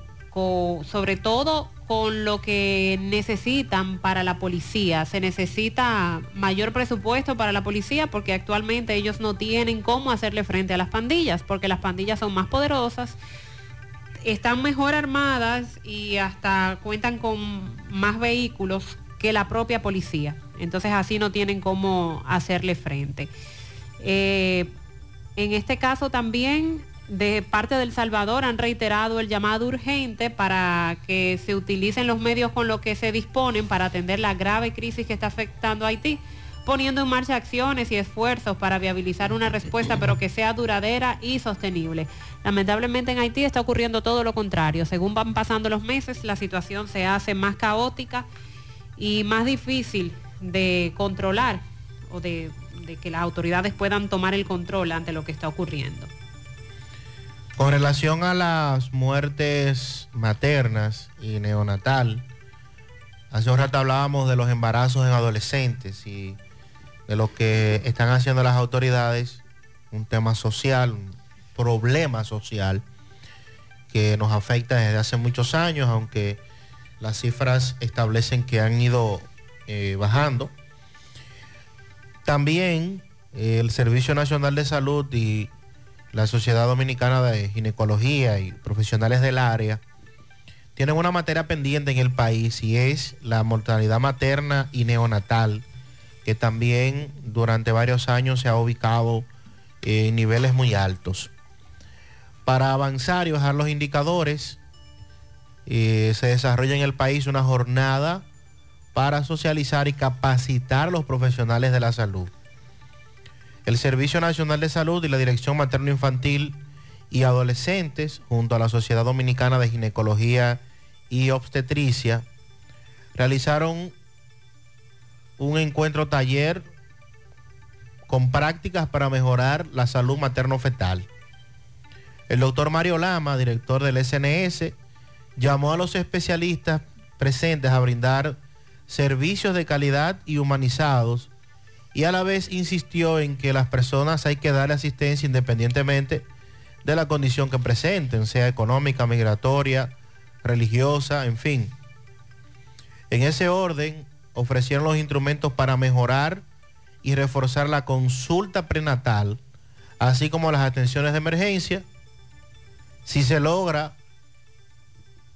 sobre todo con lo que necesitan para la policía. Se necesita mayor presupuesto para la policía porque actualmente ellos no tienen cómo hacerle frente a las pandillas, porque las pandillas son más poderosas, están mejor armadas y hasta cuentan con más vehículos que la propia policía. Entonces así no tienen cómo hacerle frente. Eh, en este caso también de parte del Salvador han reiterado el llamado urgente para que se utilicen los medios con los que se disponen para atender la grave crisis que está afectando a Haití, poniendo en marcha acciones y esfuerzos para viabilizar una respuesta, pero que sea duradera y sostenible. Lamentablemente en Haití está ocurriendo todo lo contrario. Según van pasando los meses, la situación se hace más caótica y más difícil de controlar o de, que las autoridades puedan tomar el control ante lo que está ocurriendo. Con relación a las muertes maternas y neonatal, hace un rato hablábamos de los embarazos en adolescentes y de lo que están haciendo las autoridades, un tema social, un problema social que nos afecta desde hace muchos años, aunque las cifras establecen que han ido eh, bajando. También eh, el Servicio Nacional de Salud y la Sociedad Dominicana de Ginecología y profesionales del área tienen una materia pendiente en el país y es la mortalidad materna y neonatal, que también durante varios años se ha ubicado en niveles muy altos. Para avanzar y bajar los indicadores, eh, se desarrolla en el país una jornada para socializar y capacitar a los profesionales de la salud. El Servicio Nacional de Salud y la Dirección Materno Infantil y Adolescentes, junto a la Sociedad Dominicana de Ginecología y Obstetricia, realizaron un encuentro taller con prácticas para mejorar la salud materno-fetal. El doctor Mario Lama, director del SNS, llamó a los especialistas presentes a brindar servicios de calidad y humanizados y a la vez insistió en que las personas hay que darle asistencia independientemente de la condición que presenten, sea económica, migratoria, religiosa, en fin. En ese orden, ofrecieron los instrumentos para mejorar y reforzar la consulta prenatal, así como las atenciones de emergencia. Si se logra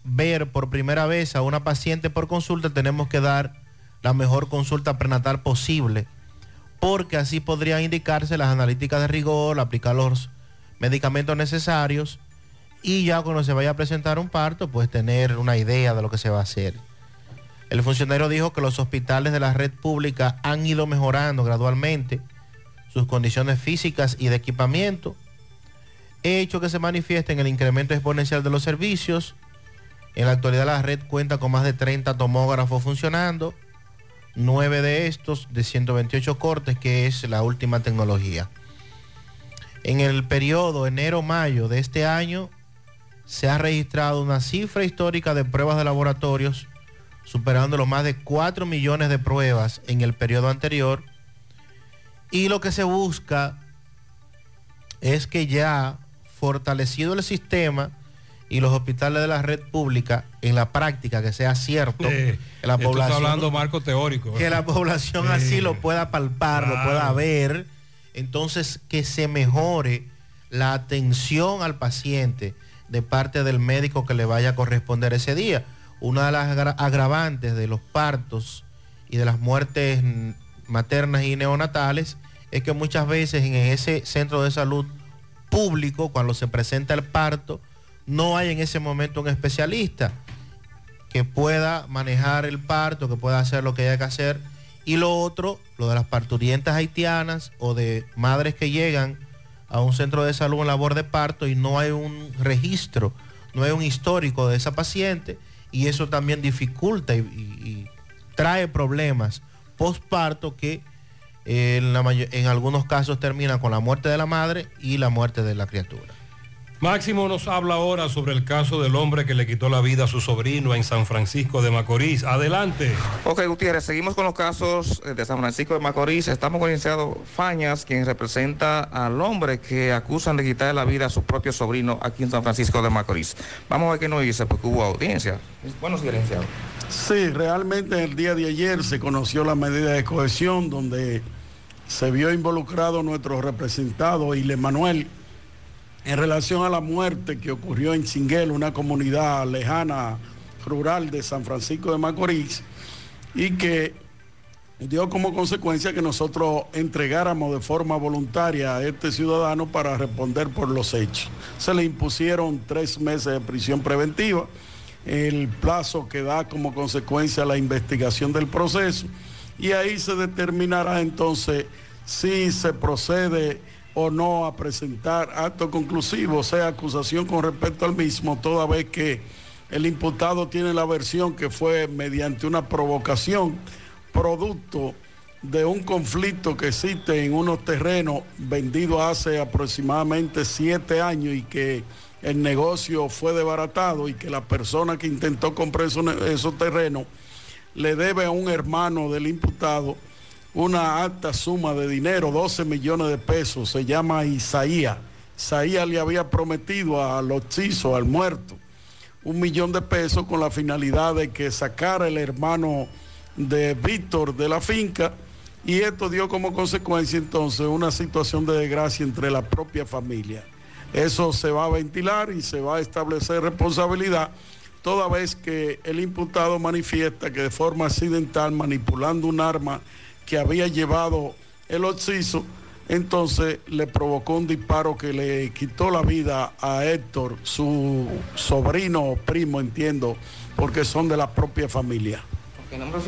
ver por primera vez a una paciente por consulta, tenemos que dar la mejor consulta prenatal posible, porque así podrían indicarse las analíticas de rigor, aplicar los medicamentos necesarios y ya cuando se vaya a presentar un parto, pues tener una idea de lo que se va a hacer. El funcionario dijo que los hospitales de la red pública han ido mejorando gradualmente sus condiciones físicas y de equipamiento, hecho que se manifiesta en el incremento exponencial de los servicios. En la actualidad la red cuenta con más de 30 tomógrafos funcionando, 9 de estos de 128 cortes, que es la última tecnología. En el periodo enero-mayo de este año se ha registrado una cifra histórica de pruebas de laboratorios, superando los más de 4 millones de pruebas en el periodo anterior. Y lo que se busca es que ya fortalecido el sistema y los hospitales de la red pública en la práctica que sea cierto Eh, que la población hablando marco teórico. que la población Sí. así lo pueda palpar, lo pueda ver, entonces que se mejore la atención al paciente de parte del médico que le vaya a corresponder ese día. Una de las agra- agravantes de los partos y de las muertes maternas y neonatales es que muchas veces en ese centro de salud público, cuando se presenta el parto, no hay en ese momento un especialista que pueda manejar el parto, que pueda hacer lo que haya que hacer. Y lo otro, lo de las parturientas haitianas o de madres que llegan a un centro de salud en labor de parto y no hay un registro, no hay un histórico de esa paciente y eso también dificulta y, trae problemas postparto que eh, en, en algunos casos terminan con la muerte de la madre y la muerte de la criatura. Máximo nos habla ahora sobre el caso del hombre que le quitó la vida a su sobrino en San Francisco de Macorís. Adelante. Ok, Gutiérrez, seguimos con los casos eh, de San Francisco de Macorís. Estamos con el licenciado Fañas, quien representa al hombre que acusan de quitarle la vida a su propio sobrino aquí en San Francisco de Macorís. Vamos a ver qué nos dice, porque hubo audiencia. Bueno, sí, licenciado. Sí, realmente el día de ayer se conoció la medida de cohesión donde se vio involucrado nuestro representado Ile Manuel en relación a la muerte que ocurrió en Cinguel, una comunidad lejana rural de San Francisco de Macorís, y que dio como consecuencia que nosotros entregáramos de forma voluntaria a este ciudadano para responder por los hechos. Se le impusieron tres meses de prisión preventiva, el plazo que da como consecuencia la investigación del proceso, y ahí se determinará entonces si se procede o no a presentar acto conclusivo, o sea, acusación con respecto al mismo, toda vez que el imputado tiene la versión que fue mediante una provocación, producto de un conflicto que existe en unos terrenos vendidos hace aproximadamente siete años y que el negocio fue desbaratado y que la persona que intentó comprar esos, esos terrenos le debe a un hermano del imputado una alta suma de dinero, 12 millones de pesos, se llama Isaías. Isaías le había prometido al occiso, al muerto, un millón de pesos con la finalidad de que sacara el hermano de Víctor de la finca y esto dio como consecuencia entonces una situación de desgracia entre la propia familia. Eso se va a ventilar y se va a establecer responsabilidad toda vez que el imputado manifiesta que de forma accidental, manipulando un arma que había llevado el occiso, entonces le provocó un disparo que le quitó la vida a Héctor, su sobrino o primo, entiendo, porque son de la propia familia. ¿Qué nombre?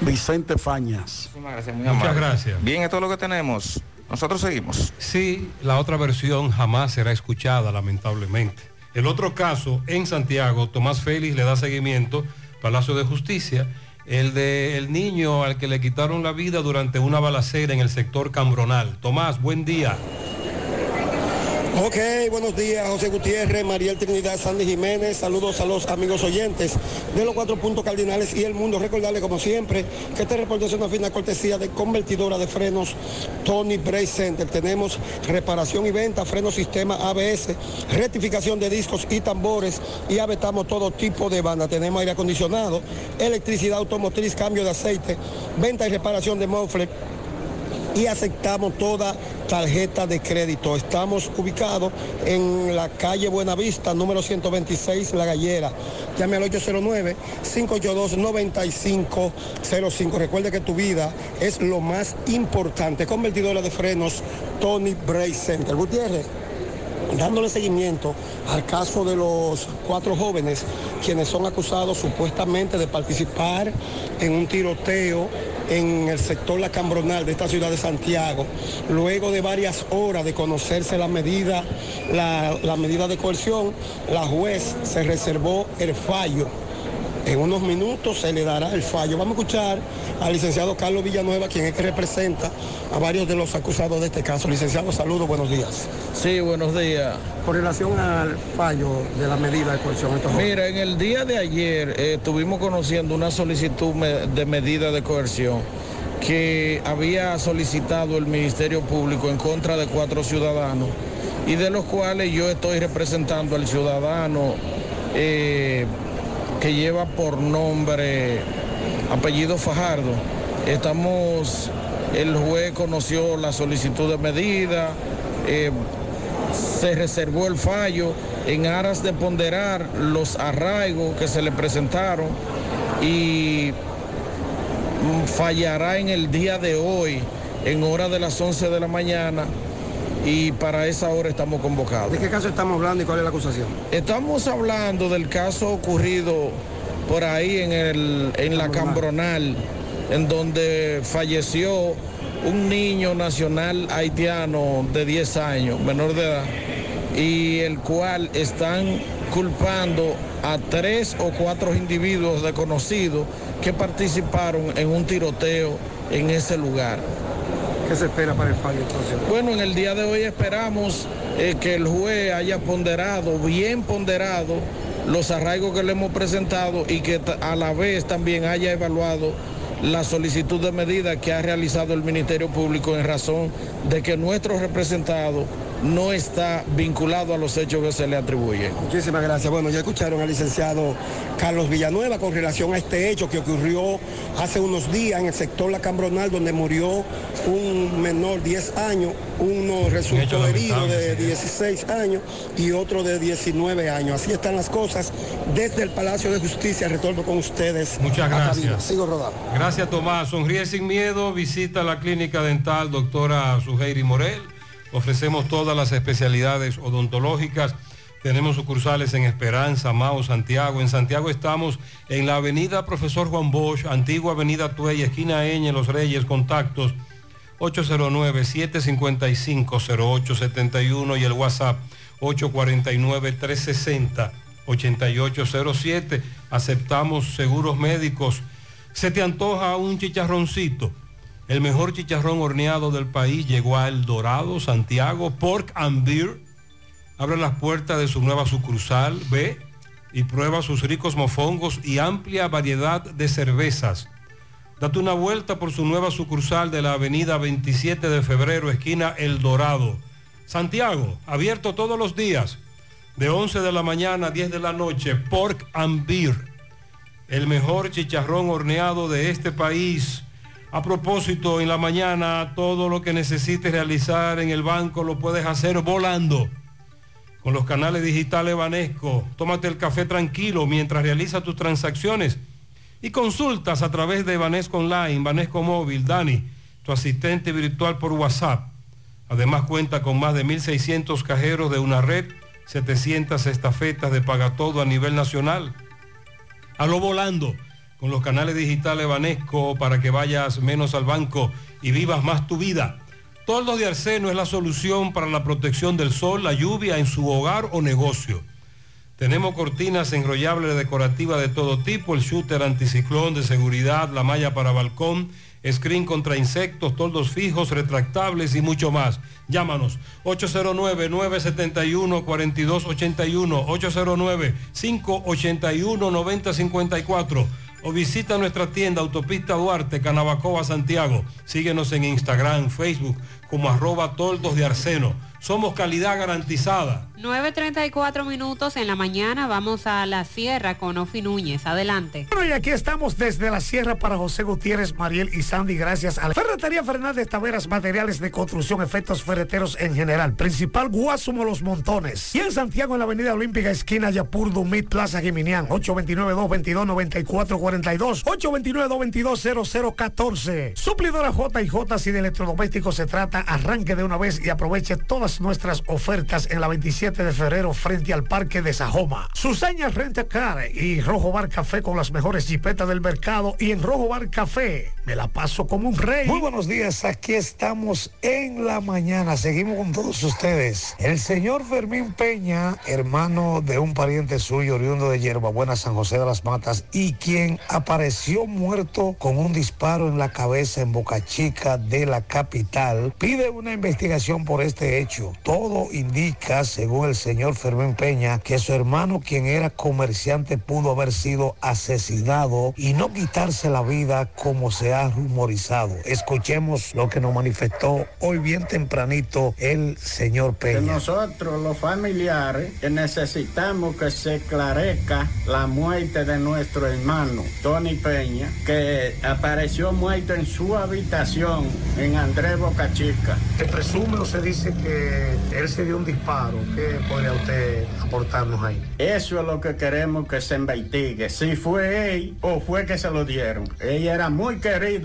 Vicente Fañas. Muchísimas gracias, muy Muchas amable. gracias. Bien, esto es lo que tenemos. Nosotros seguimos. Sí, la otra versión jamás será escuchada, lamentablemente. El otro caso, en Santiago, Tomás Félix le da seguimiento, Palacio de Justicia, el de el niño al que le quitaron la vida durante una balacera en el sector Cambronal. Tomás, buen día. [laughs] Ok, buenos días, José Gutiérrez, Mariel Trinidad, Sandy Jiménez, saludos a los amigos oyentes de los cuatro puntos cardinales y el mundo. Recordarle, como siempre, que este reporte es una fina cortesía de convertidora de frenos Tony Bray Center. Tenemos reparación y venta, frenos sistema ABS, rectificación de discos y tambores y abetamos todo tipo de banda. Tenemos aire acondicionado, electricidad automotriz, cambio de aceite, venta y reparación de muffler y aceptamos toda tarjeta de crédito. Estamos ubicados en la calle Buenavista, número 126, La Gallera. Llame al 809-582-9505. Recuerde que tu vida es lo más importante. Convertidora de frenos, Tony Bray Center. Gutiérrez dándole seguimiento al caso de los cuatro jóvenes quienes son acusados supuestamente de participar en un tiroteo en el sector La Cambronal de esta ciudad de Santiago. Luego de varias horas de conocerse la medida, la, medida de coerción, la juez se reservó el fallo. En unos minutos se le dará el fallo. Vamos a escuchar al licenciado Carlos Villanueva, quien es que representa a varios de los acusados de este caso. Licenciado, saludos, buenos días. Sí, buenos días. Con relación al fallo de la medida de coerción. Mira, en el día de ayer eh, estuvimos conociendo una solicitud de medida de coerción que había solicitado el Ministerio Público en contra de cuatro ciudadanos y de los cuales yo estoy representando al ciudadano eh, que lleva por nombre apellido Fajardo. Estamos, el juez conoció la solicitud de medida, eh, se reservó el fallo en aras de ponderar los arraigos que se le presentaron y fallará en el día de hoy, en hora de las 11 de la mañana, y para esa hora estamos convocados. ¿De qué caso estamos hablando y cuál es la acusación? Estamos hablando del caso ocurrido por ahí en, el, en la Cambronal, en donde falleció un niño nacional haitiano de 10 años, menor de edad, y el cual están culpando a tres o cuatro individuos desconocidos que participaron en un tiroteo en ese lugar. ¿Qué se espera para el fallo entonces? Bueno, en el día de hoy esperamos eh, que el juez haya ponderado, bien ponderado, los arraigos que le hemos presentado y que a la vez también haya evaluado la solicitud de medida que ha realizado el Ministerio Público en razón de que nuestro representado no está vinculado a los hechos que se le atribuyen. Muchísimas gracias. Bueno, ya escucharon al licenciado Carlos Villanueva con relación a este hecho que ocurrió hace unos días en el sector La Cambronal, donde murió un menor 10 años, uno resultó herido de 16 años y otro de 19 años. Así están las cosas desde el Palacio de Justicia. Retorno con ustedes. Muchas gracias. Sigo rodando. Gracias Tomás. Sonríe sin miedo. Visita la clínica dental doctora Suheiri Morel. Ofrecemos todas las especialidades odontológicas. Tenemos sucursales en Esperanza, Mao, Santiago. En Santiago estamos en la avenida Profesor Juan Bosch, antigua avenida Tuey, esquina Eñe, Los Reyes, contactos 809-755-0871 y el WhatsApp 849-360-8807. Aceptamos seguros médicos. ¿Se te antoja un chicharroncito? El mejor chicharrón horneado del país llegó a El Dorado, Santiago, Pork and Beer. Abre las puertas de su nueva sucursal, ve y prueba sus ricos mofongos y amplia variedad de cervezas. Date una vuelta por su nueva sucursal de la avenida 27 de febrero, esquina El Dorado. Santiago, abierto todos los días, de 11 de la mañana a 10 de la noche, Pork and Beer, el mejor chicharrón horneado de este país. A propósito, en la mañana todo lo que necesites realizar en el banco lo puedes hacer volando. Con los canales digitales Banesco, tómate el café tranquilo mientras realizas tus transacciones y consultas a través de Banesco Online, Banesco Móvil, Dani, tu asistente virtual por WhatsApp. Además cuenta con más de 1.600 cajeros de una red, 700 estafetas de paga todo a nivel nacional. A lo volando con los canales digitales Banesco para que vayas menos al banco y vivas más tu vida. Toldos de Arseno es la solución para la protección del sol, la lluvia en su hogar o negocio. Tenemos cortinas enrollables decorativas de todo tipo, el shooter anticiclón de seguridad, la malla para balcón, screen contra insectos, toldos fijos, retractables y mucho más. Llámanos 809-971-4281, 809-581-9054 o visita nuestra tienda Autopista Duarte, Canabacoa, Santiago. Síguenos en Instagram, Facebook como arroba toldos de arseno. Somos calidad garantizada. 9.34 minutos en la mañana, vamos a la sierra con Ofi Núñez. Adelante. Bueno, y aquí estamos desde la sierra para José Gutiérrez, Mariel y Sandy, gracias a la Ferretería Fernández Taveras, materiales de construcción, efectos ferreteros en general. Principal Guasumo Los Montones. Y en Santiago, en la Avenida Olímpica, esquina Yapur, Dumit, Plaza Jiminián, 829-222-9442, 829-222-0014. Suplidora J y J, si de electrodomésticos se trata, arranque de una vez y aproveche todas nuestras ofertas en la 27 de febrero frente al Parque de Sajoma. Suseña Renta Car y Rojo Bar Café con las mejores jipetas del mercado y en Rojo Bar Café me la paso como un rey. Muy buenos días, aquí estamos en la mañana, seguimos con todos ustedes. El señor Fermín Peña, hermano de un pariente suyo, oriundo de Hierbabuena, San José de las Matas, y quien apareció muerto con un disparo en la cabeza en Boca Chica de la capital, pide una investigación por este hecho. Todo indica, según el señor Fermín Peña, que su hermano, quien era comerciante, pudo haber sido asesinado y no quitarse la vida como se ha rumorizado. Escuchemos lo que nos manifestó hoy bien tempranito el señor que Peña. nosotros los familiares que necesitamos que se esclarezca la muerte de nuestro hermano Tony Peña que apareció muerto en su habitación en Andrés Boca Chica. Se presume o se dice que él se dio un disparo. ¿Qué podría usted aportarnos ahí? Eso es lo que queremos que se investigue, si fue él o fue que se lo dieron. Ella era muy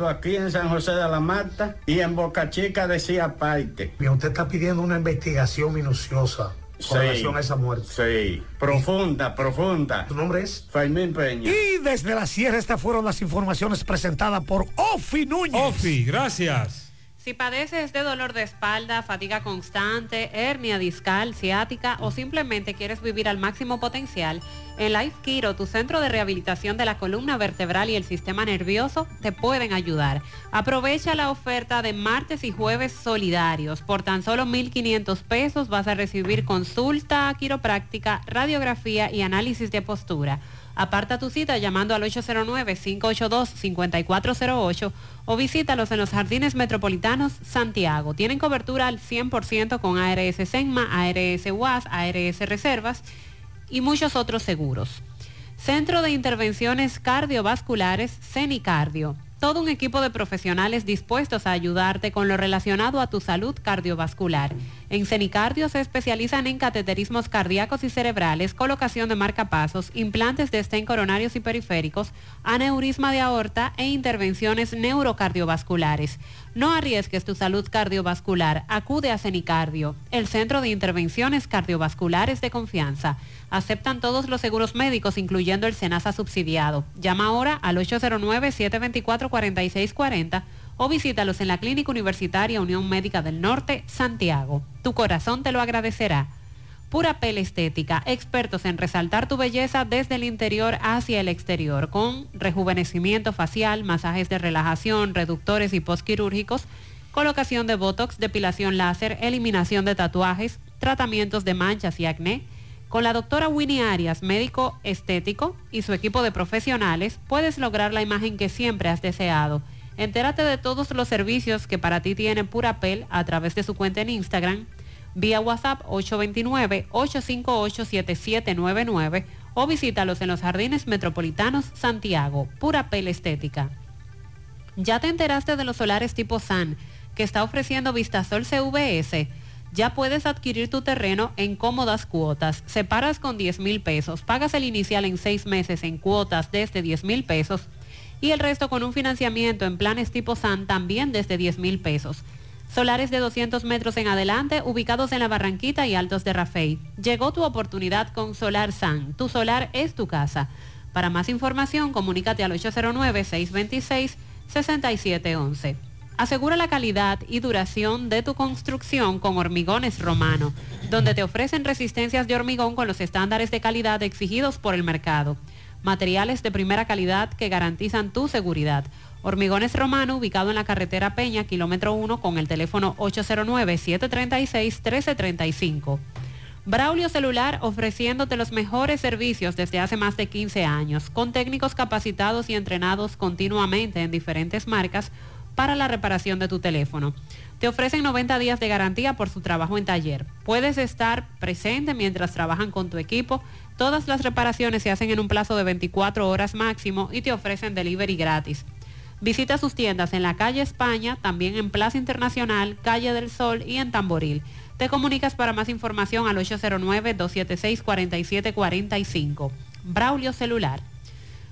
aquí en San José de la Mata y en Boca Chica decía parte. Bien, usted está pidiendo una investigación minuciosa con relación a esa muerte. Sí, profunda, profunda. ¿Tu nombre es? Fermín Peña. Y desde la sierra estas fueron las informaciones presentadas por Ofi Núñez. Ofi, gracias. Si padeces de dolor de espalda, fatiga constante, hernia discal, ciática o simplemente quieres vivir al máximo potencial, en Life Kiro, tu centro de rehabilitación de la columna vertebral y el sistema nervioso, te pueden ayudar. Aprovecha la oferta de martes y jueves solidarios. Por tan solo 1.500 pesos vas a recibir consulta quiropráctica, radiografía y análisis de postura. Aparta tu cita llamando al 809-582-5408 o visítalos en los Jardines Metropolitanos Santiago. Tienen cobertura al 100% con ARS Senma, ARS UAS, ARS Reservas y muchos otros seguros. Centro de Intervenciones Cardiovasculares CENICardio. Todo un equipo de profesionales dispuestos a ayudarte con lo relacionado a tu salud cardiovascular. En CENICardio se especializan en cateterismos cardíacos y cerebrales, colocación de marcapasos, implantes de estén coronarios y periféricos, aneurisma de aorta e intervenciones neurocardiovasculares. No arriesgues tu salud cardiovascular. Acude a CENICardio, el centro de intervenciones cardiovasculares de confianza. Aceptan todos los seguros médicos, incluyendo el SENASA subsidiado. Llama ahora al 809-724-4640 o visítalos en la Clínica Universitaria Unión Médica del Norte, Santiago. Tu corazón te lo agradecerá. Pura Pel Estética, expertos en resaltar tu belleza desde el interior hacia el exterior, con rejuvenecimiento facial, masajes de relajación, reductores y postquirúrgicos, colocación de botox, depilación láser, eliminación de tatuajes, tratamientos de manchas y acné. Con la doctora Winnie Arias, médico estético, y su equipo de profesionales, puedes lograr la imagen que siempre has deseado. Entérate de todos los servicios que para ti tiene Pura Pel a través de su cuenta en Instagram, vía WhatsApp 829-858-7799 o visítalos en los Jardines Metropolitanos Santiago, Pura Pel Estética. ¿Ya te enteraste de los solares tipo SAN que está ofreciendo Vistasol CVS? Ya puedes adquirir tu terreno en cómodas cuotas. Separas con 10 mil pesos, pagas el inicial en seis meses en cuotas desde 10 mil pesos y el resto con un financiamiento en planes tipo SAN también desde 10 mil pesos. Solares de 200 metros en adelante, ubicados en la Barranquita y Altos de Rafey. Llegó tu oportunidad con Solar SAN. Tu solar es tu casa. Para más información, comunícate al 809-626-6711. Asegura la calidad y duración de tu construcción con Hormigones Romano, donde te ofrecen resistencias de hormigón con los estándares de calidad exigidos por el mercado. Materiales de primera calidad que garantizan tu seguridad. Hormigones Romano, ubicado en la carretera Peña, kilómetro 1, con el teléfono 809-736-1335. Braulio Celular ofreciéndote los mejores servicios desde hace más de 15 años, con técnicos capacitados y entrenados continuamente en diferentes marcas para la reparación de tu teléfono. Te ofrecen 90 días de garantía por su trabajo en taller. Puedes estar presente mientras trabajan con tu equipo. Todas las reparaciones se hacen en un plazo de 24 horas máximo y te ofrecen delivery gratis. Visita sus tiendas en la calle España, también en Plaza Internacional, Calle del Sol y en Tamboril. Te comunicas para más información al 809-276-4745. Braulio Celular.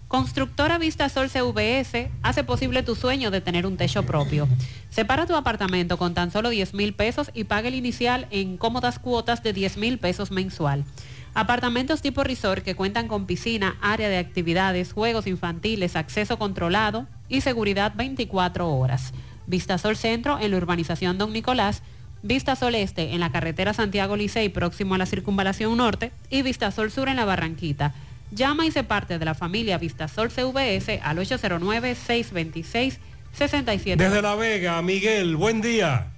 Constructora Vistasol CVS hace posible tu sueño de tener un techo propio. Separa tu apartamento con tan solo 10 mil pesos y paga el inicial en cómodas cuotas de 10 mil pesos mensual. Apartamentos tipo resort que cuentan con piscina, área de actividades, juegos infantiles, acceso controlado y seguridad 24 horas. Vistasol Centro en la urbanización Don Nicolás, Vistasol Este en la carretera Santiago Licey próximo a la circunvalación norte y Vistasol Sur en la Barranquita. Llama y se parte de la familia Vistasol CVS al 809-626-67. Desde La Vega, Miguel, buen día.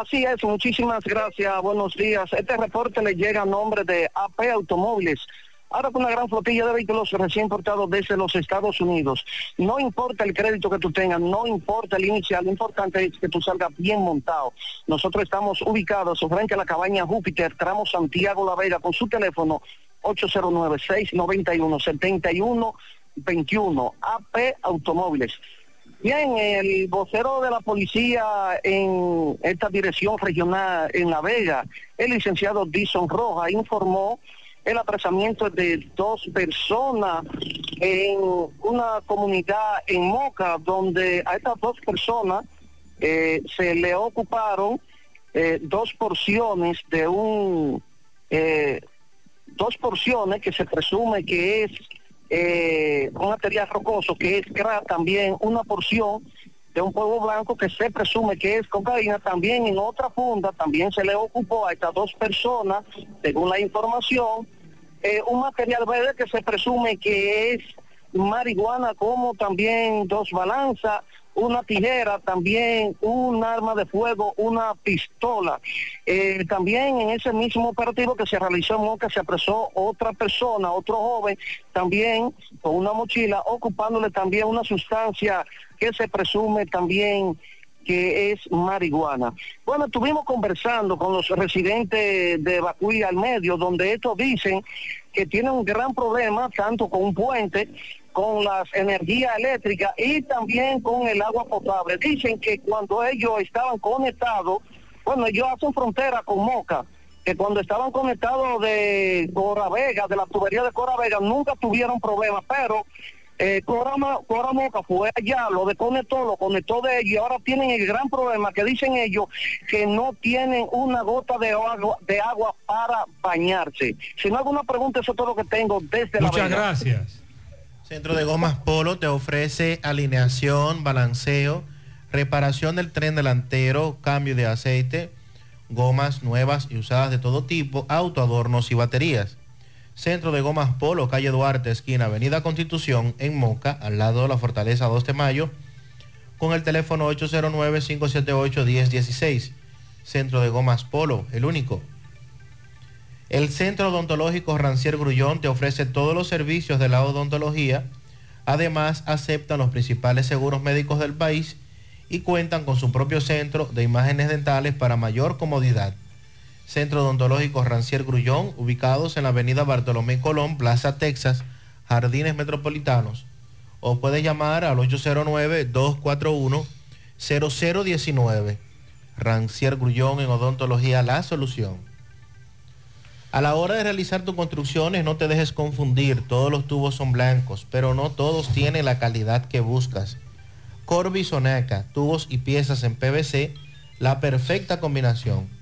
Así es, muchísimas gracias, buenos días. Este reporte le llega a nombre de AP Automóviles. Ahora con una gran flotilla de vehículos recién importados desde los Estados Unidos. No importa el crédito que tú tengas, no importa el inicial, lo importante es que tú salgas bien montado. Nosotros estamos ubicados frente a la cabaña Júpiter, tramo Santiago La Vega, con su teléfono 809-691-7121, AP Automóviles. Bien, el vocero de la policía en esta dirección regional en La Vega, el licenciado Dison Roja, informó el apresamiento de dos personas en una comunidad en Moca, donde a estas dos personas eh, se le ocuparon eh, dos porciones de un, eh, dos porciones que se presume que es eh, un material rocoso, que es crack también, una porción es un polvo blanco que se presume que es cocaína. También en otra funda, también se le ocupó a estas dos personas, según la información, eh, un material verde que se presume que es marihuana, como también dos balanzas, una tijera, también un arma de fuego, una pistola. Eh, también en ese mismo operativo que se realizó en Moca se apresó otra persona, otro joven, también con una mochila, ocupándole también una sustancia que se presume también que es marihuana. Bueno, estuvimos conversando con los residentes de Bacuy al medio, donde estos dicen que tienen un gran problema, tanto con un puente, con las energías eléctricas y también con el agua potable. Dicen que cuando ellos estaban conectados, bueno, ellos hacen frontera con Moca, que cuando estaban conectados de Cora Vega, de la tubería de Cora Vega, nunca tuvieron problemas, pero eh, fue allá, lo desconectó, lo conectó de ellos y ahora tienen el gran problema que dicen ellos que no tienen una gota de agua, de agua para bañarse. Si no hay alguna pregunta, eso es todo lo que tengo desde la Muchas gracias. Centro de Gomas Polo te ofrece alineación, balanceo, reparación del tren delantero, cambio de aceite, gomas nuevas y usadas de todo tipo, autoadornos y baterías. Centro de Gomas Polo, calle Duarte, esquina Avenida Constitución, en Moca, al lado de la Fortaleza 2 de Mayo, con el teléfono 809-578-1016. Centro de Gomas Polo, el único. El Centro Odontológico Rancier Grullón te ofrece todos los servicios de la odontología. Además, aceptan los principales seguros médicos del país y cuentan con su propio centro de imágenes dentales para mayor comodidad. Centro Odontológico Rancier Grullón, ubicados en la avenida Bartolomé Colón, Plaza Texas, Jardines Metropolitanos. O puedes llamar al 809-241-0019. Rancier Grullón en Odontología La Solución. A la hora de realizar tus construcciones no te dejes confundir, todos los tubos son blancos, pero no todos tienen la calidad que buscas. Corby Sonaca, tubos y piezas en PVC, la perfecta combinación.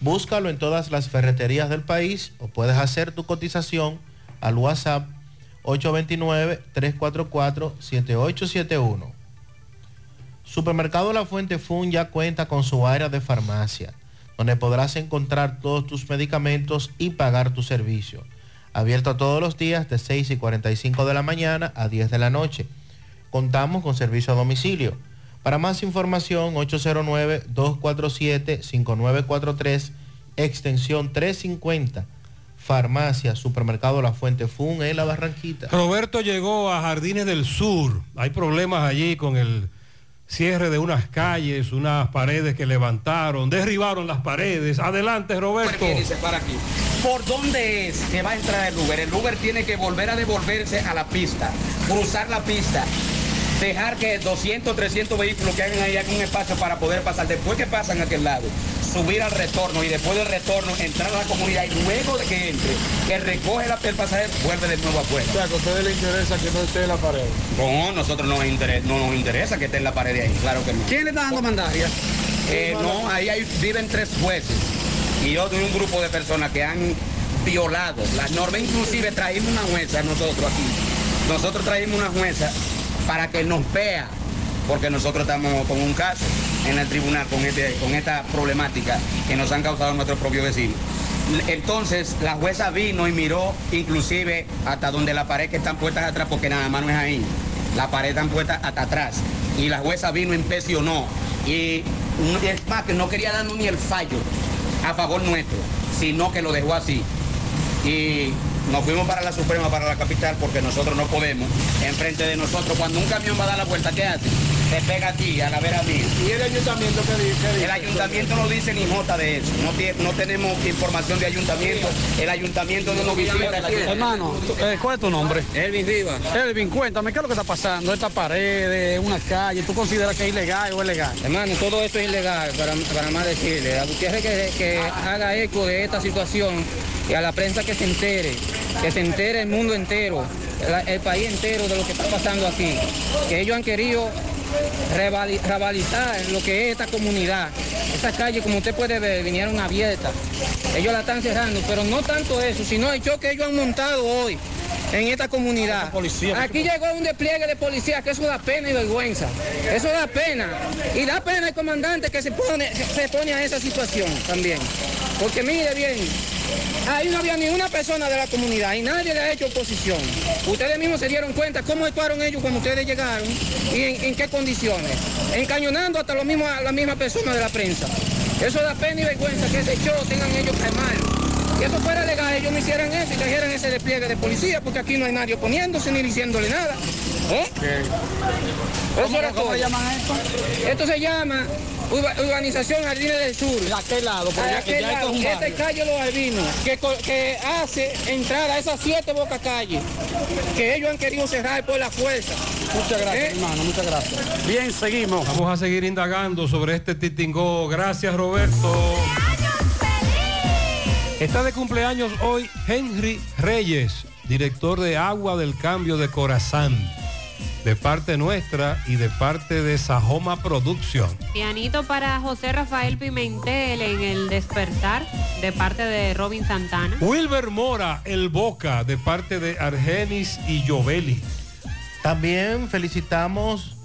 Búscalo en todas las ferreterías del país o puedes hacer tu cotización al WhatsApp 829-344-7871. Supermercado La Fuente Fun ya cuenta con su área de farmacia, donde podrás encontrar todos tus medicamentos y pagar tu servicio. Abierto todos los días de 6 y 45 de la mañana a 10 de la noche. Contamos con servicio a domicilio. Para más información, 809-247-5943, extensión 350. Farmacia, Supermercado La Fuente Fun en La Barranquita. Roberto llegó a Jardines del Sur. Hay problemas allí con el cierre de unas calles, unas paredes que levantaron, derribaron las paredes. Adelante, Roberto. Para aquí. ¿Por dónde es que va a entrar el Uber? El Uber tiene que volver a devolverse a la pista, cruzar la pista, dejar que 200, 300 vehículos que hagan ahí un espacio para poder pasar. Después que pasan a aquel lado, subir al retorno y después del retorno entrar a la comunidad y luego de que entre, que recoge la, el pasajero, vuelve de nuevo afuera. O sea, que a ustedes les interesa que no esté en la pared. No, nosotros no nos, interesa, no nos interesa que esté en la pared de ahí, claro que no. ¿Quién le está dando mandaria? Eh, no, ahí hay- viven tres jueces y otro y un grupo de personas que han violado las normas. Inclusive traímos una jueza nosotros aquí. Nosotros traímos una jueza para que nos vea, porque nosotros estamos con un caso en el tribunal con, este, con esta problemática que nos han causado nuestros propios vecinos. Entonces la jueza vino y miró inclusive hasta donde la pared que están puestas atrás, porque nada más no es ahí. La pared están puestas hasta atrás. Y la jueza vino, impresionó. Y es más que no quería darnos ni el fallo a favor nuestro, sino que lo dejó así. Y nos fuimos para la Suprema, para la capital, porque nosotros no podemos. Enfrente de nosotros, cuando un camión va a dar la vuelta, ¿qué hace? Se pega aquí, a la vera mía. ¿Y el ayuntamiento qué dice? El ayuntamiento no dice ni jota de eso. No, no tenemos información de ayuntamiento. El ayuntamiento no nos visita. Hermano, eh, ¿cuál es tu nombre? Elvin Rivas. Elvin, cuéntame, ¿qué es lo que está pasando? Esta pared, una calle, ¿tú consideras que es ilegal o es legal? Hermano, todo esto es ilegal, para, para más decirle. A Gutiérrez que, que haga eco de esta situación y a la prensa que se entere, que se entere el mundo entero, el país entero de lo que está pasando aquí. Que ellos han querido revalizar lo que es esta comunidad. Esta calle, como usted puede ver, vinieron abiertas. Ellos la están cerrando, pero no tanto eso, sino el show que ellos han montado hoy. En esta comunidad. Aquí llegó un despliegue de policía que eso da pena y vergüenza. Eso da pena. Y da pena el comandante que se pone, se pone a esa situación también. Porque mire bien, ahí no había ni una persona de la comunidad y nadie le ha hecho oposición. Ustedes mismos se dieron cuenta cómo actuaron ellos cuando ustedes llegaron y en, en qué condiciones. Encañonando hasta lo mismo, a la misma persona de la prensa. Eso da pena y vergüenza que ese show tengan ellos que mal. Si eso fuera legal, ellos no hicieran eso y trajeran ese despliegue de policía, porque aquí no hay nadie oponiéndose ni diciéndole nada. ¿Eh? Eso era todo. llaman esto? Esto se llama Urba- Urbanización Jardines del Sur. ¿A qué lado? Porque A ya- aquel ya esto lado, es este calle Los Albinos, que, hace entrar a esas siete bocas calles que ellos han querido cerrar por la fuerza. Muchas gracias, ¿Eh? hermano, muchas gracias. Bien, seguimos. Vamos a seguir indagando sobre este titingó. Gracias, Roberto. Está de cumpleaños hoy Henry Reyes, director de Agua del Cambio de Corazán, de parte nuestra y de parte de Sajoma Producción. Pianito para José Rafael Pimentel en el despertar de parte de Robin Santana. Wilber Mora, el Boca, de parte de Argenis y Jovelli. También felicitamos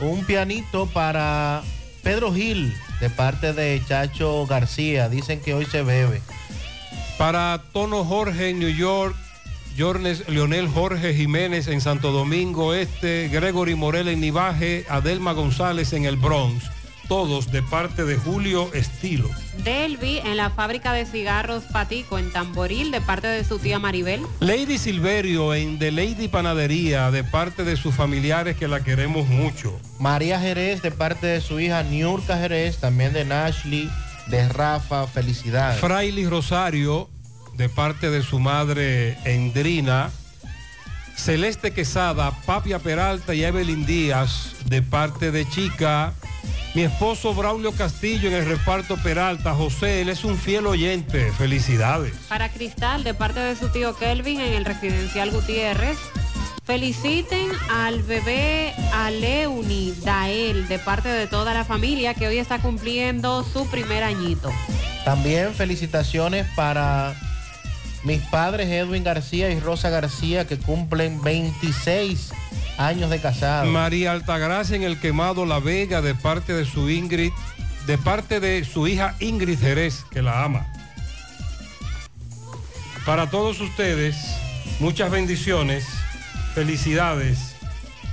un pianito para Pedro Gil de parte de Chacho García. Dicen que hoy se bebe. Para Tono Jorge en New York, Jornes Leonel Jorge Jiménez en Santo Domingo Este, Gregory Morel en Nivaje, Adelma González en el Bronx, todos de parte de Julio Estilo. Delvi en la fábrica de cigarros Patico en Tamboril de parte de su tía Maribel. Lady Silverio en The Lady Panadería de parte de sus familiares que la queremos mucho. María Jerez de parte de su hija Niurka Jerez, también de Nashley, de Rafa, felicidades. Fraile Rosario de parte de su madre Endrina. Celeste Quesada, Papia Peralta y Evelyn Díaz de parte de Chica. Mi esposo Braulio Castillo en el reparto Peralta. José, él es un fiel oyente. Felicidades. Para Cristal de parte de su tío Kelvin en el residencial Gutiérrez. Feliciten al bebé Aleuni Dael de parte de toda la familia que hoy está cumpliendo su primer añito. También felicitaciones para mis padres Edwin García y Rosa García que cumplen 26 años de casado. María Altagracia en el quemado La Vega de parte de su Ingrid, de parte de su hija Ingrid Jerez, que la ama. Para todos ustedes, muchas bendiciones, felicidades.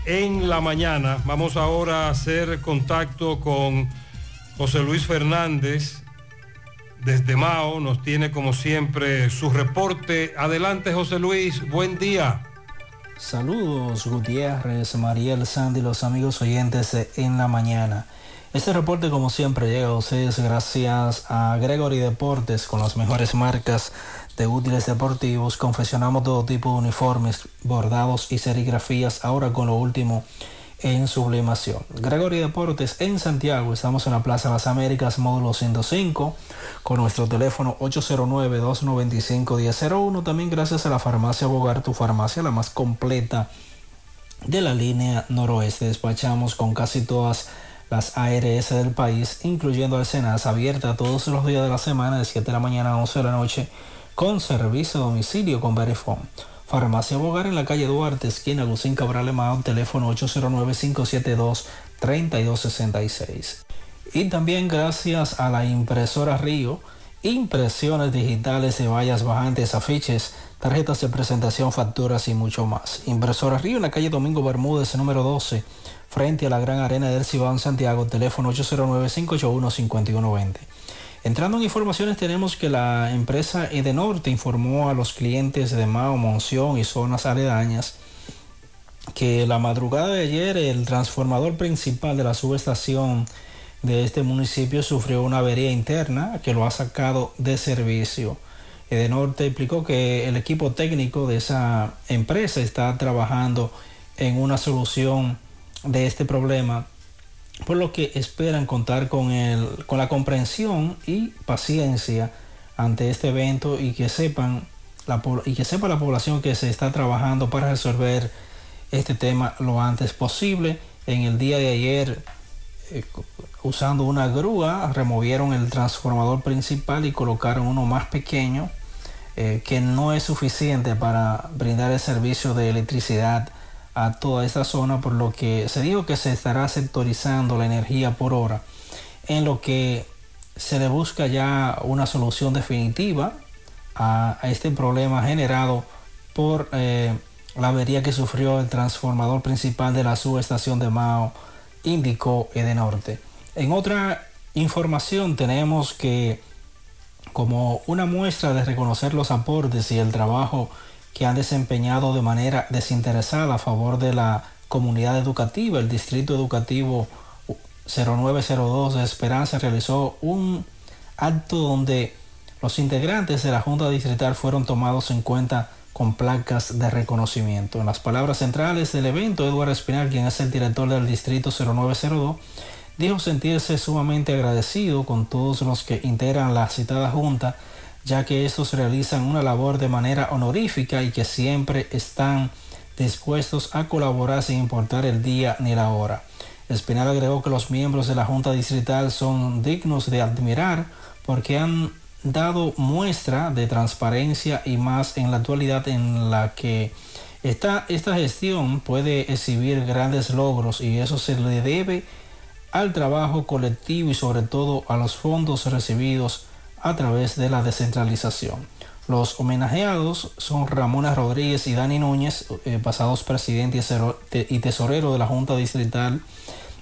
En la mañana vamos ahora a hacer contacto con José Luis Fernández desde Mao. Nos tiene como siempre su reporte. Adelante José Luis, buen día. Saludos Gutiérrez, Mariel, Sandy, los amigos oyentes de En la Mañana. Este reporte como siempre llega a ustedes gracias a Gregory Deportes con las mejores marcas de útiles deportivos. Confeccionamos todo tipo de uniformes, bordados y serigrafías ahora con lo último en sublimación. Gregory Deportes en Santiago, estamos en la Plaza Las Américas, módulo 105, con nuestro teléfono 809-295-1001. También gracias a la farmacia Bogar, tu farmacia, la más completa de la línea noroeste. Despachamos con casi todas las ARS del país, incluyendo Alcenas, abierta todos los días de la semana, de 7 de la mañana a 11 de la noche, con servicio a domicilio con Verifone. Farmacia Bogar en la calle Duarte, esquina Lucín Cabral Emao, teléfono 809-572-3266. Y también gracias a la impresora Río, impresiones digitales de vallas bajantes, afiches, tarjetas de presentación, facturas y mucho más. Impresora Río en la calle Domingo Bermúdez, número 12, frente a la Gran Arena del Cibao en Santiago, teléfono 809-581-5120. Entrando en informaciones tenemos que la empresa Edenorte informó a los clientes de Mao, Monción y zonas aledañas que la madrugada de ayer el transformador principal de la subestación de este municipio sufrió una avería interna que lo ha sacado de servicio. Edenorte explicó que el equipo técnico de esa empresa está trabajando en una solución de este problema por lo que esperan contar con, el, con la comprensión y paciencia ante este evento y que sepan la, y que sepa la población que se está trabajando para resolver este tema lo antes posible. En el día de ayer, eh, usando una grúa, removieron el transformador principal y colocaron uno más pequeño eh, que no es suficiente para brindar el servicio de electricidad a toda esta zona, por lo que se dijo que se estará sectorizando la energía por hora, en lo que se le busca ya una solución definitiva a, este problema generado por eh, la avería que sufrió el transformador principal de la subestación de Mao, Índico Edenorte. En otra información tenemos que como una muestra de reconocer los aportes y el trabajo que han desempeñado de manera desinteresada a favor de la comunidad educativa, el Distrito Educativo 0902 de Esperanza realizó un acto donde los integrantes de la Junta Distrital fueron tomados en cuenta con placas de reconocimiento. En las palabras centrales del evento, Eduardo Espinal, quien es el director del Distrito 0902, dijo sentirse sumamente agradecido con todos los que integran la citada Junta, ya que estos realizan una labor de manera honorífica y que siempre están dispuestos a colaborar sin importar el día ni la hora. Espinal agregó que los miembros de la Junta Distrital son dignos de admirar porque han dado muestra de transparencia y más en la actualidad en la que esta, esta gestión puede exhibir grandes logros y eso se le debe al trabajo colectivo y sobre todo a los fondos recibidos a través de la descentralización. Los homenajeados son Ramona Rodríguez y Dani Núñez, eh, pasados presidente y tesorero de la Junta Distrital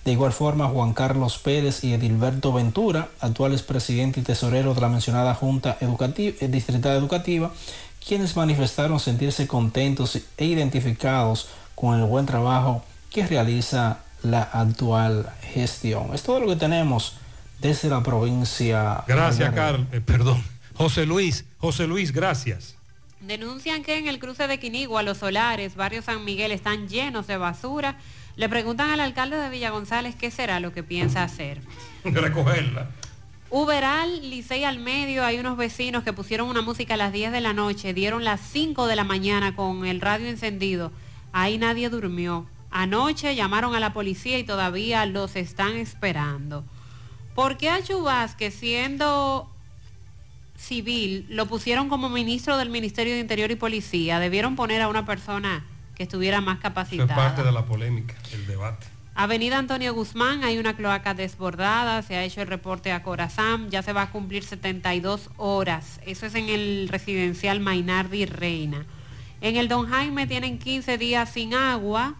de igual forma, Juan Carlos Pérez y Edilberto Ventura, actuales presidente y tesorero de la mencionada Junta Educativa, eh, Distrital Educativa, quienes manifestaron sentirse contentos e identificados con el buen trabajo que realiza la actual gestión. Es todo lo que tenemos desde la provincia. Gracias, Carlos. Eh, perdón. José Luis, José Luis, gracias. Denuncian que en el cruce de Quinigua, los solares, barrio San Miguel, están llenos de basura le preguntan al alcalde de Villa González qué será lo que piensa hacer. Recogerla. Uberal, Licey al medio, hay unos vecinos que pusieron una música a las 10 de la noche, dieron las 5 de la mañana con el radio encendido. Ahí nadie durmió. Anoche llamaron a la policía y todavía los están esperando. ¿Por qué a Chubasque, siendo civil, lo pusieron como ministro del Ministerio de Interior y Policía? Debieron poner a una persona que estuviera más capacitada. es parte de la polémica, el debate. Avenida Antonio Guzmán, hay una cloaca desbordada, se ha hecho el reporte a Corazán, ya se va a cumplir 72 horas. Eso es en el residencial Mainardi Reina. En el Don Jaime tienen 15 días sin agua.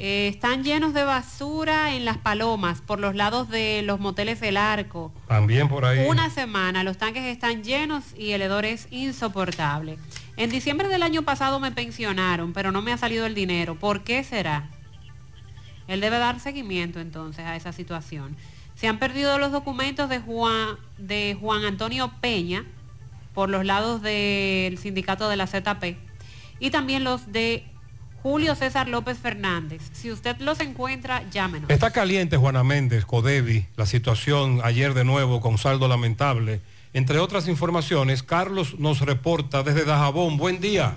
Eh, están llenos de basura en las palomas, por los lados de los moteles del arco. También por ahí. Una semana, los tanques están llenos y el hedor es insoportable. En diciembre del año pasado me pensionaron, pero no me ha salido el dinero. ¿Por qué será? Él debe dar seguimiento entonces a esa situación. Se han perdido los documentos de Juan, de Juan Antonio Peña por los lados del sindicato de la ZP y también los de Julio César López Fernández. Si usted los encuentra, llámenos. Está caliente Juana Méndez, Codevi, la situación ayer de nuevo con saldo lamentable entre otras informaciones, Carlos nos reporta desde Dajabón. Buen día.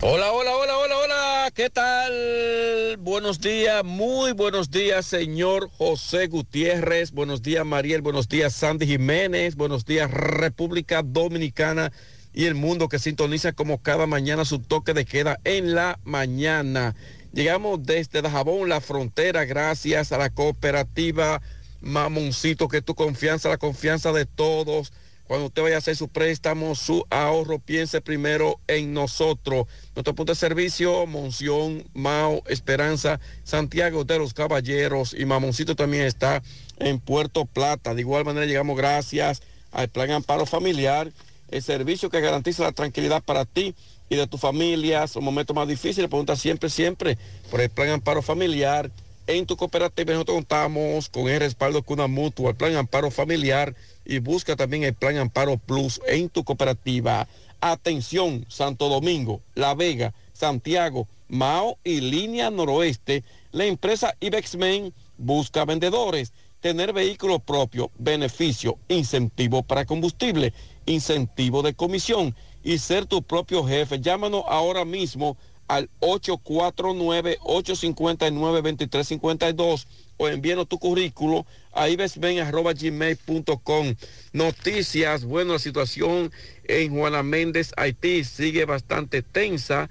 Hola, hola, hola, hola, hola. ¿Qué tal? Buenos días, muy buenos días, señor José Gutiérrez. Buenos días, Mariel. Buenos días, Sandy Jiménez. Buenos días, República Dominicana y el mundo que sintoniza como cada mañana su toque de queda en la mañana. Llegamos desde Dajabón, la frontera, gracias a la cooperativa Mamoncito, que tu confianza, la confianza de todos cuando usted vaya a hacer su préstamo, su ahorro, piense primero en nosotros. Nuestro punto de servicio, Monción, Mao, Esperanza, Santiago de los Caballeros y Mamoncito también está en Puerto Plata. De igual manera llegamos gracias al Plan Amparo Familiar, el servicio que garantiza la tranquilidad para ti y de tu familia. Son momentos más difíciles, pregunta siempre, siempre por el Plan Amparo Familiar. En tu cooperativa nosotros contamos con el respaldo de una mutua, el Plan Amparo Familiar y busca también el Plan Amparo Plus en tu cooperativa. Atención, Santo Domingo, La Vega, Santiago, Mao y Línea Noroeste. La empresa Ibexmen busca vendedores, tener vehículo propio, beneficio, incentivo para combustible, incentivo de comisión y ser tu propio jefe. Llámanos ahora mismo al 849-859-2352 o envíenos tu currículo a ibesben.gmail.com. Noticias, bueno, la situación en Juana Méndez, Haití, sigue bastante tensa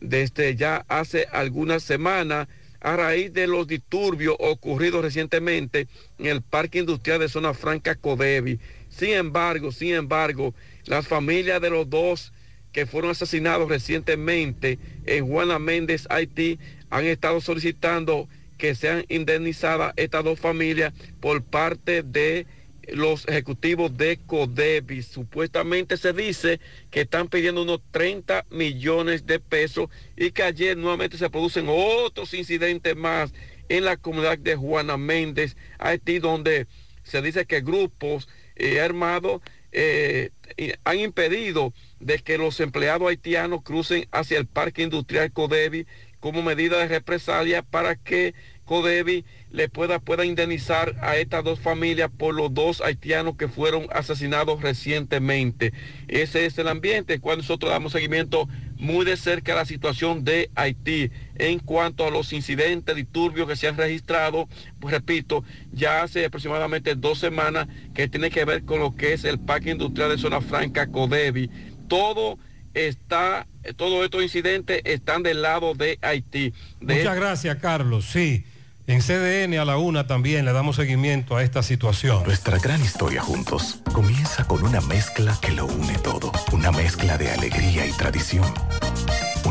desde ya hace algunas semanas a raíz de los disturbios ocurridos recientemente en el Parque Industrial de Zona Franca Codevi. Sin embargo, sin embargo, las familias de los dos que fueron asesinados recientemente en Juana Méndez, Haití, han estado solicitando que sean indemnizadas estas dos familias por parte de los ejecutivos de Codevi. Supuestamente se dice que están pidiendo unos 30 millones de pesos y que ayer nuevamente se producen otros incidentes más en la comunidad de Juana Méndez, Haití, donde se dice que grupos eh, eh, han impedido de que los empleados haitianos crucen hacia el parque industrial Codevi como medida de represalia para que Codevi le pueda, pueda indemnizar a estas dos familias por los dos haitianos que fueron asesinados recientemente. Ese es el ambiente cuando nosotros damos seguimiento muy de cerca a la situación de Haití en cuanto a los incidentes disturbios que se han registrado, pues repito, ya hace aproximadamente dos semanas que tiene que ver con lo que es el parque industrial de Zona Franca Codevi. Todo está, todos estos incidentes están del lado de Haití. Muchas gracias, Carlos. Sí. En CDN a la una también le damos seguimiento a esta situación. Nuestra gran historia juntos comienza con una mezcla que lo une todo. Una mezcla de alegría y tradición.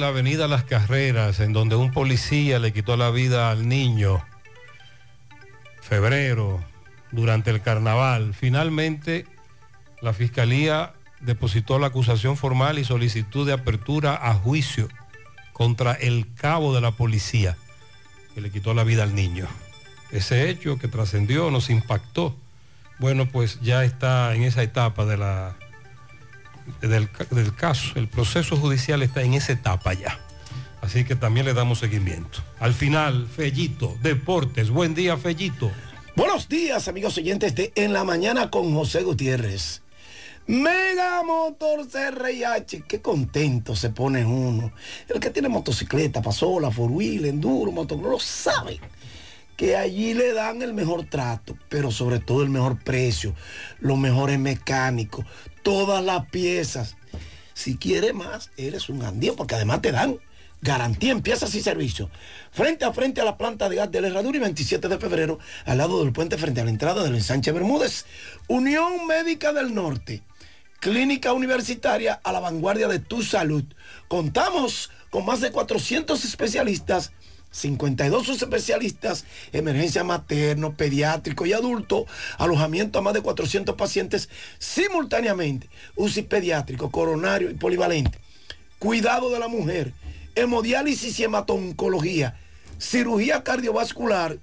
la avenida Las Carreras, en donde un policía le quitó la vida al niño. Febrero, durante el carnaval. Finalmente, la Fiscalía depositó la acusación formal y solicitud de apertura a juicio contra el cabo de la policía que le quitó la vida al niño. Ese hecho que trascendió nos impactó. Bueno, pues ya está en esa etapa de la, del, caso. El proceso judicial está en esa etapa ya. Así que también le damos seguimiento. Al final, Fellito, Deportes. Buen día, Fellito. Buenos días, amigos oyentes de En la Mañana con José Gutiérrez. Mega Motor CRIH, qué contento se pone uno. El que tiene motocicleta, pasola, four wheel, enduro, motocross, sabe que allí le dan el mejor trato, pero sobre todo el mejor precio, los mejores mecánicos, todas las piezas. Si quiere más, eres un andío, porque además te dan garantía en piezas y servicios. Frente a frente a la planta de gas de la Herradura y 27 de febrero, al lado del puente frente a la entrada del ensanche Bermúdez. Unión Médica del Norte. Clínica Universitaria a la vanguardia de tu salud. Contamos con más de 400 especialistas 52 especialistas, emergencia materno, pediátrico y adulto, alojamiento a más de 400 pacientes simultáneamente, UCI pediátrico, coronario y polivalente, cuidado de la mujer, hemodiálisis y hematoncología, cirugía cardiovascular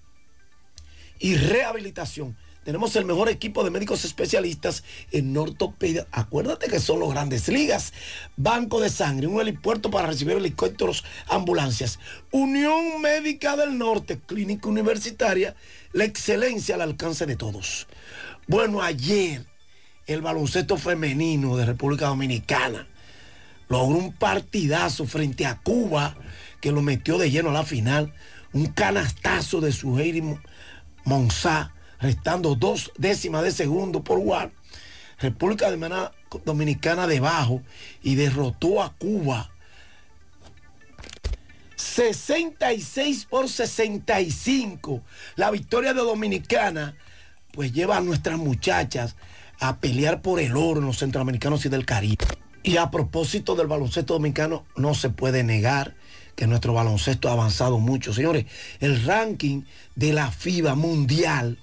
y rehabilitación. Tenemos el mejor equipo de médicos especialistas en ortopedia. Acuérdate que son los grandes ligas. Banco de sangre, un helipuerto para recibir helicópteros, ambulancias. Unión Médica del Norte, clínica universitaria, la excelencia al alcance de todos. Bueno, ayer el baloncesto femenino de República Dominicana logró un partidazo frente a Cuba que lo metió de lleno a la final. Un canastazo de Suheiri Monzá restando dos décimas de segundo por War. República Dominicana debajo y derrotó a Cuba 66 por 65. La victoria de Dominicana pues lleva a nuestras muchachas a pelear por el oro en los centroamericanos y del Caribe. Y a propósito del baloncesto dominicano, no se puede negar que nuestro baloncesto ha avanzado mucho. Señores, el ranking de la FIBA mundial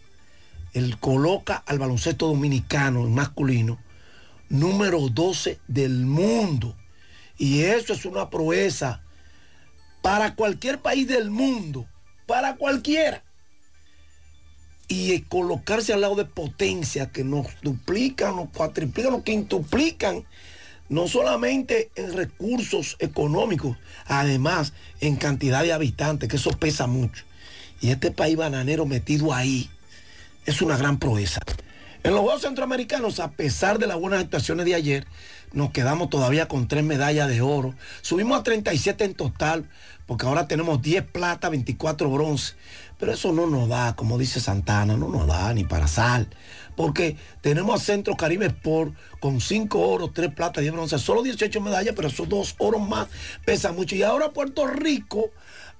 él coloca al baloncesto dominicano masculino número 12 del mundo. Y eso es una proeza para cualquier país del mundo, para cualquiera. Y colocarse al lado de potencias que nos duplican, nos cuatriplican, nos quintuplican, no solamente en recursos económicos, además en cantidad de habitantes, que eso pesa mucho. Y este país bananero metido ahí, es una gran proeza. En los Juegos Centroamericanos, a pesar de las buenas actuaciones de ayer, nos quedamos todavía con tres medallas de oro. Subimos a 37 en total, porque ahora tenemos 10 plata, 24 bronce. Pero eso no nos da, como dice Santana, no nos da ni para sal. Porque tenemos a Centro Caribe Sport con 5 oros, 3 plata, 10 bronce. Solo 18 medallas, pero esos dos oros más pesan mucho. Y ahora Puerto Rico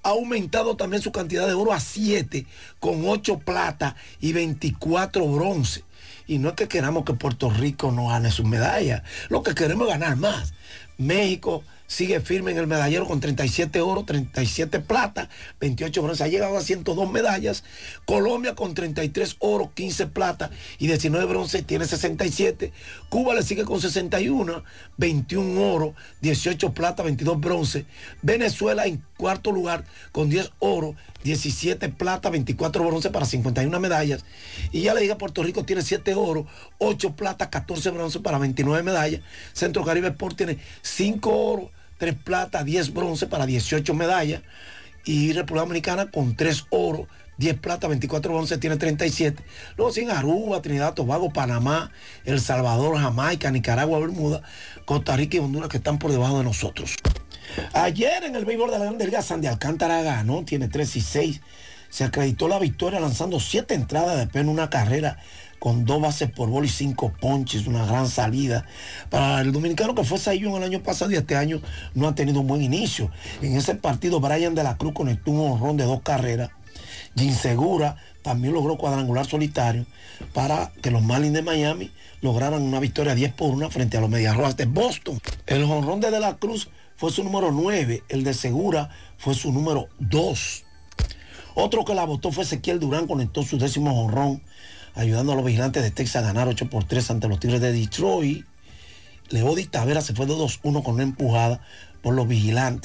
ha aumentado también su cantidad de oro a 7, con 8 plata y 24 bronce. Y no es que queramos que Puerto Rico no gane sus medallas, lo que queremos es ganar más. México sigue firme en el medallero con 37 oro, 37 plata, 28 bronce. Ha llegado a 102 medallas. Colombia con 33 oro, 15 plata y 19 bronce tiene 67. Cuba le sigue con 61, 21 oro, 18 plata, 22 bronce. Venezuela en cuarto lugar con 10 oro, 17 plata, 24 bronce para 51 medallas. Y ya le diga Puerto Rico tiene 7 oro, 8 plata, 14 bronce para 29 medallas. Centro Caribe Sport tiene 5 oro, 3 plata, 10 bronce para 18 medallas. Y República Dominicana con 3 oro, 10 plata, 24 bronce, tiene 37. Luego sin Aruba, Trinidad, Tobago, Panamá, El Salvador, Jamaica, Nicaragua, Bermuda, Costa Rica y Honduras que están por debajo de nosotros. Ayer en el béisbol de la Grande Liga, Sandy Alcántara ganó, tiene 3 y 6. Se acreditó la victoria lanzando 7 entradas de pena, una carrera con dos bases por bol y cinco ponches, una gran salida. Para el dominicano que fue en el año pasado y este año no ha tenido un buen inicio. En ese partido, Brian de la Cruz conectó un honrón de dos carreras. Jim Segura también logró cuadrangular solitario para que los Marlins de Miami lograran una victoria 10 por 1 frente a los Medias Rojas de Boston. El honrón de De la Cruz fue su número 9, el de Segura fue su número 2. Otro que la votó fue Ezequiel Durán, conectó su décimo honrón, ayudando a los vigilantes de Texas a ganar 8 por 3 ante los Tigres de Detroit. Leody Tavera se fue de 2-1 con una empujada por los vigilantes.